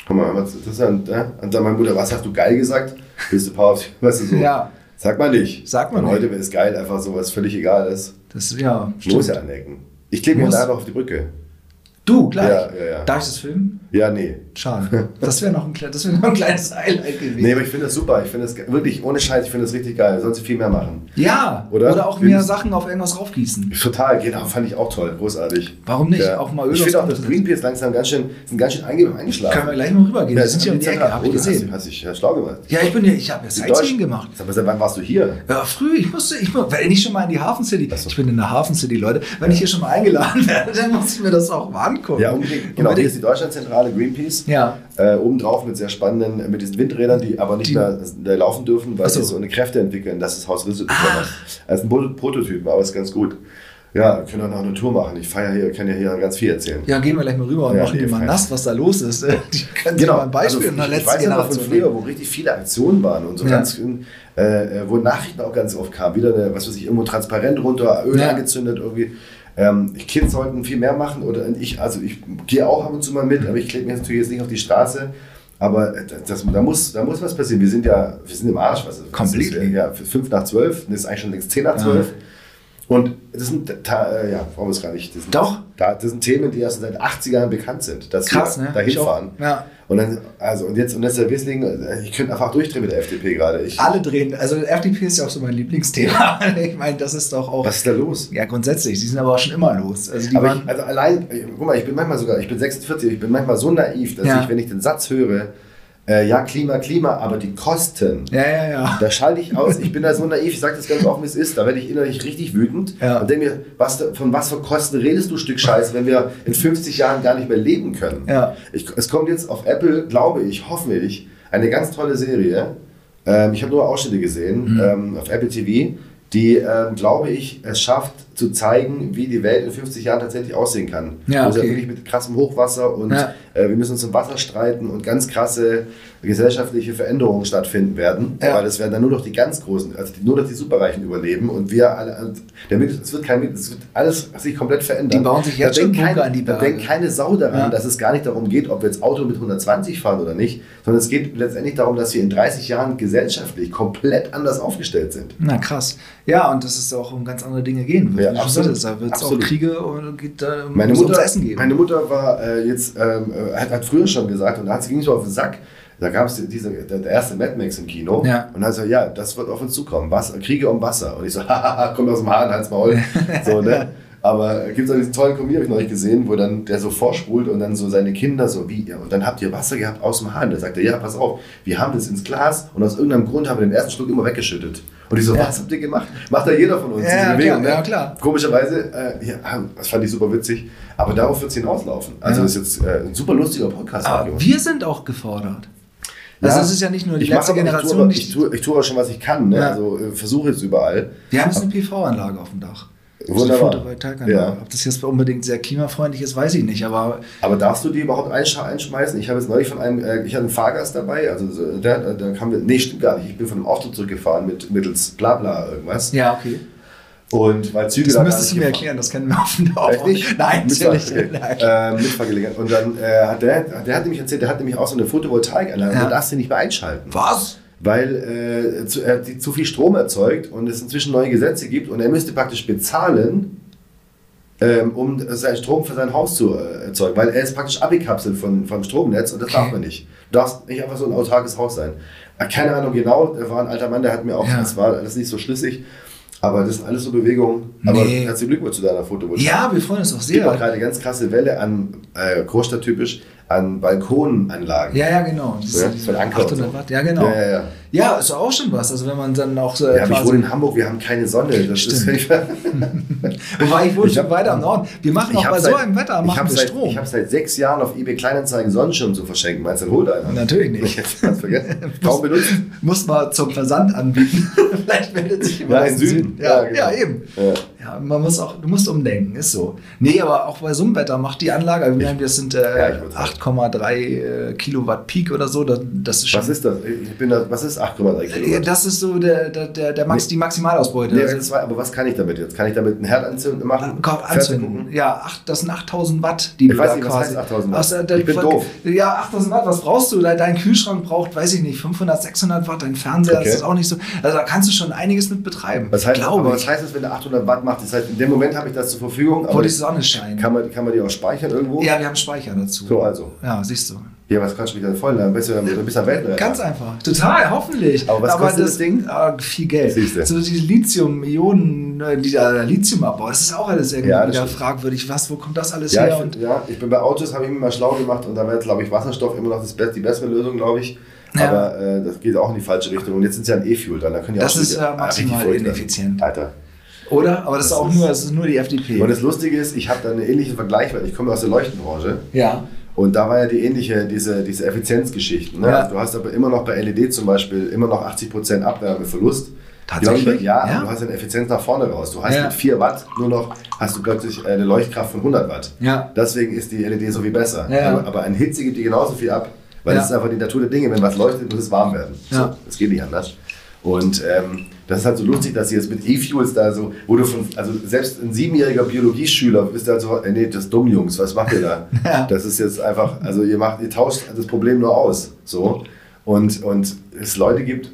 Guck mal, das ist dann, ne? Und dann meine Mutter, was hast du geil gesagt? Bist du Power, <laughs> weißt du so. Ja. Sag mal nicht. Sagt man Und nicht. heute ist geil einfach so, was völlig egal ist. Das, ja, Muss ja anecken. Ich klebe mir einfach auf die Brücke. Du, gleich. Ja, ja, ja. Darf ich das filmen? Ja, nee. Schade. <laughs> Das wäre noch, ein das wär noch ein kleines Highlight gewesen. Nee, aber ich finde das super. Ich finde das wirklich, ohne Scheiß, ich finde das richtig geil. Sollen sie viel mehr machen. ja, Oder? oder, auch mehr Sachen auf irgendwas raufgießen. Total, genau, fand ich auch toll, großartig. Warum nicht? Auch mal Öl Ich finde auch, dass Greenpeace langsam ganz schön, sind ganz schön einge eingeschlafen. Können wir gleich mal rübergehen. Ja, die sind hier um die Ecke, habe ich oh, hast gesehen. du- Hast dich ja schlau gemacht. Ja, ich bin hier, ich habe ja Sightseeing gemacht. Mal, seit wann warst du hier? Ja, früh, ich musste, ich wenn ich schon mal in die Hafen City, ich bin in der Hafen City, Leute, wenn ich hier schon mal eingeladen <laughs> werde, dann muss ich mir das auch mal angucken. Ja, unbedingt. Genau, hier ist die Deutschlandzentrale Greenpeace. Ja. Äh, obendrauf mit sehr spannenden, mit diesen Windrädern, die aber nicht Die- mehr laufen dürfen, weil so. sie so eine Kräfte entwickeln, dass das Haus Risse bekommen hat. Also ein Pro- Prototyp, aber ist ganz gut. Ja, wir können auch noch eine Tour machen. Ich feiere hier, kann ja hier ganz viel erzählen. Ja, gehen wir gleich mal rüber und Ja, machen nee, mal nass, was da los ist. <laughs> Die können sich mal ein Beispiel in der also, ich, ich letzten weiß ja noch von Generation früher, wo richtig viele Aktionen waren und so Ja. ganz, äh, äh, wo Nachrichten auch ganz oft kamen. Wieder, eine, was weiß ich, irgendwo transparent runter, Öl Ja. angezündet irgendwie. Ähm, Kids sollten viel mehr machen oder ich, also ich gehe auch ab und zu mal mit, aber ich klebe mich natürlich jetzt nicht auf die Straße. Aber äh, das, da, muss, da muss was passieren. Wir sind ja, wir sind im Arsch. Was, was Completely. ist, ja, fünf nach zwölf, das ist eigentlich schon längst zehn nach zwölf. Und das sind, äh, ja, brauchen wir es gar nicht. Das sind, Doch. Da, das sind Themen, die erst seit 80 Jahren bekannt sind, dass Krass, wir ne? dahin Ich auch. fahren. Ja. Und dann, also, und jetzt, und jetzt der Wissling, ich könnte einfach durchdrehen mit der FDP gerade. Ich, Alle drehen, also FDP ist ja auch so mein Lieblingsthema. <laughs> Ich meine, das ist doch auch. was ist da los? Ja, grundsätzlich, die sind aber auch schon immer los. Also die Aber waren, ich, also allein, guck mal, ich bin manchmal sogar, ich bin 46, ich bin manchmal so naiv, dass Ja. ich, wenn ich den Satz höre, äh, ja, Klima, Klima, aber die Kosten, ja, ja, ja. da schalte ich aus. Ich bin da so naiv, ich sage das ganz offen, wie es ist. Da werde ich innerlich richtig wütend Ja. und denke mir, was, von was für Kosten redest du, Stück Scheiß, wenn wir in 50 Jahren gar nicht mehr leben können? Ja. Ich, es kommt jetzt auf Apple, glaube ich, hoffe ich, eine ganz tolle Serie. Ähm, ich habe nur Ausschnitte gesehen Mhm. ähm, auf Apple TV, die, ähm, glaube ich, es schafft zu zeigen, wie die Welt in 50 Jahren tatsächlich aussehen kann. Ja, Wo es okay. wirklich mit krassem Hochwasser und Ja. äh, wir müssen uns im Wasser streiten und ganz krasse gesellschaftliche Veränderungen stattfinden werden. Ja. Weil es werden dann nur noch die ganz Großen, also nur noch die Superreichen überleben und wir alle, und der Mittel, es wird kein es wird alles sich komplett verändern. Die bauen sich jetzt Da schon keine, an die Da Berge. denkt keine Sau daran, Ja. dass es gar nicht darum geht, ob wir jetzt Auto mit 120 fahren oder nicht, sondern es geht letztendlich darum, dass wir in 30 Jahren gesellschaftlich komplett anders aufgestellt sind. Na krass. Ja, und dass es auch um ganz andere Dinge gehen wird. wie du absolut. da wird es auch. Kriege und geht, da Meine muss Mutter, ums Essen geben. meine Mutter war äh, jetzt, ähm, äh, hat, hat früher schon gesagt, und da hat sie ging nicht so auf den Sack, da gab es diese, der, erste Mad Max im Kino. Ja. Und dann so, ja, das wird auf uns zukommen. Wasser, Kriege um Wasser. Und ich so, <laughs> hahaha, kommt aus dem Hahn, halt's Maul. <laughs> so, ne? Aber gibt es auch diesen tollen Komödie, habe ich noch nicht gesehen, wo dann der so vorspult und dann so seine Kinder so, wie, ja, und dann habt ihr Wasser gehabt aus dem Hahn. Da sagt er, ja, pass auf, wir haben das ins Glas und aus irgendeinem Grund haben wir den ersten Schluck immer weggeschüttet. Und ich so, was habt ihr gemacht? Macht da jeder von uns, Ja, diese klar, ne? ja, klar. Komischerweise, äh, ja, das fand ich super witzig, aber darauf wird es hinauslaufen. Also Ja. das ist jetzt äh, ein super lustiger Podcast. Aber wir sind auch gefordert. Also Ja. es ist ja nicht nur die ich letzte Generation, Ich tue, ich, tue, ich tue auch schon, was ich kann. Ne? Ja. Also äh, versuche jetzt überall. wir haben jetzt eine PV-Anlage auf dem Dach. Wunderbar. Photovoltaikanlage. Ja. Ob das jetzt unbedingt sehr klimafreundlich ist, weiß ich nicht. Aber Aber darfst du die überhaupt einsch einschmeißen? Ich habe jetzt neulich von einem, äh, ich hatte einen Fahrgast dabei, also so, der, der kam mit, nee, stimmt gar nicht. Ich bin von einem Auto zurückgefahren mit mittels Blabla irgendwas. ja, okay. Und weil Züge Das da müsstest du nicht mir erklären, das kennen wir auf dem. Echt nicht? Nein, natürlich. Nein. Äh, Mitfahrgelegenheit. Und dann äh, hat der, der hat nämlich erzählt, der hat nämlich auch so eine Photovoltaikanlage, Ja. ja. darfst du nicht mehr einschalten. Was? Weil äh, zu, er zu viel Strom erzeugt und es inzwischen neue Gesetze gibt und er müsste praktisch bezahlen, ähm, um seinen Strom für sein Haus zu äh, erzeugen, weil er ist praktisch abgekapselt von, vom Stromnetz und das Okay. darf man nicht. Du darfst nicht einfach so ein autarkes Haus sein. Äh, Keine Ahnung genau, der war ein alter Mann, der hat mir auch, Ja. das war alles nicht so schlüssig, aber das sind alles so Bewegungen. Aber Nee. herzlichen Glückwunsch zu deiner Photovoltaik. Ja, wir freuen uns auch Es gibt auch sehr. gerade eine ganz krasse Welle an, äh, Großstadttypisch, an Balkonanlagen. Ja, ja, genau. Diese, Ja, und 800 so. Watt, ja, genau. Ja, ja, ja. Ja, ist auch schon was. Also wenn man dann auch so Ja, aber ich wohne in Hamburg, wir haben keine Sonne. Das ist Stimmt. ich Wobei <laughs> ich wohne Ich schon hab- weiter im Norden. Wir machen auch bei so seit- einem Wetter ich machen wir seit, Strom. Ich habe seit sechs Jahren auf eBay Kleinanzeigen Sonnenschirm zu verschenken. Meinst du, dann hol da einer? <laughs> Natürlich nicht. <laughs> Ich hab's vergessen. Kaum benutzt. Muss mal zum Versand anbieten. Vielleicht meldet sich jemand Ja, in dem Süden. Ja, Ja, genau. ja, eben. Ja. Ja, man muss auch, du musst umdenken, ist so. Nee, aber auch bei so einem Wetter macht die Anlage, also wir haben- wir sind Ja, äh, ich würd's sagen. 8,3 äh, Kilowatt Peak oder so. Das, das ist schon. Was ist das? Ich bin da, was ist 8,3 Ja, Kilowatt? das ist so der, der, der, der Max, die Maximalausbeute. Nee, Also, aber was kann ich damit jetzt? Kann ich damit einen Herd anzünden, machen? Komm, Fernsehen anzünden. Ja, acht, das sind 8000 Watt, die Ich du weiß da nicht, was quasi. heißt 8000 Watt? Der- Ich bin doof. Ja, 8000 Watt, was brauchst du? Dein- Kühlschrank braucht, weiß ich nicht, 500, 600 Watt, dein Fernseher, Okay. das ist auch nicht so. Also da kannst du schon einiges mit betreiben. Was heißt, glaube aber ich. was heißt das, wenn der 800 Watt macht? Das heißt, in dem Moment habe ich das zur Verfügung. Wo die Sonne scheint. kann, man, kann man die auch speichern irgendwo? Ja, wir haben Speicher dazu. So, also. Ja, siehst du. Ja, was kannst du da voll? Dann bist du, dann bist du am Weltretter. Ganz einfach. Total, hoffentlich. Aber was kostet das Ding? Ah, viel Geld. Siehste. So diese Lithium-Ionen, äh, die da Lithiumabbau, das ist auch alles irgendwie Ja, wieder stimmt. fragwürdig. Was, wo kommt das alles Ja, her? ich, ja, ich bin bei Autos, habe ich mir mal schlau gemacht und da wäre, glaube ich, Wasserstoff immer noch das die bessere Lösung, glaube ich. Ja. Aber äh, das geht auch in die falsche Richtung. Und jetzt sind sie ja ein E-Fuel dran. Da können die Das auch ist ja Ah, maximal werden. ineffizient. Alter. Oder? Aber das, ist Das auch ist- nur, das ist nur die FDP. Und das Lustige ist, ich habe da einen ähnlichen Vergleich, weil ich komme aus der Leuchtenbranche. ja. Und da war ja die ähnliche, diese, diese Effizienzgeschichten. Ne? Ja. Also du hast aber immer noch bei LED zum Beispiel immer noch 80% Abwärmeverlust. Tatsächlich? Ja, Ja? du hast eine Effizienz nach vorne raus. Du hast Ja. mit 4 Watt nur noch, hast du plötzlich eine Leuchtkraft von 100 Watt. Ja. Deswegen ist die LED so viel besser. Ja. Aber, aber ein Hitze gibt dir genauso viel ab, weil das ist einfach die Natur der Dinge. Wenn was leuchtet, muss es warm werden. Ja. So, das geht nicht anders. Und ähm, das ist halt so lustig, dass sie jetzt mit E-Fuels da so, wo du von, also selbst ein siebenjähriger Biologieschüler bist halt so, äh, nee, das ist dumm, Jungs, was macht ihr da? <laughs> Ja. Das ist jetzt einfach, also ihr macht, ihr tauscht das Problem nur aus. So. Und, und es Leute gibt,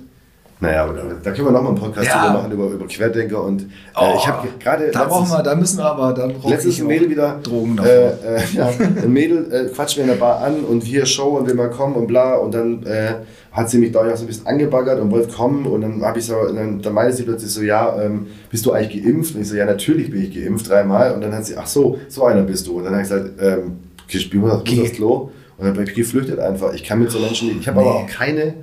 naja, aber da, da können wir nochmal einen Podcast Ja. drüber machen über, über Querdenker und äh, ich habe gerade Oh, Da brauchen wir, da müssen wir aber, da brauche Letztens ich ein auch Mädel wieder, Drogen äh, davor. äh, ja, ein Mädel äh, quatscht mir in der Bar an und hier Show und will mal kommen und bla und dann äh, hat sie mich da auch so ein bisschen angebaggert und wollte kommen und dann habe ich so, dann, dann meinte sie plötzlich so, ja, ähm, bist du eigentlich geimpft? Und ich so, ja, natürlich bin ich geimpft, dreimal und dann hat sie, ach so, so einer bist du und dann habe ich gesagt, ähm, ich Geh. aufs Klo und dann bin ich geflüchtet einfach. Ich kann mit so Menschen nicht, ich habe aber Nee. auch keine,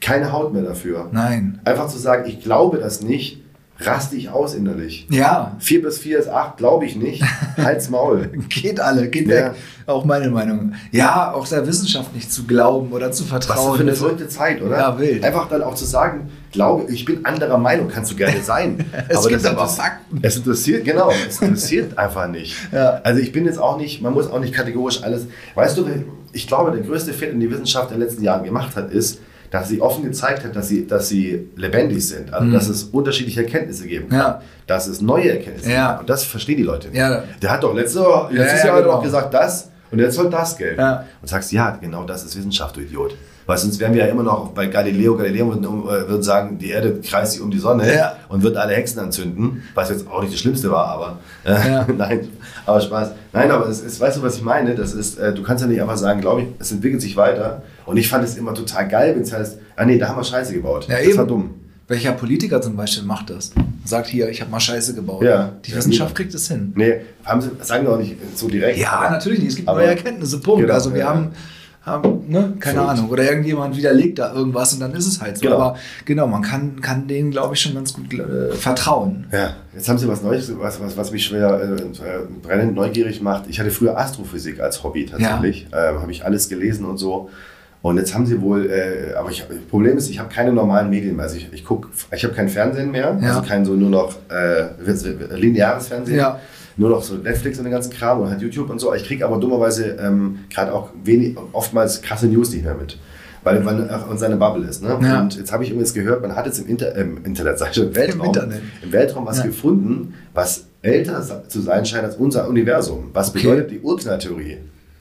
keine Haut mehr dafür. Nein. Einfach zu sagen, ich glaube das nicht, raste ich aus innerlich. Ja. 4 bis 4 ist 8, glaube ich nicht. Halt's Maul. <laughs> Geht alle, geht Ja. weg. Auch meine Meinung. Ja, auch der Wissenschaft nicht zu glauben oder zu Was vertrauen. für eine Also- verrückte Zeit, oder? Ja, wild. Einfach dann auch zu sagen, glaube, ich bin anderer Meinung, kannst du gerne sein. <laughs> Es gibt das aber Fakten. Es interessiert, genau, es interessiert <laughs> einfach nicht. Ja. Also ich bin jetzt auch nicht, man muss auch nicht kategorisch alles. Weißt du, ich glaube, der größte Fehler, den die Wissenschaft in den letzten Jahren gemacht hat, ist, dass sie offen gezeigt hat, dass sie, dass sie lebendig sind. Also, Mhm. dass es unterschiedliche Erkenntnisse geben kann. Ja. Dass es neue Erkenntnisse Ja. gibt. Und das verstehen die Leute nicht. Ja. Der hat doch letztes Jahr, letztes ja, Jahr genau. gesagt das und jetzt soll das gelten. Und sagst, ja, genau das ist Wissenschaft, du Idiot. Weil sonst wären wir ja immer noch bei Galileo. Galileo würde, äh, würde sagen, die Erde kreist sich um die Sonne Ja. und wird alle Hexen anzünden, was jetzt auch nicht das Schlimmste war, aber äh, Ja. <laughs> nein, aber Spaß. Nein, aber es ist, weißt du, was ich meine? Das ist, äh, du kannst ja nicht einfach sagen, glaube ich, es entwickelt sich weiter. Und ich fand es immer total geil, wenn es heißt, ah nee, da haben wir Scheiße gebaut. Ja, das eben. war dumm. Welcher Politiker zum Beispiel macht das? Sagt hier, ich habe mal Scheiße gebaut. Ja. Die Ja, Wissenschaft kriegt es hin. Nee, haben sie, sagen wir auch nicht so direkt. Ja, natürlich nicht. Es gibt aber- neue Erkenntnisse, Punkt. Genau, also wir ja. haben, haben ne, keine Verrückt. Ahnung. Oder irgendjemand widerlegt da irgendwas und dann ist es halt so. Genau. Aber genau, man kann, kann denen, glaube ich, schon ganz gut äh, vertrauen. Ja, jetzt haben Sie was Neues, was, was, was mich schwer äh, brennend neugierig macht. Ich hatte früher Astrophysik als Hobby tatsächlich. Ähm, habe ich alles gelesen und so. Und jetzt haben sie wohl, äh, aber ich, das Problem ist, ich habe keine normalen Medien mehr. Also ich, ich guck, ich habe kein Fernsehen mehr, Ja. also kein so nur noch äh, lineares Fernsehen. Ja. Nur noch so Netflix und den ganzen Kram und halt YouTube und so. Ich kriege aber dummerweise ähm, gerade auch wenig, oftmals krasse News nicht mehr mit. Weil man in seiner Bubble ist. Ne? Ja. Und jetzt habe ich übrigens gehört, man hat jetzt im, Inter ähm, Internet, sag ich schon, im Weltraum, Internet. im Weltraum was Ja. gefunden, was älter zu sein scheint als unser Universum. Was Okay. bedeutet, die Urknalltheorie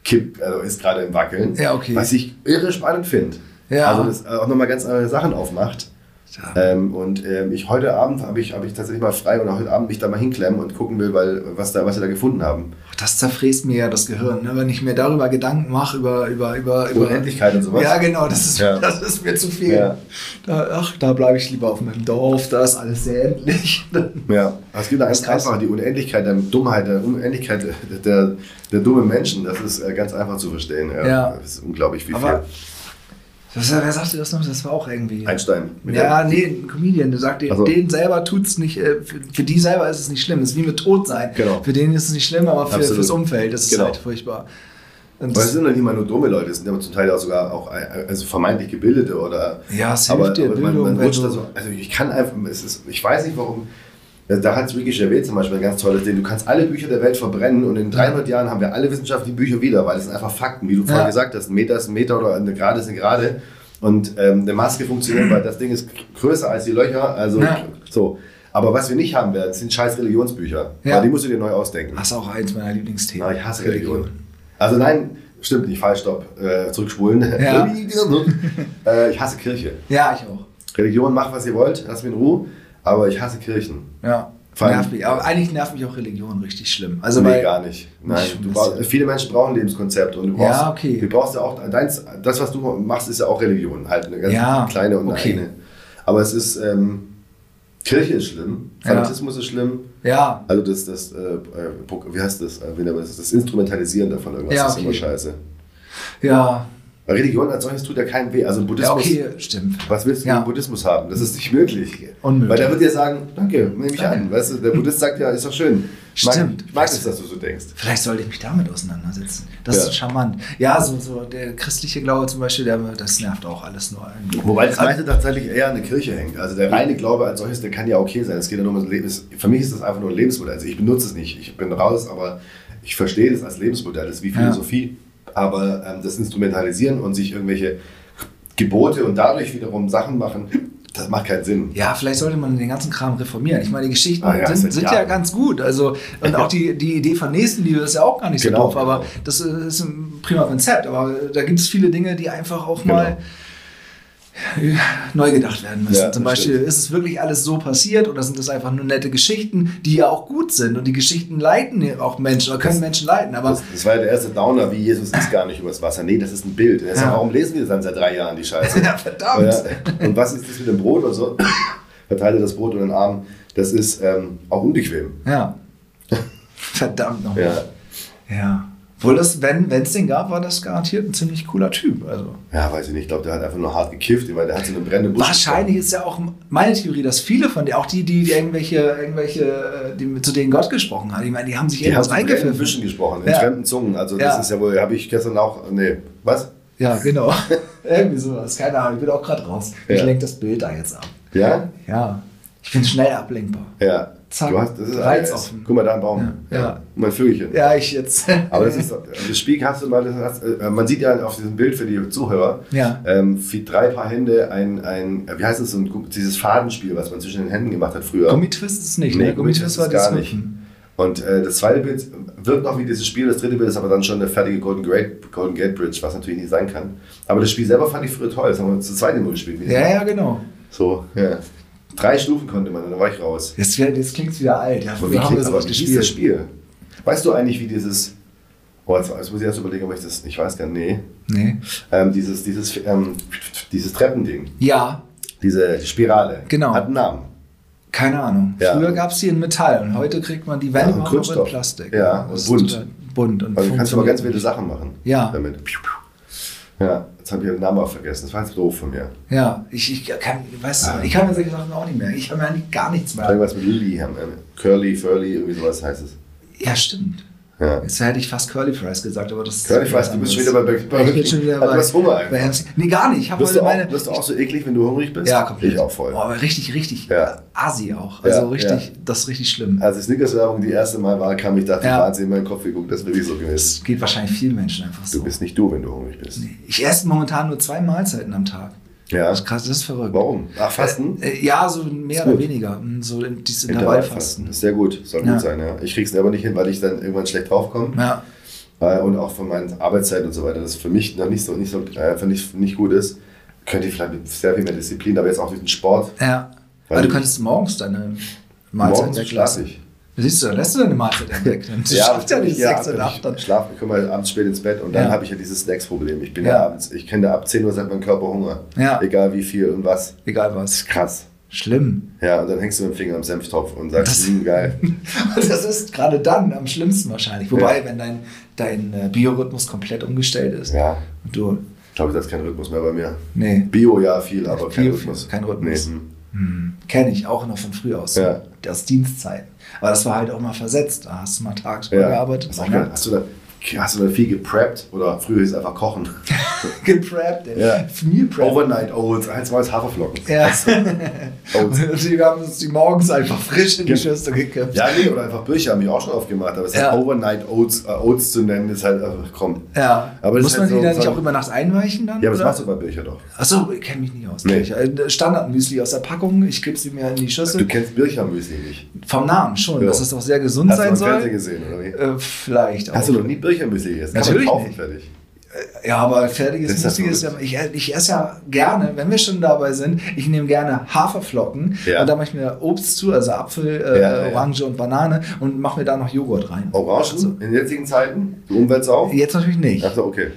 kippt, also ist gerade im Wackeln. Ja, okay. Was ich irre spannend finde. Ja. Also das äh, auch nochmal ganz andere Sachen aufmacht. Ja. Ähm, und ähm, ich heute Abend habe ich, hab ich tatsächlich mal frei und heute Abend mich da mal hinklemmen und gucken will, weil, was, da, was sie da gefunden haben. Das zerfräst mir ja das Gehirn, ne? wenn ich mir darüber Gedanken mache, über, über, über, über Unendlichkeit und sowas. Ja, genau, das ist, Ja. das ist mir zu viel. Ja. Da, ach, da bleibe ich lieber auf meinem Dorf, da ist alles sehr endlich. <laughs> Ja, es gibt ganz krass. einfach die Unendlichkeit der Dummheit, der Unendlichkeit der, der, der dummen Menschen. Das ist äh, ganz einfach zu verstehen. Ja. Ja. Das ist unglaublich wie Aber viel. Das, wer sagte das noch? Das war auch irgendwie. Einstein. Ja, nee, ein Comedian, der sagt, Ach so. denen selber tut's nicht, äh, für, für die selber ist es nicht schlimm. Das ist wie mit Tod sein. Genau. Für den ist es nicht schlimm, aber für, Absolut. fürs Umfeld ist es Genau. halt furchtbar. Und Aber es das, sind doch nicht mal nur dumme Leute, es sind aber zum Teil auch sogar auch äh, also vermeintlich gebildete oder. Ja, es aber, hilft dir, aber man, Bildung, man wenn rutscht da so. Also ich kann einfach, es ist, ich weiß nicht warum. Da hat Ricky Gervais zum Beispiel ein ganz tolles Ding. Du kannst alle Bücher der Welt verbrennen und in 300 Jahren haben wir alle wissenschaftlichen Bücher wieder, weil es sind einfach Fakten, wie du vorhin Ja. gesagt hast. Ein Meter ist ein Meter oder eine Gerade ist eine Gerade. Und ähm, eine Maske funktioniert, weil das Ding ist größer als die Löcher. Also Ja. so. Aber was wir nicht haben werden, sind scheiß Religionsbücher. Ja. Weil die musst du dir neu ausdenken. das ist auch eins meiner Lieblingsthemen. Na, ich hasse Religion. Also nein, stimmt nicht, falsch, stopp. Äh, zurückspulen. Ja. <laughs> äh, ich hasse Kirche. Ja, ich auch. Religion, macht was ihr wollt, lasst mich in Ruhe. Aber ich hasse Kirchen. Ja. Nervt mich. Aber eigentlich nervt mich auch Religion richtig schlimm. Also nee, gar nicht. Nein, brauchst, viele Menschen brauchen ein Lebenskonzept und du Ja, brauchst, okay. du brauchst ja auch deins, das, was du machst, ist ja auch Religion, halt eine ganz Ja, kleine und okay. eine. Aber es ist ähm, Kirche ist schlimm, Ja. Fanatismus ist schlimm, Ja, also das, das äh, äh, wie heißt das, äh, das, das Instrumentalisieren davon irgendwas Ja, ist okay. immer scheiße. ja, Weil Religion als solches tut ja keinen weh. Also ja, Buddhismus, okay, stimmt. was willst du Ja. mit Buddhismus haben? Das ist nicht möglich. Unmöglich. Weil der wird dir sagen, danke, nehme ich an. Weißt du, der Buddhist sagt ja, ist doch schön. Ich mag, Stimmt. ich mag es, dass du so denkst. Vielleicht sollte ich mich damit auseinandersetzen. Das Ja. ist charmant. Ja, so, so der christliche Glaube zum Beispiel, der, das nervt auch alles nur. irgendwie. Wobei das meiste tatsächlich eher an der Kirche hängt. Also der reine Glaube als solches, der kann ja okay sein. Es geht ja nur um das Leben. Für mich ist das einfach nur ein Lebensmodell. Also ich benutze es nicht. Ich bin raus, aber ich verstehe das als Lebensmodell. Das ist wie Ja. Aber ähm, das Instrumentalisieren und sich irgendwelche Gebote und dadurch wiederum Sachen machen, das macht keinen Sinn. Ja, vielleicht sollte man den ganzen Kram reformieren. Ich meine, die Geschichten Ah ja, sind, sind ja ganz gut. Also, und auch die, die Idee von Nächstenliebe ist ja auch gar nicht so Genau, doof, aber das ist ein prima Konzept. Aber da gibt es viele Dinge, die einfach auch Genau. mal <laughs> neu gedacht werden müssen. Ja, Zum das Beispiel, stimmt. ist es wirklich alles so passiert oder sind das einfach nur nette Geschichten, die ja auch gut sind und die Geschichten leiten auch Menschen oder können Menschen leiten. Aber Das, das war ja der erste Downer, wie Jesus ist gar nicht übers Wasser. Nee, das ist ein Bild. Das Ja. Warum lesen wir das dann seit drei Jahren, die Scheiße? <laughs> Ja, verdammt. Ja. Und was ist das mit dem Brot und so? <laughs> Verteile das Brot und den Arm. Das ist ähm, auch unbequem. ja. Verdammt nochmal. Ja. Ja. Obwohl das, wenn es den gab, war das garantiert ein ziemlich cooler Typ. Also. ja, weiß ich nicht. Ich glaube, der hat einfach nur hart gekifft, weil der hat so eine brennende Busch. Wahrscheinlich ist ja auch meine Theorie, dass viele von denen, auch die, die, die irgendwelche, irgendwelche, äh, die, zu denen Gott gesprochen hat, ich meine, die haben sich Die irgendwas brennenden eingepfiffen. Büschen gesprochen, in Ja. fremden Zungen. Also das Ja. ist ja wohl, habe ich gestern auch, nee, was? Ja, genau. <laughs> Irgendwie sowas. Keine Ahnung, ich bin auch gerade raus. Ich Ja. lenke das Bild da jetzt ab. Ja? Ja. Ich bin schnell ablenkbar. Ja. Zack, Du hast, das ist reizoffen. Guck mal, da ein Baum. Ja. Ja. Mein Vögelchen. Ja, ich jetzt. <laughs> Aber das <laughs> ist das Spiel hast du mal, das hast, äh, man sieht ja auf diesem Bild für die Zuhörer, Ja. ähm, wie drei Paar Hände ein, ein wie heißt es, so ein, dieses Fadenspiel, was man zwischen den Händen gemacht hat früher. Gummitwist ist es nicht, Nee, ne? Gummitwist war das gar nicht. Hüpfen. Und äh, das zweite Bild wirkt noch wie dieses Spiel, das dritte Bild ist aber dann schon eine fertige Golden Gate, Golden Gate Bridge, was natürlich nicht sein kann. Aber das Spiel selber fand ich früher toll, das haben wir zu zweit immer gespielt. Ja, ja, genau. So, ja. Drei Stufen konnte man, dann war ich raus. Jetzt, jetzt klingt es wieder alt. Ja, Aber wie, haben klingt, aber wie hieß das. Spiel? Weißt du eigentlich, wie dieses. Oh, jetzt, jetzt muss ich erst überlegen, ob ich das. Ich weiß gar nicht. Nee. Nee. Ähm, dieses, dieses, ähm, dieses Treppending, Ja, diese Spirale, Genau. hat einen Namen. keine Ahnung. Ja. Früher gab es die in Metall und heute kriegt man die Wände Ja, noch in. Plastik. Ja, und bunt. Bunt und Also du kannst aber ganz wilde Sachen machen. Ja. Damit. Ja, jetzt habe ich den Namen auch vergessen. Das war jetzt doof von mir. Ja, ich, ich kann, weißt Ah. du, ich kann mir solche Sachen auch nicht mehr. Ich habe mir eigentlich gar nichts mehr. Irgendwas mit Lilly haben. Curly, Furly, irgendwie sowas heißt es. Ja, stimmt. Ja. Jetzt hätte ich fast Curly Fries gesagt, aber das ist Curly Fries, du bist schon wieder bei, bei, Ich bin schon wieder bei, Du hast Hunger bei MC. Nee, gar nicht. Ich Wirst du, auch, meine. wirst du auch so eklig, wenn du hungrig bist? ja, komplett. Ich auch voll. Oh, aber richtig, richtig. Ja. Asi auch. Also Ja, richtig, ja. das ist richtig schlimm. Als die Snickers-Werbung die erste Mal war, kam ich, dachte, Ja. Wahnsinn, in meinen Kopf geguckt, das ist wirklich so gewesen. Das geht wahrscheinlich vielen Menschen einfach so. Du bist nicht du, wenn du hungrig bist. Ich esse momentan nur zwei Mahlzeiten am Tag. Ja. Das ist krass, das ist verrückt. Warum? Ach, Fasten? Äh, äh, ja, so mehr oder weniger. Mm, So in- dieses Intervallfasten. Ist sehr gut, soll Ja. gut sein, ja. Ich krieg's aber nicht hin, weil ich dann irgendwann schlecht draufkomme. Ja. Äh, und auch von meinen Arbeitszeiten und so weiter, das für mich noch nicht so, nicht so äh, für nicht, nicht gut ist. Könnte ich vielleicht mit sehr viel mehr Disziplin, aber jetzt auch durch den Sport. Ja. Weil Aber du könntest morgens deine Mahlzeiten Morgens weglassen. ich. Siehst du, dann lässt du deine Mahlzeit weg. Du <laughs> schaffst ja nicht sechs und acht. Ich schlafe, ich komme abends spät ins Bett und dann Ja. habe ich ja dieses Snacks-Problem. Ich bin ja. Ja. abends, ich kenne ab 10 Uhr sagt mein Körper Hunger. Ja. Egal wie viel und was. Egal Das was. ist krass. Schlimm. Ja, und dann hängst du mit dem Finger am Senftopf und sagst, Das- hm, geil. <laughs> Das ist gerade dann am schlimmsten wahrscheinlich. Wobei, wenn dein, dein äh, Biorhythmus komplett umgestellt ist Ja, und du, ich glaube, das ist kein Rhythmus mehr bei mir. nee, Bio ja viel, aber Viel, kein Rhythmus. kein Rhythmus. Nee, hm. hm, kenne ich auch noch von früher aus. Ja. Das Dienstzeiten. Aber das war halt auch mal versetzt. Da hast du mal tagsüber Ja. gearbeitet. Hast, du, hast, du da, hast du da viel gepreppt oder früher es einfach kochen? <laughs> gepreppt. ey. Ja. Meal Prep. Overnight Oats, eins war es Haferflocken. Ja. <laughs> Und die haben uns die morgens einfach frisch in die. Schüssel gekippt. Ja, nee, oder einfach Birche haben mich auch schon aufgemacht, aber es Ja. halt Overnight Oats, äh, Oats zu nennen, ist halt, ach komm. Ja. Aber Muss ist man halt die so- dann nicht auch über Nacht einweichen dann? Ja, aber das machst du bei Bircher doch. Achso, ich kenne mich nicht aus. Nee. Ich, äh, Standardmüsli aus der Packung, ich gebe sie mir in die Schüssel. Du kennst Bircher Müsli nicht. Vom Namen schon, Ja. dass es doch sehr gesund Hast du sein im Fernsehen soll. gesehen, oder wie? Äh, vielleicht auch. Hast du noch nie Bircher Müsli gegessen? Natürlich Kann man kaufen, nicht. fertig. Ja, aber fertiges Müsli ja. Ich, ich esse ja gerne, wenn wir schon dabei sind, ich nehme gerne Haferflocken Ja. und da mache ich mir Obst zu, also Apfel, äh, Ja, ja. Orange und Banane und mache mir da noch Joghurt rein. Orangen Also, in jetzigen Zeiten? Die Umweltsau? jetzt natürlich nicht. Ach so, okay.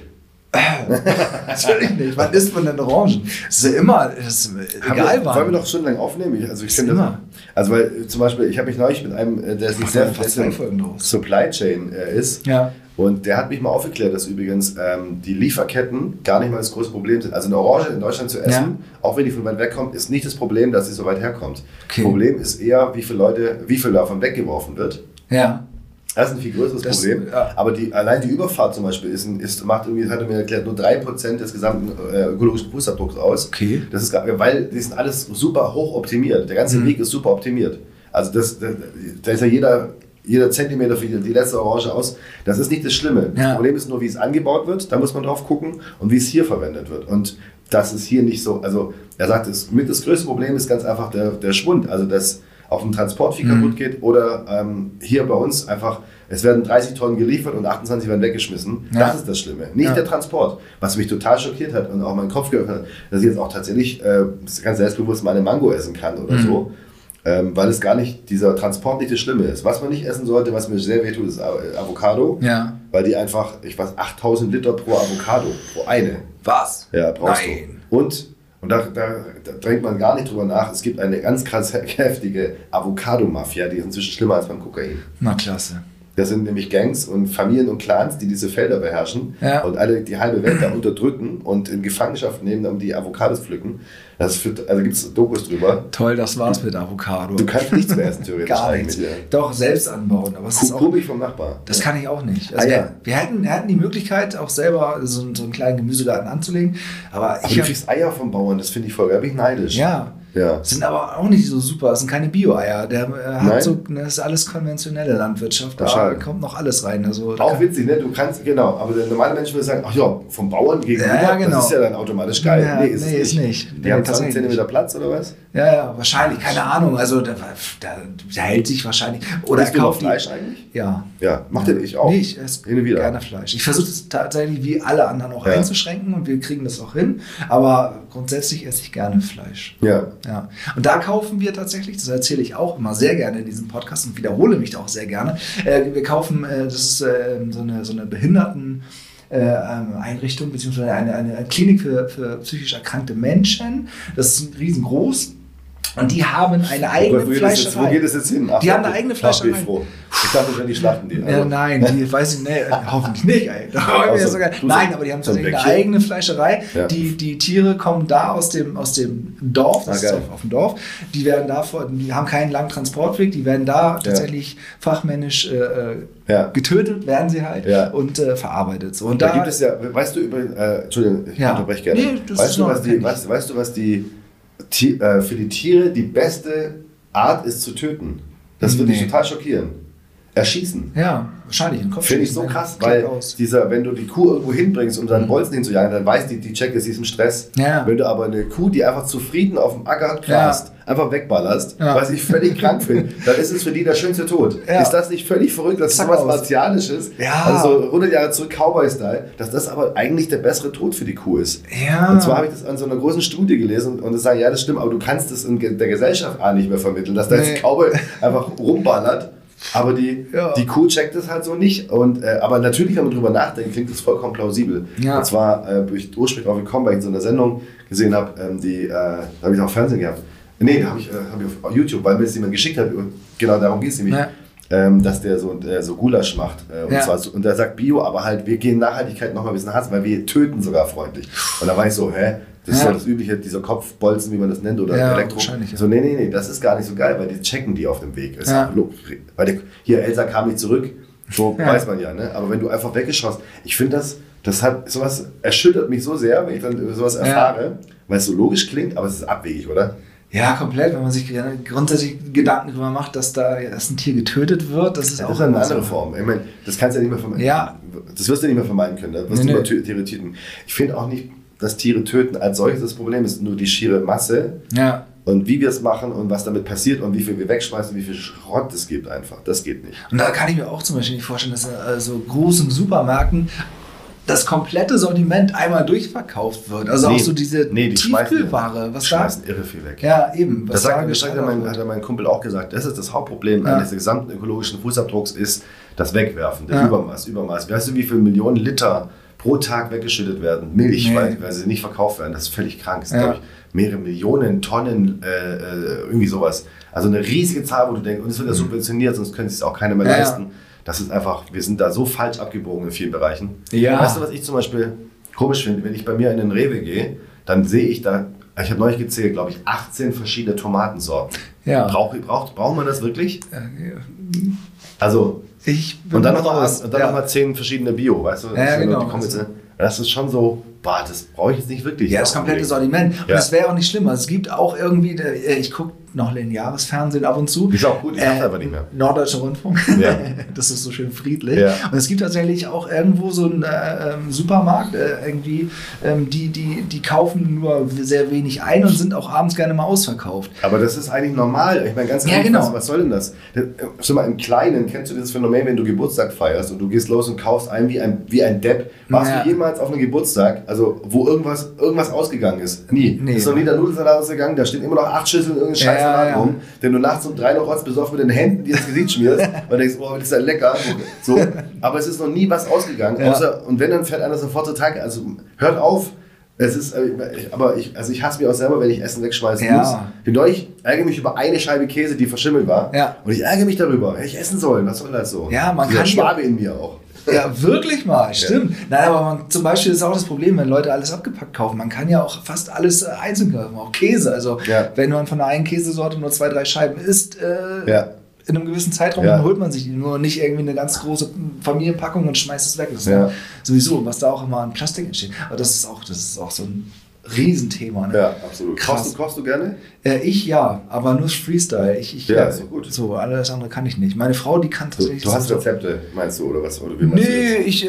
<laughs> Natürlich nicht. Wann isst man denn Orangen? Das ist ja immer, das ist egal wir, wann. Wollen wir doch schon lange aufnehmen? Ich, also ich finde immer. das, also weil zum Beispiel, ich habe mich neulich mit einem, äh, der sich sehr draus. Supply Chain äh, ist. Ja. Und der hat mich mal aufgeklärt, dass übrigens ähm, die Lieferketten gar nicht mal das große Problem sind. Also eine Orange in Deutschland zu essen, Ja. auch wenn die von weit weg kommt, ist nicht das Problem, dass sie so weit herkommt. Okay. Problem ist eher, wie viele Leute, wie viel davon weggeworfen wird. Ja. Das ist ein viel größeres Das- Problem. ja. Aber die, allein die Überfahrt zum Beispiel ist, ist macht irgendwie, hat er mir erklärt, nur 3% des gesamten äh, ökologischen Fußabdrucks aus. Okay. Das ist, weil die sind alles super hoch optimiert. Der ganze Mhm. Weg ist super optimiert. Also das, da, ist ja jeder, jeder Zentimeter für die, letzte Orange aus. Das ist nicht das Schlimme. Ja. Das Problem ist nur, wie es angebaut wird. Da muss man drauf gucken und wie es hier verwendet wird. Und das ist hier nicht so. Also er sagt, das, mit das größte Problem ist ganz einfach der, der Schwund. Also dass auf dem Transport viel Mhm. kaputt geht oder ähm, hier bei uns einfach, es werden 30 Tonnen geliefert und 28 werden weggeschmissen. Ja. Das ist das Schlimme. Nicht Ja. der Transport. Was mich total schockiert hat und auch meinen Kopf geöffnet hat, dass ich jetzt auch tatsächlich äh, ganz selbstbewusst mal eine Mango essen kann oder Mhm. so. Ähm, weil es gar nicht, dieser Transport nicht das Schlimme ist. Was man nicht essen sollte, was mir sehr wehtut, ist äh, Avocado. Ja. Weil die einfach, ich weiß, 8000 Liter pro Avocado, pro eine. Was? Ja, brauchst Nein. du. Und, und da, da, da drängt man gar nicht drüber nach, es gibt eine ganz krass heftige Avocado-Mafia, die ist inzwischen schlimmer als beim Kokain. Na klasse. Das sind nämlich Gangs und Familien und Clans, die diese Felder beherrschen Ja. und alle die halbe Welt da unterdrücken und in Gefangenschaft nehmen, um die Avocados pflücken. Das führt, also gibt es Dokus drüber. Toll, das war's mit Avocado. Du kannst nichts mehr essen, theoretisch. <laughs> Gar nichts. Doch, selbst anbauen. Aber es ist auch, vom Nachbar. das kann ich auch nicht. Also Ah, ja. wir, wir, hätten, hätten die Möglichkeit, auch selber so, einen- so einen kleinen Gemüsegarten anzulegen. Aber Aber ich du kriegst Eier vom Bauern, das finde ich voll, da bin ich neidisch. Ja, Ja. Sind aber auch nicht so super. Das sind keine Bio-Eier. Der äh, Nein? hat so, das ist alles konventionelle Landwirtschaft. Da kommt noch alles rein. Also, Auch witzig, ne? Du kannst, genau, aber der normale Mensch würde sagen, ach ja, vom Bauern gegenüber, Ja, ja, genau. das ist ja dann automatisch geil. Ja, nee, ist nee, es ist nicht. nicht. Die Nee, haben 20 tatsächlich Zentimeter nicht. Platz oder was? Ja, ja, wahrscheinlich. Keine Ahnung. Also, da, da, da hält sich wahrscheinlich. Oder Isst noch kauft Fleisch eigentlich? Ja. Ja, macht ihr ich auch. Nee, ich esse gerne Fleisch. Ich versuche es tatsächlich wie alle anderen auch Ja. einzuschränken und wir kriegen das auch hin. Aber grundsätzlich esse ich gerne Fleisch. Ja. Ja. Und da kaufen wir tatsächlich, das erzähle ich auch immer sehr gerne in diesem Podcast und wiederhole mich da auch sehr gerne. Äh, wir kaufen, äh, das ist äh, so eine, so eine Behinderten. äh, beziehungsweise eine, eine, eine Klinik für, für psychisch erkrankte Menschen. Das ist riesengroß. Und die haben eine eigene wo, geht das jetzt, wo Fleischerei. geht es jetzt hin? Ach, Die haben eine eigene bin ich Fleischerei. froh. Ich dachte, wären die Schlachten die. Ja, nein, die weiß ich nicht, <laughs> äh, hoffentlich nicht, ey. Also, sogar, nein, aber die haben tatsächlich eine eigene Fleischerei. Ja. Die, die Tiere kommen da aus dem, aus dem Dorf, das Ah, ist auf, auf dem Dorf. Die werden da, vor- die haben keinen langen Transportweg, die werden da tatsächlich fachmännisch äh, äh, Ja. getötet, werden sie halt Ja. und äh, verarbeitet. So, und Da, da, gibt es ja, weißt du über, äh, Entschuldigung, ich Ja. unterbreche gerne. Nee, weißt, du, was die, weißt, weißt du, was die für die Tiere die beste Art ist zu töten? Das würde Nee. total schockieren. Erschießen. ja, wahrscheinlich im Kopf. Finde ich so dann krass, weil aus. dieser, wenn du die Kuh irgendwo hinbringst, um seinen Bolzen hinzujagen, dann weiß die, die checkt, sie ist im Stress. Ja. Wenn du aber eine Kuh, die einfach zufrieden auf dem Acker grast, einfach wegballerst, Ja. was ich völlig krank finde, <laughs> dann ist es für die der schönste Tod. Ja. Ist das nicht völlig verrückt, dass Zack sowas. Martialisches, Ja. also so 100 Jahre zurück Cowboy-Style, dass das aber eigentlich der bessere Tod für die Kuh ist. Ja. Und zwar habe ich das an so einer großen Studie gelesen und das sagen, ja, das stimmt, aber du kannst das in der Gesellschaft A nicht mehr vermitteln, dass da jetzt Nee. Cowboy einfach rumballert. Aber die, Ja. die Kuh checkt das halt so nicht. Und, äh, aber natürlich, wenn man drüber nachdenkt, klingt das vollkommen plausibel. Ja. Und zwar äh, bin ich ursprünglich drauf gekommen, weil ich in so einer Sendung gesehen habe, ähm, die, äh, da habe ich auch Fernsehen gehabt. Nee, habe ich, äh, hab ich auf YouTube, weil mir das jemand geschickt hat. Genau darum geht es nämlich. Ja. Ähm, dass der so, äh, so Gulasch macht. Äh, und, Ja. zwar und der sagt Bio, aber halt, wir gehen Nachhaltigkeit noch mal ein bisschen hart, weil wir töten sogar freundlich. Und da war ich so, hä? Das ist Ja. so das übliche, dieser Kopfbolzen, wie man das nennt, oder Ja, Elektro. wahrscheinlich, ja. So, nee, nee, nee, das ist gar nicht so geil, weil die checken die auf dem Weg. Ist Ja. weil der, hier, Elsa kam nicht zurück, so Ja. weiß man ja, ne? Aber wenn du einfach weggeschossen ich finde das, das hat, sowas erschüttert mich so sehr, wenn ich dann über sowas Ja. erfahre, weil es so logisch klingt, aber es ist abwegig, oder? Ja, komplett, wenn man sich grundsätzlich Gedanken darüber macht, dass da dass ein Tier getötet wird, das ist Das auch ist eine andere Form. Ich meine, das kannst du ja nicht mehr vermeiden. Ja. Das wirst du nicht mehr vermeiden können. Da wirst Nee, du nee. immer Tiere töten. Ich finde auch nicht, dass Tiere töten als solches das Problem ist, nur die schiere Masse Ja. und wie wir es machen und was damit passiert und wie viel wir wegschmeißen, wie viel Schrott es gibt einfach. Das geht nicht. Und da kann ich mir auch zum Beispiel nicht vorstellen, dass in äh, so großen Supermärkten das komplette Sortiment einmal durchverkauft wird. Also auch so diese nee, die Tiefkühlware, was die da. schmeißen irre viel weg. Ja, eben. Was Das sagt, da das sagt mein, hat mein Kumpel auch gesagt. Das ist das Hauptproblem Ja. eines gesamten ökologischen Fußabdrucks ist das Wegwerfen, der Ja. Übermaß, Übermaß. Weißt du, wie viele Millionen Liter pro Tag weggeschüttet werden? Milch, Nee. weil, weil sie nicht verkauft werden. Das ist völlig krank. Das sind, Ja. glaube ich, mehrere Millionen Tonnen, äh, äh, irgendwie sowas. Also eine riesige Zahl, wo du denkst, und es wird ja subventioniert, sonst könnte es auch keiner mehr Mhm. Ja. leisten. Das ist einfach, wir sind da so falsch abgebogen in vielen Bereichen. Ja. Weißt du, was ich zum Beispiel komisch finde? Wenn ich bei mir in den Rewe gehe, dann sehe ich da, ich habe neulich gezählt, glaube ich, 18 verschiedene Tomatensorten. Ja. Braucht, braucht, braucht man das wirklich? Also, Ich und dann noch mal, raus. und dann ja. noch mal 10 verschiedene Bio, weißt du? Ja, Das sind genau. kommen jetzt, Das ist schon so, boah, das brauche ich jetzt nicht wirklich. Ja, das komplette Sortiment. Und Ja. es wäre auch nicht schlimm. Also es gibt auch irgendwie, äh, ich gucke noch lineares Fernsehen ab und zu. Ist auch gut, ich mach's einfach nicht mehr. Norddeutscher Rundfunk. Ja. <laughs> Das ist so schön friedlich. Ja. Und es gibt tatsächlich auch irgendwo so einen äh, ähm, Supermarkt, äh, irgendwie, ähm, die, die, die kaufen nur sehr wenig ein und sind auch abends gerne mal ausverkauft. Aber das ist eigentlich normal. Ich meine, ganz Ja, ehrlich, genau. was, was soll denn das? das? Schon mal im Kleinen kennst du dieses Phänomen, wenn du Geburtstag feierst und du gehst los und kaufst ein wie ein, wie ein Depp. Warst Ja. du jemals auf einem Geburtstag, also wo irgendwas, irgendwas ausgegangen ist? Nie. Nee. Ist noch nie der Nudelsalat ausgegangen, da stehen immer noch acht Schüsseln irgendein Ja, scheiß Salat ja. rum, den du nachts um drei noch rotz besoffen mit den Händen dir ins Gesicht schmierst <laughs> und denkst, oh, das ist ja lecker. So. Aber es ist noch nie was ausgegangen. Außer, und wenn, dann fährt einer sofort zur Tag. Also hört auf. Es ist, äh, ich- aber ich, also ich hasse mich auch selber, wenn ich Essen wegschmeißen Ja. muss. Ich neulich ärgere mich über eine Scheibe Käse, die verschimmelt war. Ja. Und ich ärgere mich darüber. Hätte ich essen sollen. Was soll das so? Ja, man Dieser kann Schwabe in mir auch. Ja, wirklich mal, stimmt. Nein, aber man, zum Beispiel ist auch das Problem, wenn Leute alles abgepackt kaufen. Man kann ja auch fast alles äh, einzeln kaufen, auch Käse. Also, Ja. wenn man von einer einen Käsesorte nur zwei, drei Scheiben isst, äh, Ja. in einem gewissen Zeitraum, Ja. dann holt man sich die nur nicht irgendwie eine ganz große Familienpackung und schmeißt es weg. Das ist Ja. ja. sowieso, was da auch immer an Plastik entsteht. Aber das ist auch, das ist auch so ein Riesenthema. Ne? Ja, absolut. Krass. Kochst du, kochst du gerne? Äh, ich ja, aber nur Freestyle. Ich, ich, Ja, doch gut. So, alles andere kann ich nicht. Meine Frau, die kann Du, tatsächlich. du hast so- Rezepte, meinst du, oder was? Oder wie meinst du Nee, das? ich, äh,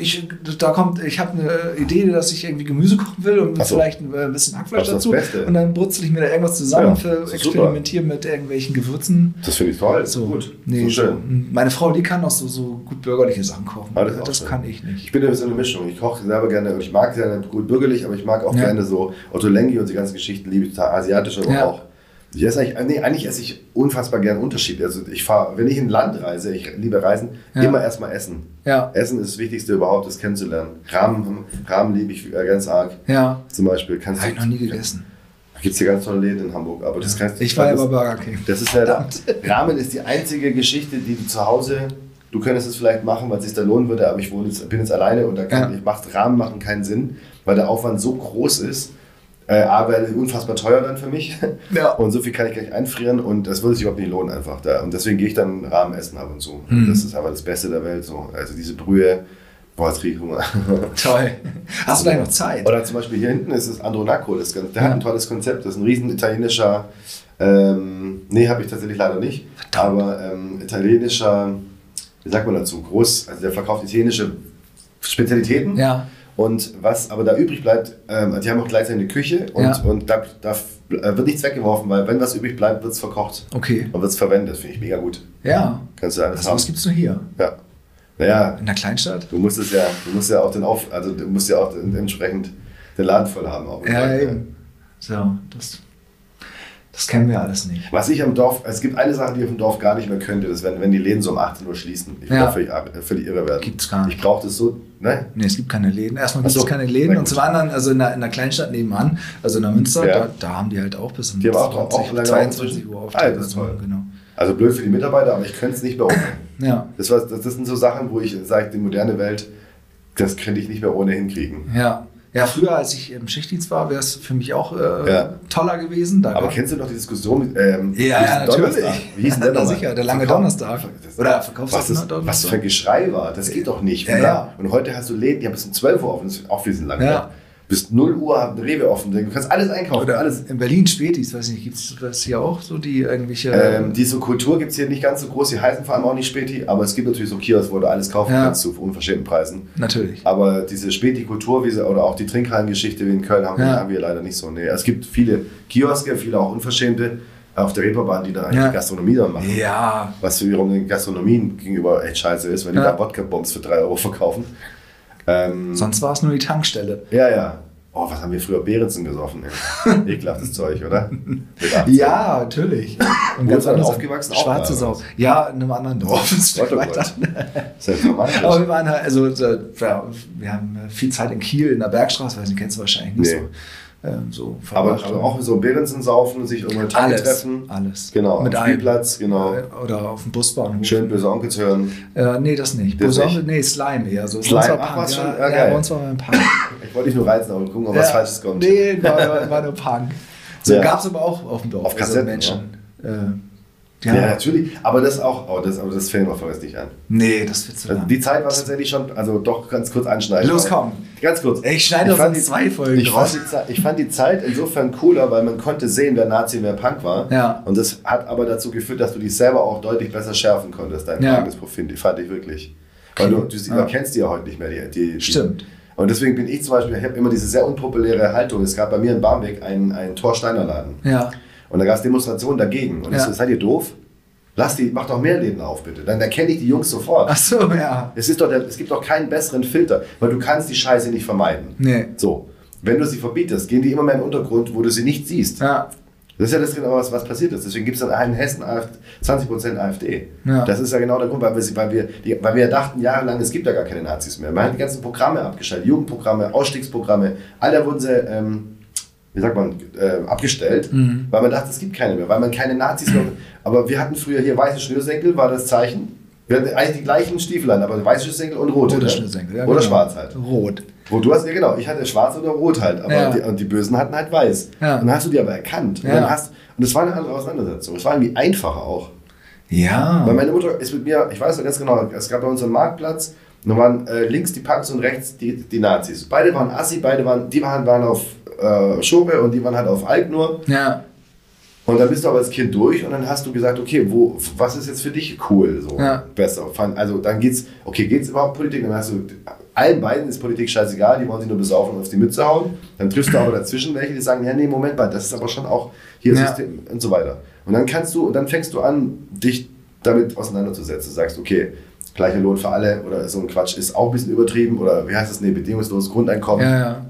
ich, da kommt, ich habe eine Idee, dass ich irgendwie Gemüse kochen will und so. vielleicht ein, äh, ein bisschen Hackfleisch Das das dazu. Beste. Und dann brutzel ich mir da irgendwas zusammen, Ja, das super. experimentiere mit irgendwelchen Gewürzen. Das finde ich toll. So, gut. nee, so schön. so. Meine Frau, die kann auch so, so gut bürgerliche Sachen kochen. Ah, das das schön. kann ich nicht. Ich bin ja so eine Mischung. Ich koche selber gerne. Ich mag gerne gut bürgerlich, aber ich mag auch Ja. gerne so Otto Lengi und die ganzen Geschichten liebe ich total. Asiatisch aber Ja. auch. Ich esse eigentlich, nee, eigentlich esse ich unfassbar gern Unterschied. Also ich fahre, wenn ich in ein Land reise, ich liebe Reisen, Ja. immer erstmal essen. Ja. Essen ist das Wichtigste überhaupt, das kennenzulernen. Rahmen, Rahmen liebe ich äh, ganz arg. Ja, Zum Beispiel kannst habe ich noch nie gegessen. Da gibt es hier ganz tolle Läden in Hamburg, aber das kannst Ich war ja bei Burger King. Das ist Verdammt. <laughs> Ramen ist die einzige Geschichte, die du zu Hause, du könntest es vielleicht machen, weil es sich da lohnen würde, aber ich wohne jetzt, bin jetzt alleine und da kann, Ja. ich macht Rahmen machen keinen Sinn, weil der Aufwand so groß ist. Äh, A, unfassbar teuer dann für mich. <laughs> Ja. Und so viel kann ich gleich einfrieren und das würde sich überhaupt nicht lohnen einfach da. Und deswegen gehe ich dann Rahmen essen ab und zu. Mhm. Das ist aber das Beste der Welt. So. Also diese Brühe, boah, jetzt kriege ich Hunger. <laughs> Toll. Hast du gleich noch Zeit? Oder zum Beispiel hier hinten ist es Andronaco, das, ganz- der Ja. hat ein tolles Konzept, das ist ein riesen italienischer, ähm, nee, habe ich tatsächlich leider nicht, aber ähm, italienischer, wie sagt man dazu, groß, also der verkauft italienische Spezialitäten Ja. Und was aber da übrig bleibt, ähm, die haben auch gleichzeitig eine Küche und, Ja. und da, da äh, wird nichts weggeworfen, weil wenn was übrig bleibt, wird es verkocht Okay. und wird es verwendet, finde ich mega gut. Ja. Kannst du alles Also, haben. was gibt's nur hier? Ja. Naja, In der Kleinstadt? Du musst es ja, du musst ja auch den Auf, also du musst ja auch den, entsprechend den Laden voll haben. Auch Ja, eben. So, das, das kennen wir alles nicht. Was ich am Dorf, es gibt eine Sache, die ich auf dem Dorf gar nicht mehr könnte, das wenn, wenn die Läden so um 18 Uhr schließen. Ich Ja. völlig, ab- völlig irre werden. Gibt's gar nicht. Ich brauche das so, ne? Nee, es gibt keine Läden. Erstmal gibt es so. keine Läden und zum anderen, also in der, in der Kleinstadt nebenan, also in der Münster, Ja. da, da haben die halt auch bis um Die haben auch- auch lange 22 offen. Uhr auf. Ah, das ist toll. Genau. Also blöd für die Mitarbeiter, aber ich könnte es nicht mehr ohne. Ja, Das, war, das, das sind so Sachen, wo ich sage, die moderne Welt, das könnte ich nicht mehr ohne hinkriegen. ja. Ja, früher, als ich im Schichtdienst war, wäre es für mich auch äh, Ja. toller gewesen. Da Aber kennst du noch die Diskussion mit Ja, ähm, ja, diesen natürlich. Donnerstag? Wie hieß denn der nochmal? sicher, der lange Verkauf- Donnerstag. Das- Oder Verkaufstag, was, das, ne, Donnerstag? was für ein Geschrei war, das geht doch nicht. Ja, oder? ja. Und heute hast du Läden, die haben bis um 12 Uhr offen, das ist auch viel lang. Ja. ne? Bis 0 Uhr hat ein Rewe offen, du kannst alles einkaufen. Oder alles. in Berlin Spätis, weiß ich nicht, gibt es das hier auch so, die irgendwelche. Ähm, diese Kultur gibt es hier nicht ganz so groß, die heißen vor allem auch nicht Späti, aber es gibt natürlich so Kiosk, wo du alles kaufen Ja. kannst zu unverschämten Preisen. natürlich. Aber diese Späti-Kultur oder auch die Trinkhallengeschichte wie in Köln haben, wir- Ja. haben wir leider nicht so. Nee. Es gibt viele Kioske, viele auch unverschämte auf der Reeperbahn, die dann eigentlich Ja. Gastronomie dann machen. Ja, Was wiederum den Gastronomien gegenüber echt scheiße ist, wenn die da Wodka-Bombs für 3 Euro verkaufen. Ähm, sonst war es nur die Tankstelle. ja, ja. Oh, was haben wir früher Behrensen gesoffen? Ey. <laughs> Ekelhaftes Zeug, oder? Mit 18. Ja, natürlich. <laughs> Und denn anders- aufgewachsen? Schwarze Sau. Ja, in einem anderen Dorf. <laughs> Gott, oh weiter. Ist ja dramatisch. Aber wir waren halt, also ja, wir haben viel Zeit in Kiel in der Bergstraße, weiß nicht, kennst du wahrscheinlich nicht Nee. so. Ähm, so aber, aber auch so Behrensen saufen, sich der Tanke alles, treffen. alles. Genau, Mit am. Spielplatz, genau. Äh, Oder auf dem Busbahnhof. Schön böse Onkels hören. Äh, nee, das nicht. Das Bosonne, nicht? nee, Slime eher. So. Slime, war ach, Punk. was ja, schon? Ja, ja, geil. bei uns war ein Punk. <laughs> Ich wollte dich nur reizen, aber gucken, ob was Ja, Falsches kommt. Nee, war, war, nur Punk. So Ja. gab es aber auch auf dem Dorf. Auf Kassetten, Menschen. Äh, Ja, ja. natürlich. Aber das auch, oh, das, aber das fällt mir vorerst nicht an. Nee, das wird zu Also lang. die Zeit war tatsächlich schon, also doch ganz kurz anschneiden. Los, komm. Ganz kurz. Ich schneide die- zwei Folgen Ich fand, die Zeit, ich fand die Zeit insofern cooler, weil man konnte sehen, wer Nazi und wer Punk war. Ja. Und das hat aber dazu geführt, dass du dich selber auch deutlich besser schärfen konntest, dein Ja. Tagesprofil. Fand ich wirklich. Weil du, du Ja. erkennst die ja heute nicht mehr. Die, die, die, Stimmt. Und deswegen bin ich zum Beispiel, ich habe immer diese sehr unpopuläre Haltung. Es gab bei mir in Barmbek einen, einen Thorsteiner Laden. Ja. Und da gab es Demonstrationen dagegen. Und ich Ja. so, seid ihr doof? Lass die, mach doch mehr Läden auf, bitte. Dann erkenne ich die Jungs sofort. Ach so, ja. Es, ist doch der, es gibt doch keinen besseren Filter, weil du kannst die Scheiße nicht vermeiden. Nee. So, wenn du sie verbietest, gehen die immer mehr in den Untergrund, wo du sie nicht siehst. Ja. Das ist ja das genau, was, was passiert ist. Deswegen gibt es dann in Hessen AfD, 20% AfD. Ja. Das ist ja genau der Grund, weil wir, weil, wir, die, weil wir dachten jahrelang, es gibt ja gar keine Nazis mehr. Man hat die ganzen Programme abgeschaltet, Jugendprogramme, Ausstiegsprogramme, all da wurden sie, ähm, wie sagt man, äh, abgestellt, Mhm. weil man dachte, es gibt keine mehr, weil man keine Nazis mehr. Aber wir hatten früher hier weiße Schnürsenkel, war das Zeichen. Wir hatten eigentlich die gleichen Stiefel an, aber weiße Schnürsenkel und rote. Oder ne? Schnürsenkel. Ja, Oder genau. schwarz halt. Rot. Wo du hast, ja genau, ich hatte schwarz oder rot halt, aber Ja. die, und die Bösen hatten halt weiß. Ja. Und dann hast du die aber erkannt. Und, dann hast, und es war eine andere Auseinandersetzung. Es war irgendwie einfacher auch. Ja. Weil meine Mutter ist mit mir, ich weiß noch ganz genau, es gab bei uns einen Marktplatz, und da waren äh, links die Punks und rechts die, die Nazis. Beide waren assi, beide waren, die waren, waren auf äh, Schope und die waren halt auf Alk nur. Ja. Und dann bist du aber als Kind durch und dann hast du gesagt, okay, wo, was ist jetzt für dich cool? So Ja. besser. Also dann geht's, okay, geht's überhaupt Politik? Dann hast du, allen beiden ist Politik scheißegal, die wollen sich nur besaufen und auf die Mütze hauen. Dann triffst du aber dazwischen welche, die sagen, ja, nee, Moment mal, das ist aber schon auch hier Ja. System und so weiter. Und dann kannst du, und dann fängst du an, dich damit auseinanderzusetzen. Du sagst, okay, gleicher Lohn für alle oder so ein Quatsch ist auch ein bisschen übertrieben oder wie heißt das, nee, bedingungsloses Grundeinkommen. Ja, ja.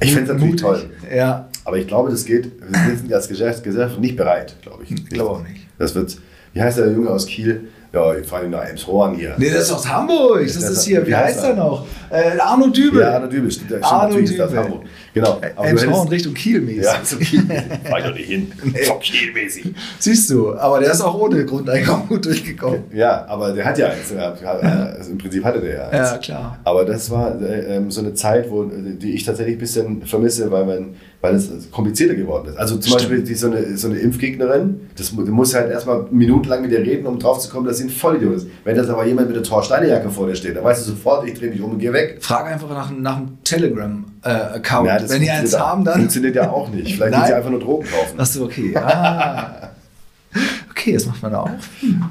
Ich finde es natürlich toll. Ja. Aber ich glaube, das geht, wir sind als Gesellschaft nicht bereit, glaube ich. Ich glaube auch nicht. Das wird, wie heißt der Junge aus Kiel? Ja, ich fahre ihn nach Elmshorn hier. Nee, das ist aus Hamburg. Das Das ist hier, wie heißt er? noch? Äh, Arno Dübel. Ja, Arno Dübel, stimmt, Arno natürlich ist das Dübel. Hamburg. Genau. Aber Elmshorn Richtung Kiel mäßig. ja, <laughs> so Kielmäßig. Fahr ich doch nicht hin. So Kielmäßig. Siehst du, aber der ist auch ohne Grundeinkommen gut durchgekommen. Ja, aber der hat ja eins. Hat- Also Im Prinzip hatte der ja eins. Ja, klar. Aber das war äh, ähm, so eine Zeit, wo, äh, die ich tatsächlich ein bisschen vermisse, weil, man, weil es komplizierter geworden ist. Also zum Stimmt. Beispiel die, so, eine, so eine Impfgegnerin, das, mu- du musst halt erstmal minutenlang mit ihr reden, um drauf zu kommen, dass sie ein Vollidiot ist. Wenn das aber jemand mit einer Thor Steiner Jacke vor dir steht, dann weißt du sofort, ich drehe mich um und gehe weg. Frag einfach nach, nach einem Telegram-Account. Das Wenn die eins haben, dann. Funktioniert ja auch nicht. Vielleicht Nein. sie einfach nur Drogen kaufen. Achso, okay. <laughs> Ah. Okay, das macht man auch.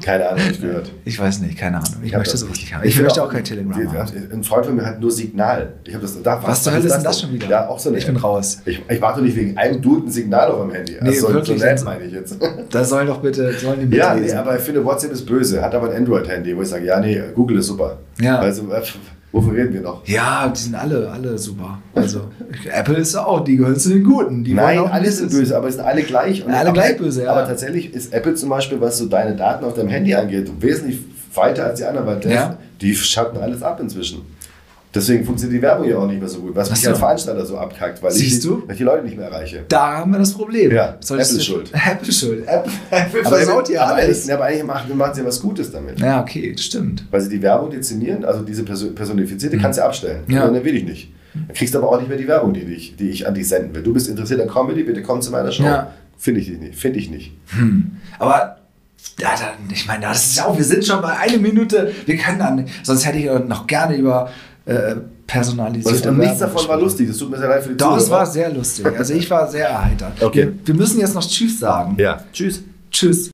Keine Ahnung, ich gehört. Ich weiß nicht, keine Ahnung. Ich hab möchte das sowas nicht. haben. Ich, möchte auch kein Telegram die- haben. Ein Freund von mir hat nur Signal. Ich habe das da. Was zur Hölle ist denn das schon wieder? Ja, auch so eine Ich bin App. raus. Ich, ich warte nicht wegen einem Dude ein Signal auf dem Handy. Nee, so, wirklich, so sonst- meine ich jetzt. <laughs> Da soll doch bitte, sollen die Ja, nee, aber ich finde, WhatsApp ist böse. Hat aber ein Android-Handy, wo ich sage, ja, nee, Google ist super. Ja. Also, äh, wovon reden wir noch? Ja, die sind alle, alle super. Also, <laughs> Apple ist auch, die gehören zu den Guten. Die Nein, alle sind böse, aber es sind alle gleich. Und alle aber, gleich böse, ja. Aber tatsächlich ist Apple zum Beispiel, was so deine Daten auf deinem Handy angeht, wesentlich weiter als die anderen, weil Ja. die schatten alles ab inzwischen. Deswegen funktioniert die Werbung ja auch nicht mehr so gut, was Ach mich so. als Veranstalter so abkackt, weil, ich, Siehst die- du? weil ich die Leute nicht mehr erreiche. Da haben wir das Problem. Ja, Solltest <laughs> Apple schuld. Apple schuld. Apple, Apple Aber, versaut aber, alles. aber eigentlich machen, machen sie ja was Gutes damit. Ja, okay, das stimmt. Weil sie die Werbung dezimieren, also diese perso personifizierte, kannst du abstellen. Mhm. Ja. Dann will ich nicht. Dann kriegst du aber auch nicht mehr die Werbung, die ich, die ich an dich senden will. Du bist interessiert an Comedy, bitte komm zu meiner Show. Ja. Finde ich nicht. Finde ich nicht. Aber ja, dann, ich meine, das ist ja auch, wir sind schon bei einer Minute. Wir können dann, sonst hätte ich noch gerne über äh, Und, personalisierte und nichts davon war gesprochen. lustig. Das tut mir sehr leid für die Doch, es Zuhörer. war sehr lustig. Also ich war sehr erheitert. Okay. Wir, wir müssen jetzt noch Tschüss sagen. Ja. Tschüss. Tschüss.